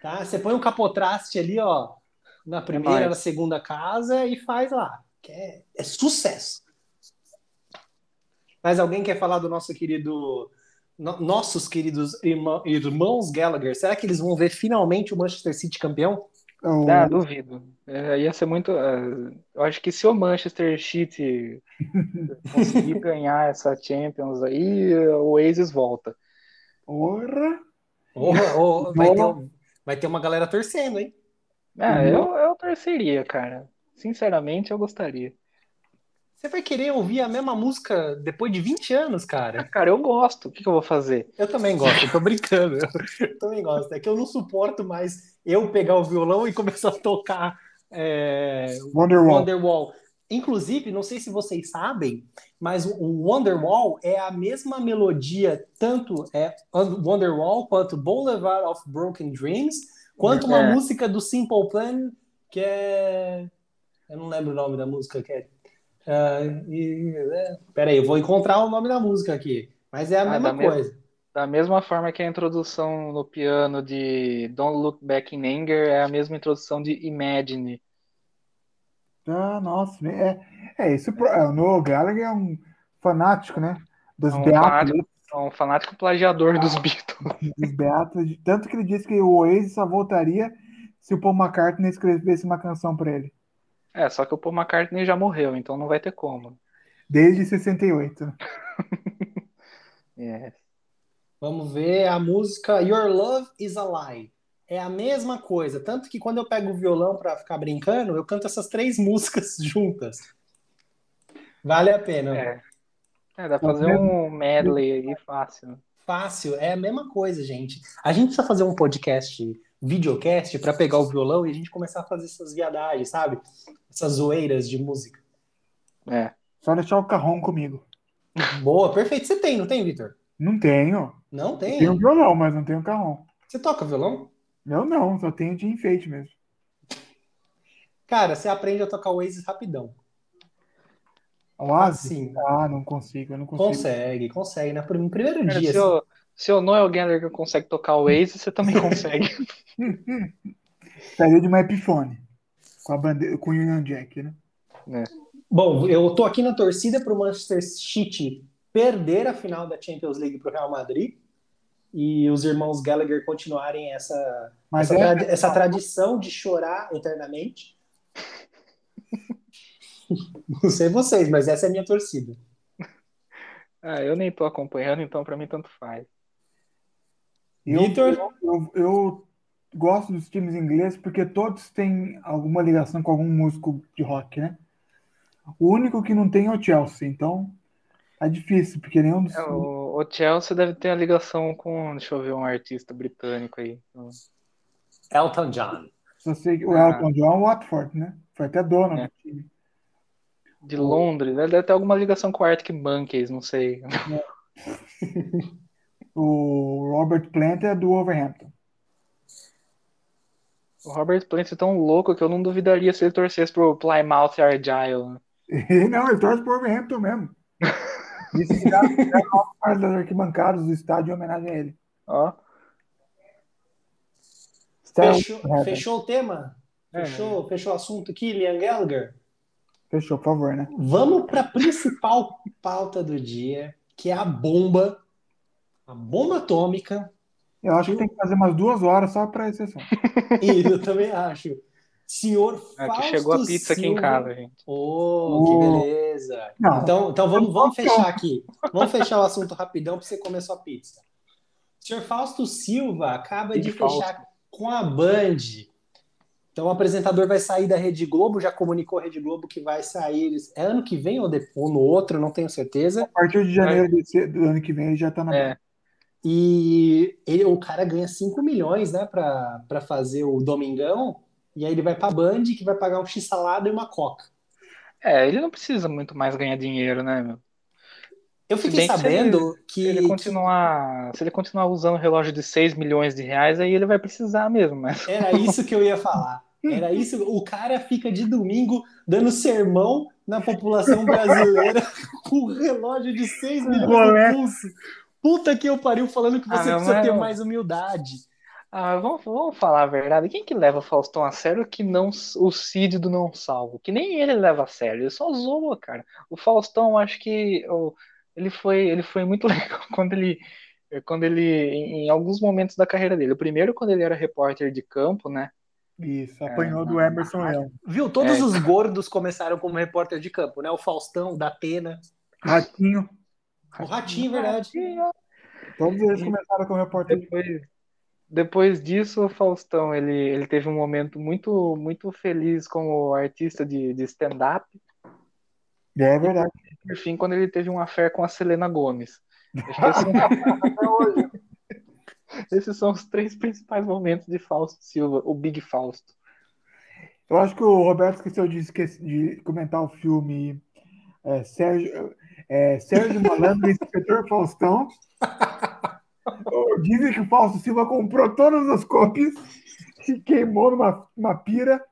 Tá? Você põe um capotraste ali, ó, na primeira, nóis. na segunda casa e faz lá. Que é, é sucesso. Mas alguém quer falar do nosso querido. no- nossos queridos irmã- irmãos Gallagher? Será que eles vão ver finalmente o Manchester City campeão? O- Ah, duvido. É, ia ser muito. é, eu acho que se o Manchester City conseguir *laughs* ganhar essa Champions aí, o Oasis volta. Porra! Porra, ô, vai, ter, vai ter uma galera torcendo, hein? É, Uhum. eu, eu torceria, cara. Sinceramente, eu gostaria. Você vai querer ouvir a mesma música depois de 20 anos, cara? Cara, eu gosto. O que que eu vou fazer? Eu também gosto, eu tô brincando. Eu também gosto. É que eu não suporto mais eu pegar o violão e começar a tocar é, Wonderwall. Wonderwall. Inclusive, não sei se vocês sabem, mas o Wonderwall é a mesma melodia, tanto é Wonderwall quanto Boulevard of Broken Dreams, quanto uma É. música do Simple Plan, que é. Eu não lembro o nome da música, que é. Ah, e, é, peraí, eu vou encontrar o nome da música aqui. Mas é a Ah, mesma da mesma- coisa. Da mesma forma que a introdução no piano de Don't Look Back in Anger é a mesma introdução de Imagine. Ah, nossa, é, é esse pro- é, o Noel Gallagher é um fanático, né? Dos É um Beatles, fanático, é um fanático plagiador dos Beatles. dos Beatles, tanto que ele disse que o Oasis só voltaria se o Paul McCartney escrevesse uma canção para ele, É, só que o Paul McCartney já morreu, então não vai ter como. desde 68. né? *laughs* É. Vamos ver a música Your Love is a Lie. É a mesma coisa, tanto que quando eu pego o violão para ficar brincando, eu canto essas três *laughs* músicas juntas. Vale a pena. É. É, dá pra fazer um medley aí fácil. Fácil, é a mesma coisa, gente. A gente precisa fazer um podcast, videocast, para pegar o violão e a gente começar a fazer essas viadagens, sabe? Essas zoeiras de música. É. Só deixar o carrão comigo. Boa, perfeito. Você tem, não tem, Vitor? Não tenho. Não tem? Tenho violão, mas não tenho carrão. Você toca violão? Eu não, só tenho de enfeite mesmo. Cara, você aprende a tocar o Oasis rapidão. Oasis? Assim. Ah, não consigo, eu não consigo. Consegue, consegue. né? No primeiro Cara, dia. se, o, se o Noel Gallagher consegue tocar o Oasis, você também consegue. *laughs* *laughs* Saiu de uma Epiphone. Com a bandeira, com o Union Jack, né? Bom, eu tô aqui na torcida para o Manchester City perder a final da Champions League para o Real Madrid e os irmãos Gallagher continuarem essa, Mas essa, é, tradi- essa tradição de chorar eternamente. *laughs* Não sei vocês, mas essa é a minha torcida. Ah, eu nem tô acompanhando, então pra mim tanto faz. eu, Vitor? eu, eu gosto dos times ingleses porque todos têm alguma ligação com algum músico de rock, né? O único que não tem é o Chelsea, então é difícil, porque nenhum dos. É, o, o Chelsea deve ter a ligação com, deixa eu ver, um artista britânico aí. Elton John. Só sei que o Ah. Elton John é o Watford, né? Foi até dono É. do time. De Londres, né? deve ter alguma ligação com o Arctic Monkeys, não sei. O Robert Plant é do Overhampton. O Robert Plant é tão louco que eu não duvidaria se ele torcesse pro Plymouth Argyle. né? *laughs* Não, ele torce pro Overhampton mesmo. Disse que já, já faz das arquibancadas do estádio em homenagem a ele. Ó, Fechou, É, fechou o tema? É. Fechou, fechou o assunto aqui, Liam Gallagher? Fechou, por favor, né? Vamos para a principal pauta do dia, que é a bomba, a bomba atômica. Eu acho que tem que fazer umas duas horas só para esse assunto. E *laughs* eu também acho. Senhor aqui Fausto chegou a pizza aqui em Silva. casa, gente. Oh, que beleza. Não. Então, então vamos, vamos fechar aqui. Vamos fechar o assunto rapidão para você comer sua pizza. O senhor Fausto Silva acaba de Fausto. fechar com a Band. Então o apresentador vai sair da Rede Globo, já comunicou a Rede Globo que vai sair. É ano que vem ou, de- ou no outro, não tenho certeza. A partir de janeiro desse- do ano que vem ele já tá na. É, E ele, o cara ganha 5 milhões, né, pra, pra fazer o Domingão. E aí ele vai pra Band, que vai pagar um x-salada e uma coca. É, ele não precisa muito mais ganhar dinheiro, né, meu? Eu Se fiquei que se sabendo Se que, ele continuar, se ele continuar usando o relógio de 6 milhões de reais, aí ele vai precisar mesmo, mas era isso que eu ia falar. Era isso. O cara fica de domingo dando sermão na população brasileira *laughs* com um relógio de 6 milhões no pulso. Puta que eu pariu falando que Ah, você meu, precisa mas ter mais humildade. Ah, vamos, vamos falar a verdade. Quem que leva o Faustão a sério que não o Cid do Não Salvo? Que nem ele leva a sério, ele só zoa, cara. O Faustão, acho que o- ele foi, ele foi muito *laughs* legal quando ele, quando ele, em, em alguns momentos da carreira dele. O primeiro, quando ele era repórter de campo, né? Isso, apanhou É, do Emerson Leão. Viu? Todos É. os gordos começaram como repórter de campo, né? O Faustão, o da Atena, Ratinho. o Ratinho, verdade. Todos eles começaram como repórter. Depois, depois disso, o Faustão, ele, ele teve um momento muito, muito feliz como artista de, de stand-up. É verdade. Por fim, quando ele teve uma fé com a Selena Gomes. Que *laughs* esses, são os três principais momentos de Fausto Silva, o Big Fausto. Eu acho que o Roberto esqueceu de, de comentar o filme é, Sérgio, é, Sérgio Malandro e Inspetor Faustão. *laughs* Dizem que o Fausto Silva comprou todas as cópias e queimou numa, numa pira.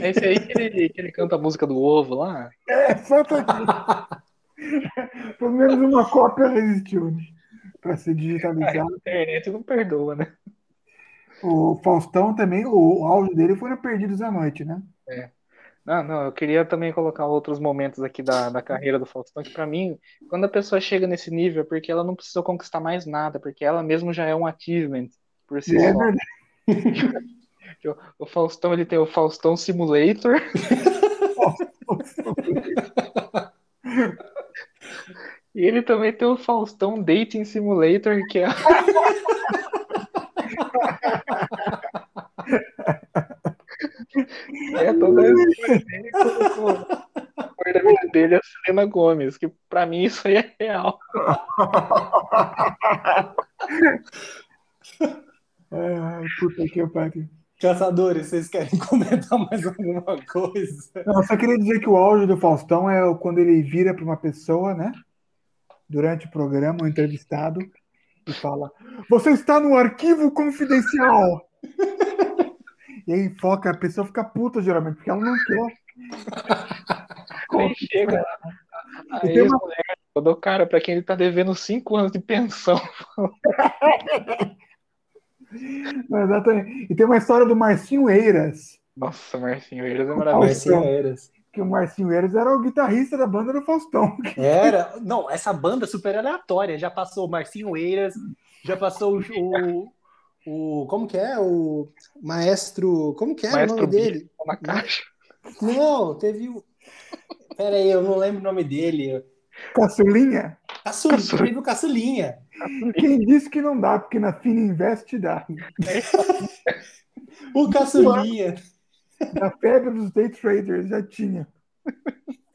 É esse aí que ele, que ele canta a música do ovo lá? É, só tá aqui. Pelo menos uma cópia resistiu né? para ser A digitalizada. internet não perdoa, né? O Faustão também, o áudio dele foi no Perdidos à Noite, né? Não, não, eu queria também colocar outros momentos aqui da, da carreira do Faustão, que pra mim, quando a pessoa chega nesse nível, é porque ela não precisou conquistar mais nada, porque ela mesmo já é um achievement por si É só. verdade. *laughs* O Faustão, ele tem o Faustão Simulator, e ele também tem o Faustão Dating Simulator, que é *laughs* É toda a história dele da vida dele é a Selena Gomes, que pra mim isso aí é real. *laughs* Ai, puta que pariu. Caçadores, vocês querem *laughs* comentar mais alguma coisa? Não, eu só queria dizer que o áudio do Faustão é o- quando ele vira para uma pessoa, né? Durante o programa, o entrevistado, e fala: Você está no arquivo confidencial. *laughs* E aí foca, a pessoa fica puta geralmente, porque ela não quer. *laughs* Aí chega a E tem uma- ex-mulher do cara pra quem ele tá devendo 5 anos de pensão. *laughs* Não, exatamente. E tem uma história do Marcinho Eiras, Nossa, Marcinho, eles é maravilhoso. Marcinho Eiras. que o Marcinho Eiras era o guitarrista da banda do Faustão. Era. Não, essa banda super aleatória. Já passou o Marcinho Eiras, já passou o. o, como que é? O Maestro. Como que é Maestro o nome dele? Na caixa. Não, teve o. Pera aí, eu não lembro o nome dele. Caçulinha, Caçulinha, teve o Caçulinha. quem disse que não dá, porque na Fina Invest dá. O Caçulinha. Na febre dos day traders já tinha.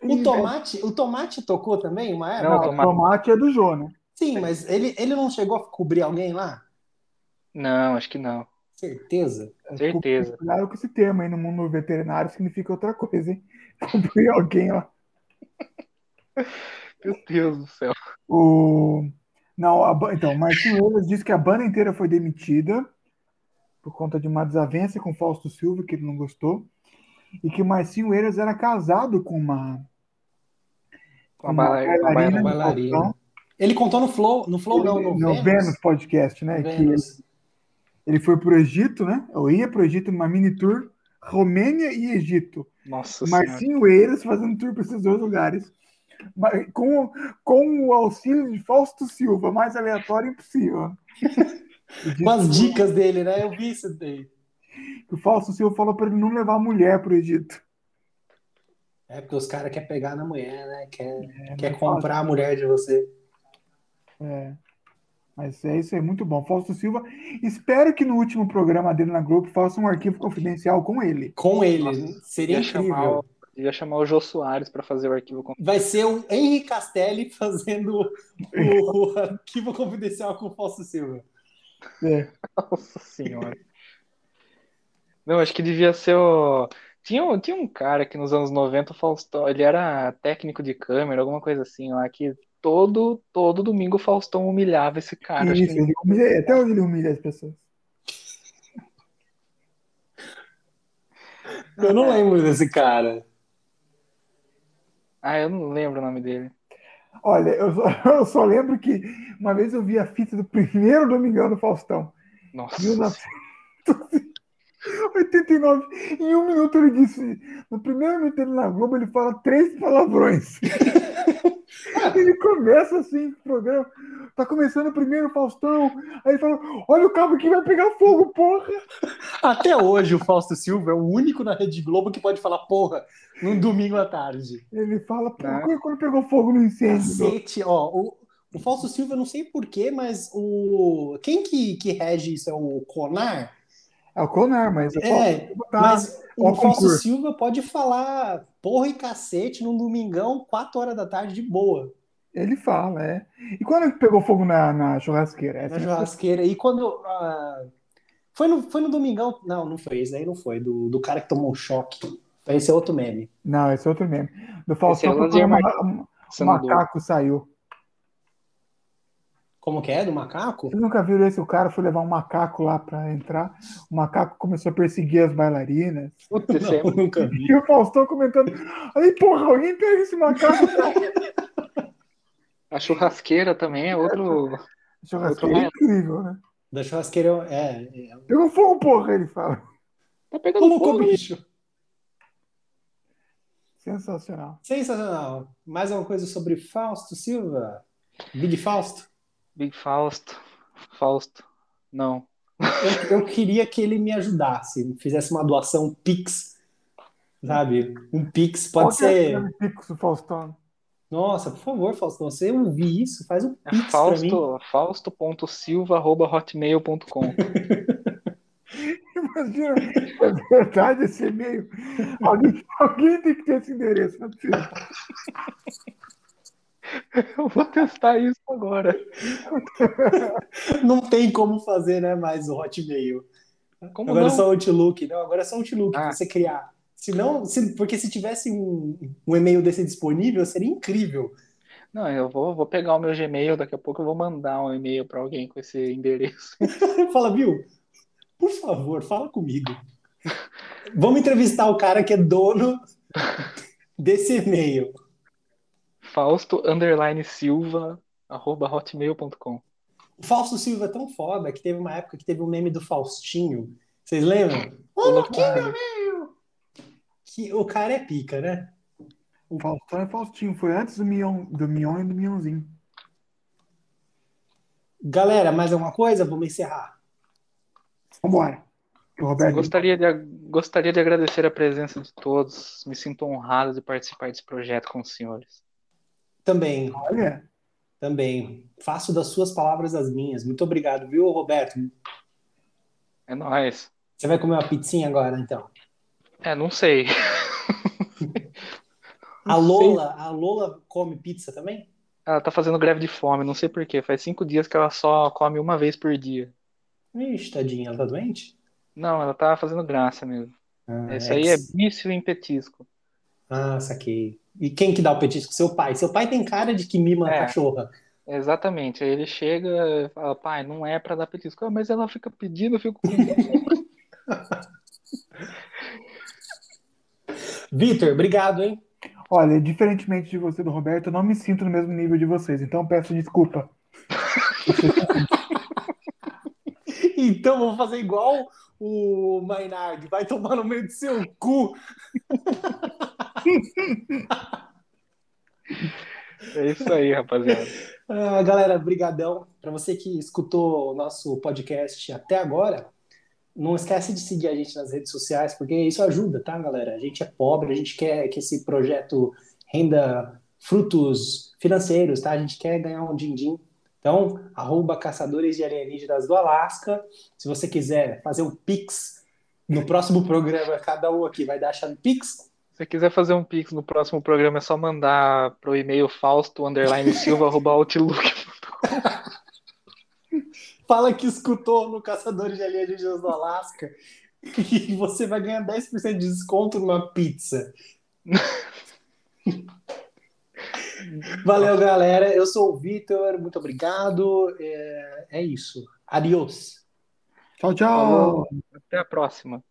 O Tomate, o Tomate tocou também uma época? Não, o Tomate. tomate é do Jô, né? Sim, mas ele, ele não chegou a cobrir alguém lá? Não, acho que não. Certeza. Certeza. Cuidado com esse termo aí no mundo veterinário, significa outra coisa, hein? *laughs* Comprei alguém lá. Meu Deus do céu. O... Não, a então, o Marcinho Eiras disse que a banda inteira foi demitida por conta de uma desavença com o Fausto Silva, que ele não gostou, e que o Marcinho Eiras era casado com uma, Com a bala- com a bailarina bailarina. Ele contou no Flow, no Flow não, no, no Vênus Podcast, né? Que Vênus. Ele foi para o Egito, né? Ou ia para o Egito numa mini tour, Romênia e Egito. Nossa senhora. Marcinho Eiras fazendo tour para esses dois lugares. Com, com o auxílio de Fausto Silva, mais aleatório impossível. *laughs* Com as dicas dele, né? Eu vi isso daí. o Fausto Silva falou para ele não levar a mulher para o Egito. É porque os caras querem pegar na mulher, né? Quer, É, quer comprar a mulher de você. É. Mas é isso aí, muito bom. Fausto Silva, espero que no último programa dele na Globo faça um arquivo confidencial com ele. Com ele. Nossa, Seria Ia chamar, incrível. o, ia chamar o Jô Soares pra fazer o arquivo com Vai ser o Henrique Castelli fazendo o, o *laughs* arquivo confidencial com o Fausto Silva. É. Nossa senhora. Não, acho que devia ser o. Tinha, um- tinha um cara que nos anos 90, o Faustão, ele era técnico de câmera, alguma coisa assim lá, que todo, todo domingo o Faustão humilhava esse cara. Acho Isso, que ele humilha, até hoje ele humilha as pessoas. Eu não lembro desse cara. Ah, eu não lembro o nome dele. Olha, eu só, *laughs* eu só lembro que uma vez eu vi a fita do primeiro Domingão do Faustão, Nossa. 1989. Em um minuto ele disse, no primeiro minuto dele na Globo, ele fala três palavrões. *laughs* ele começa assim o programa. Tá começando o primeiro Faustão. Aí ele fala: Olha o cabo que vai pegar fogo, porra! Até hoje, o Fausto Silva é o único na Rede Globo que pode falar porra num domingo à tarde. Ele fala: Pô, Né? quando pegou fogo no incêndio? Cacete, ó, o, o Fausto Silva, eu não sei porquê, mas o. Quem que, que rege isso? É o Conar? É o Conar, mas eu É, botar. Mas o Fausto concurso. Silva pode falar porra e cacete num domingão, 4 horas da tarde, de boa, Ele fala, é. E quando ele pegou fogo na, na churrasqueira? na Essa churrasqueira. E quando. ah, foi, no, foi no domingão? Não, não foi. Esse daí não foi. Do, do cara que tomou um choque. Esse é outro meme. Não, esse é outro mesmo. Do Faustão, Esse é o macaco saiu. Como que é? Do macaco? Vocês nunca viram esse? O cara foi levar um macaco lá pra entrar. O macaco começou a perseguir as bailarinas. Puta, esse é- *laughs* Não, nunca vi. E o Faustão comentando: Aí, porra, alguém pega esse macaco. cara." A churrasqueira também é outro. Churrasqueira é incrível, né? Da churrasqueira é. é Pegou fogo, porra, ele fala. Tá pegando Colocou fogo. bicho. Sensacional. Sensacional. Mais alguma coisa sobre Fausto Silva? Big Fausto? Big Fausto. Fausto. Não. Eu, eu queria que ele me ajudasse, fizesse uma doação Pix, sabe? Um Pix pode Qual é ser. aquele Pix Faustão? Nossa, por favor, Faustão, você ouvir isso, faz um É Pix mim. Fausto, fausto.silva.hotmail.com. *laughs* Imagina, é verdade esse e-mail. Alguém, alguém tem que ter esse endereço, não é possível. *laughs* Eu vou testar isso agora. *laughs* Não tem como fazer, né, mais o Hotmail. Como Agora é não? só o Outlook, não, agora é só Outlook Ah. pra você criar. Se não, se, porque se tivesse um, um e-mail desse disponível, seria incrível. Não, eu vou, vou pegar o meu Gmail, daqui a pouco eu vou mandar um e-mail pra alguém com esse endereço. *laughs* Fala, viu? Por favor, fala comigo. Vamos entrevistar o cara que é dono desse e-mail. Fausto underline Silva arroba hotmail.com. O Fausto Silva é tão foda que teve uma época que teve um meme do Faustinho. Vocês lembram? Ô, aqui, meu meio! Que o cara é pica, né? O Faustão é Faustinho. Foi antes do Mion, do Mion e do Mionzinho. Galera, mais alguma coisa? Vamos encerrar. Vambora. O Roberto. Gostaria de, gostaria de agradecer a presença de todos. Me sinto honrado de participar desse projeto com os senhores. Também, Olha, também. Faço das suas palavras as minhas. Muito obrigado, viu, Roberto? É nóis. Você vai comer uma pizzinha agora, então? É, não sei. *laughs* A Lola, a Lola come pizza também? Ela tá fazendo greve de fome, não sei por quê. Faz cinco dias que ela só come uma vez por dia. Ixi, tadinha, ela tá doente? Não, ela tá fazendo graça mesmo. Ah, Isso aí é que- vício em petisco. Ah, saquei. E quem que dá o petisco? Seu pai. Seu pai tem cara de que mima a É. cachorra. Exatamente. Aí ele chega e fala, pai, não é pra dar petisco. Ah, mas ela fica pedindo, eu fico com. *laughs* Vitor, obrigado, hein? olha, diferentemente de você, do Roberto, eu não me sinto no mesmo nível de vocês, então peço desculpa. *laughs* Então vou fazer igual o Maynard. Vai tomar no meio do seu cu. *laughs* *laughs* É isso aí, rapaziada. Ah, galera, brigadão. Para você que escutou o nosso podcast até agora, não esquece de seguir a gente nas redes sociais, porque isso ajuda, tá, galera? A gente é pobre, a gente quer que esse projeto renda frutos financeiros, tá? A gente quer ganhar um din-din. Então, arroba Caçadores de Alienígenas do Alasca. Se você quiser fazer um Pix no próximo programa, cada um aqui vai dar a chave Pix. Se você quiser fazer um pix no próximo programa, é só mandar pro e-mail fausto underline silva arroba outlook. *laughs* Fala que escutou no Caçadores de Alienígenas do Alasca. E você vai ganhar 10% de desconto numa pizza. *laughs* Valeu, galera. Eu sou o Vitor. Muito obrigado. É, é isso. Adiós. Tchau, tchau. Até a próxima.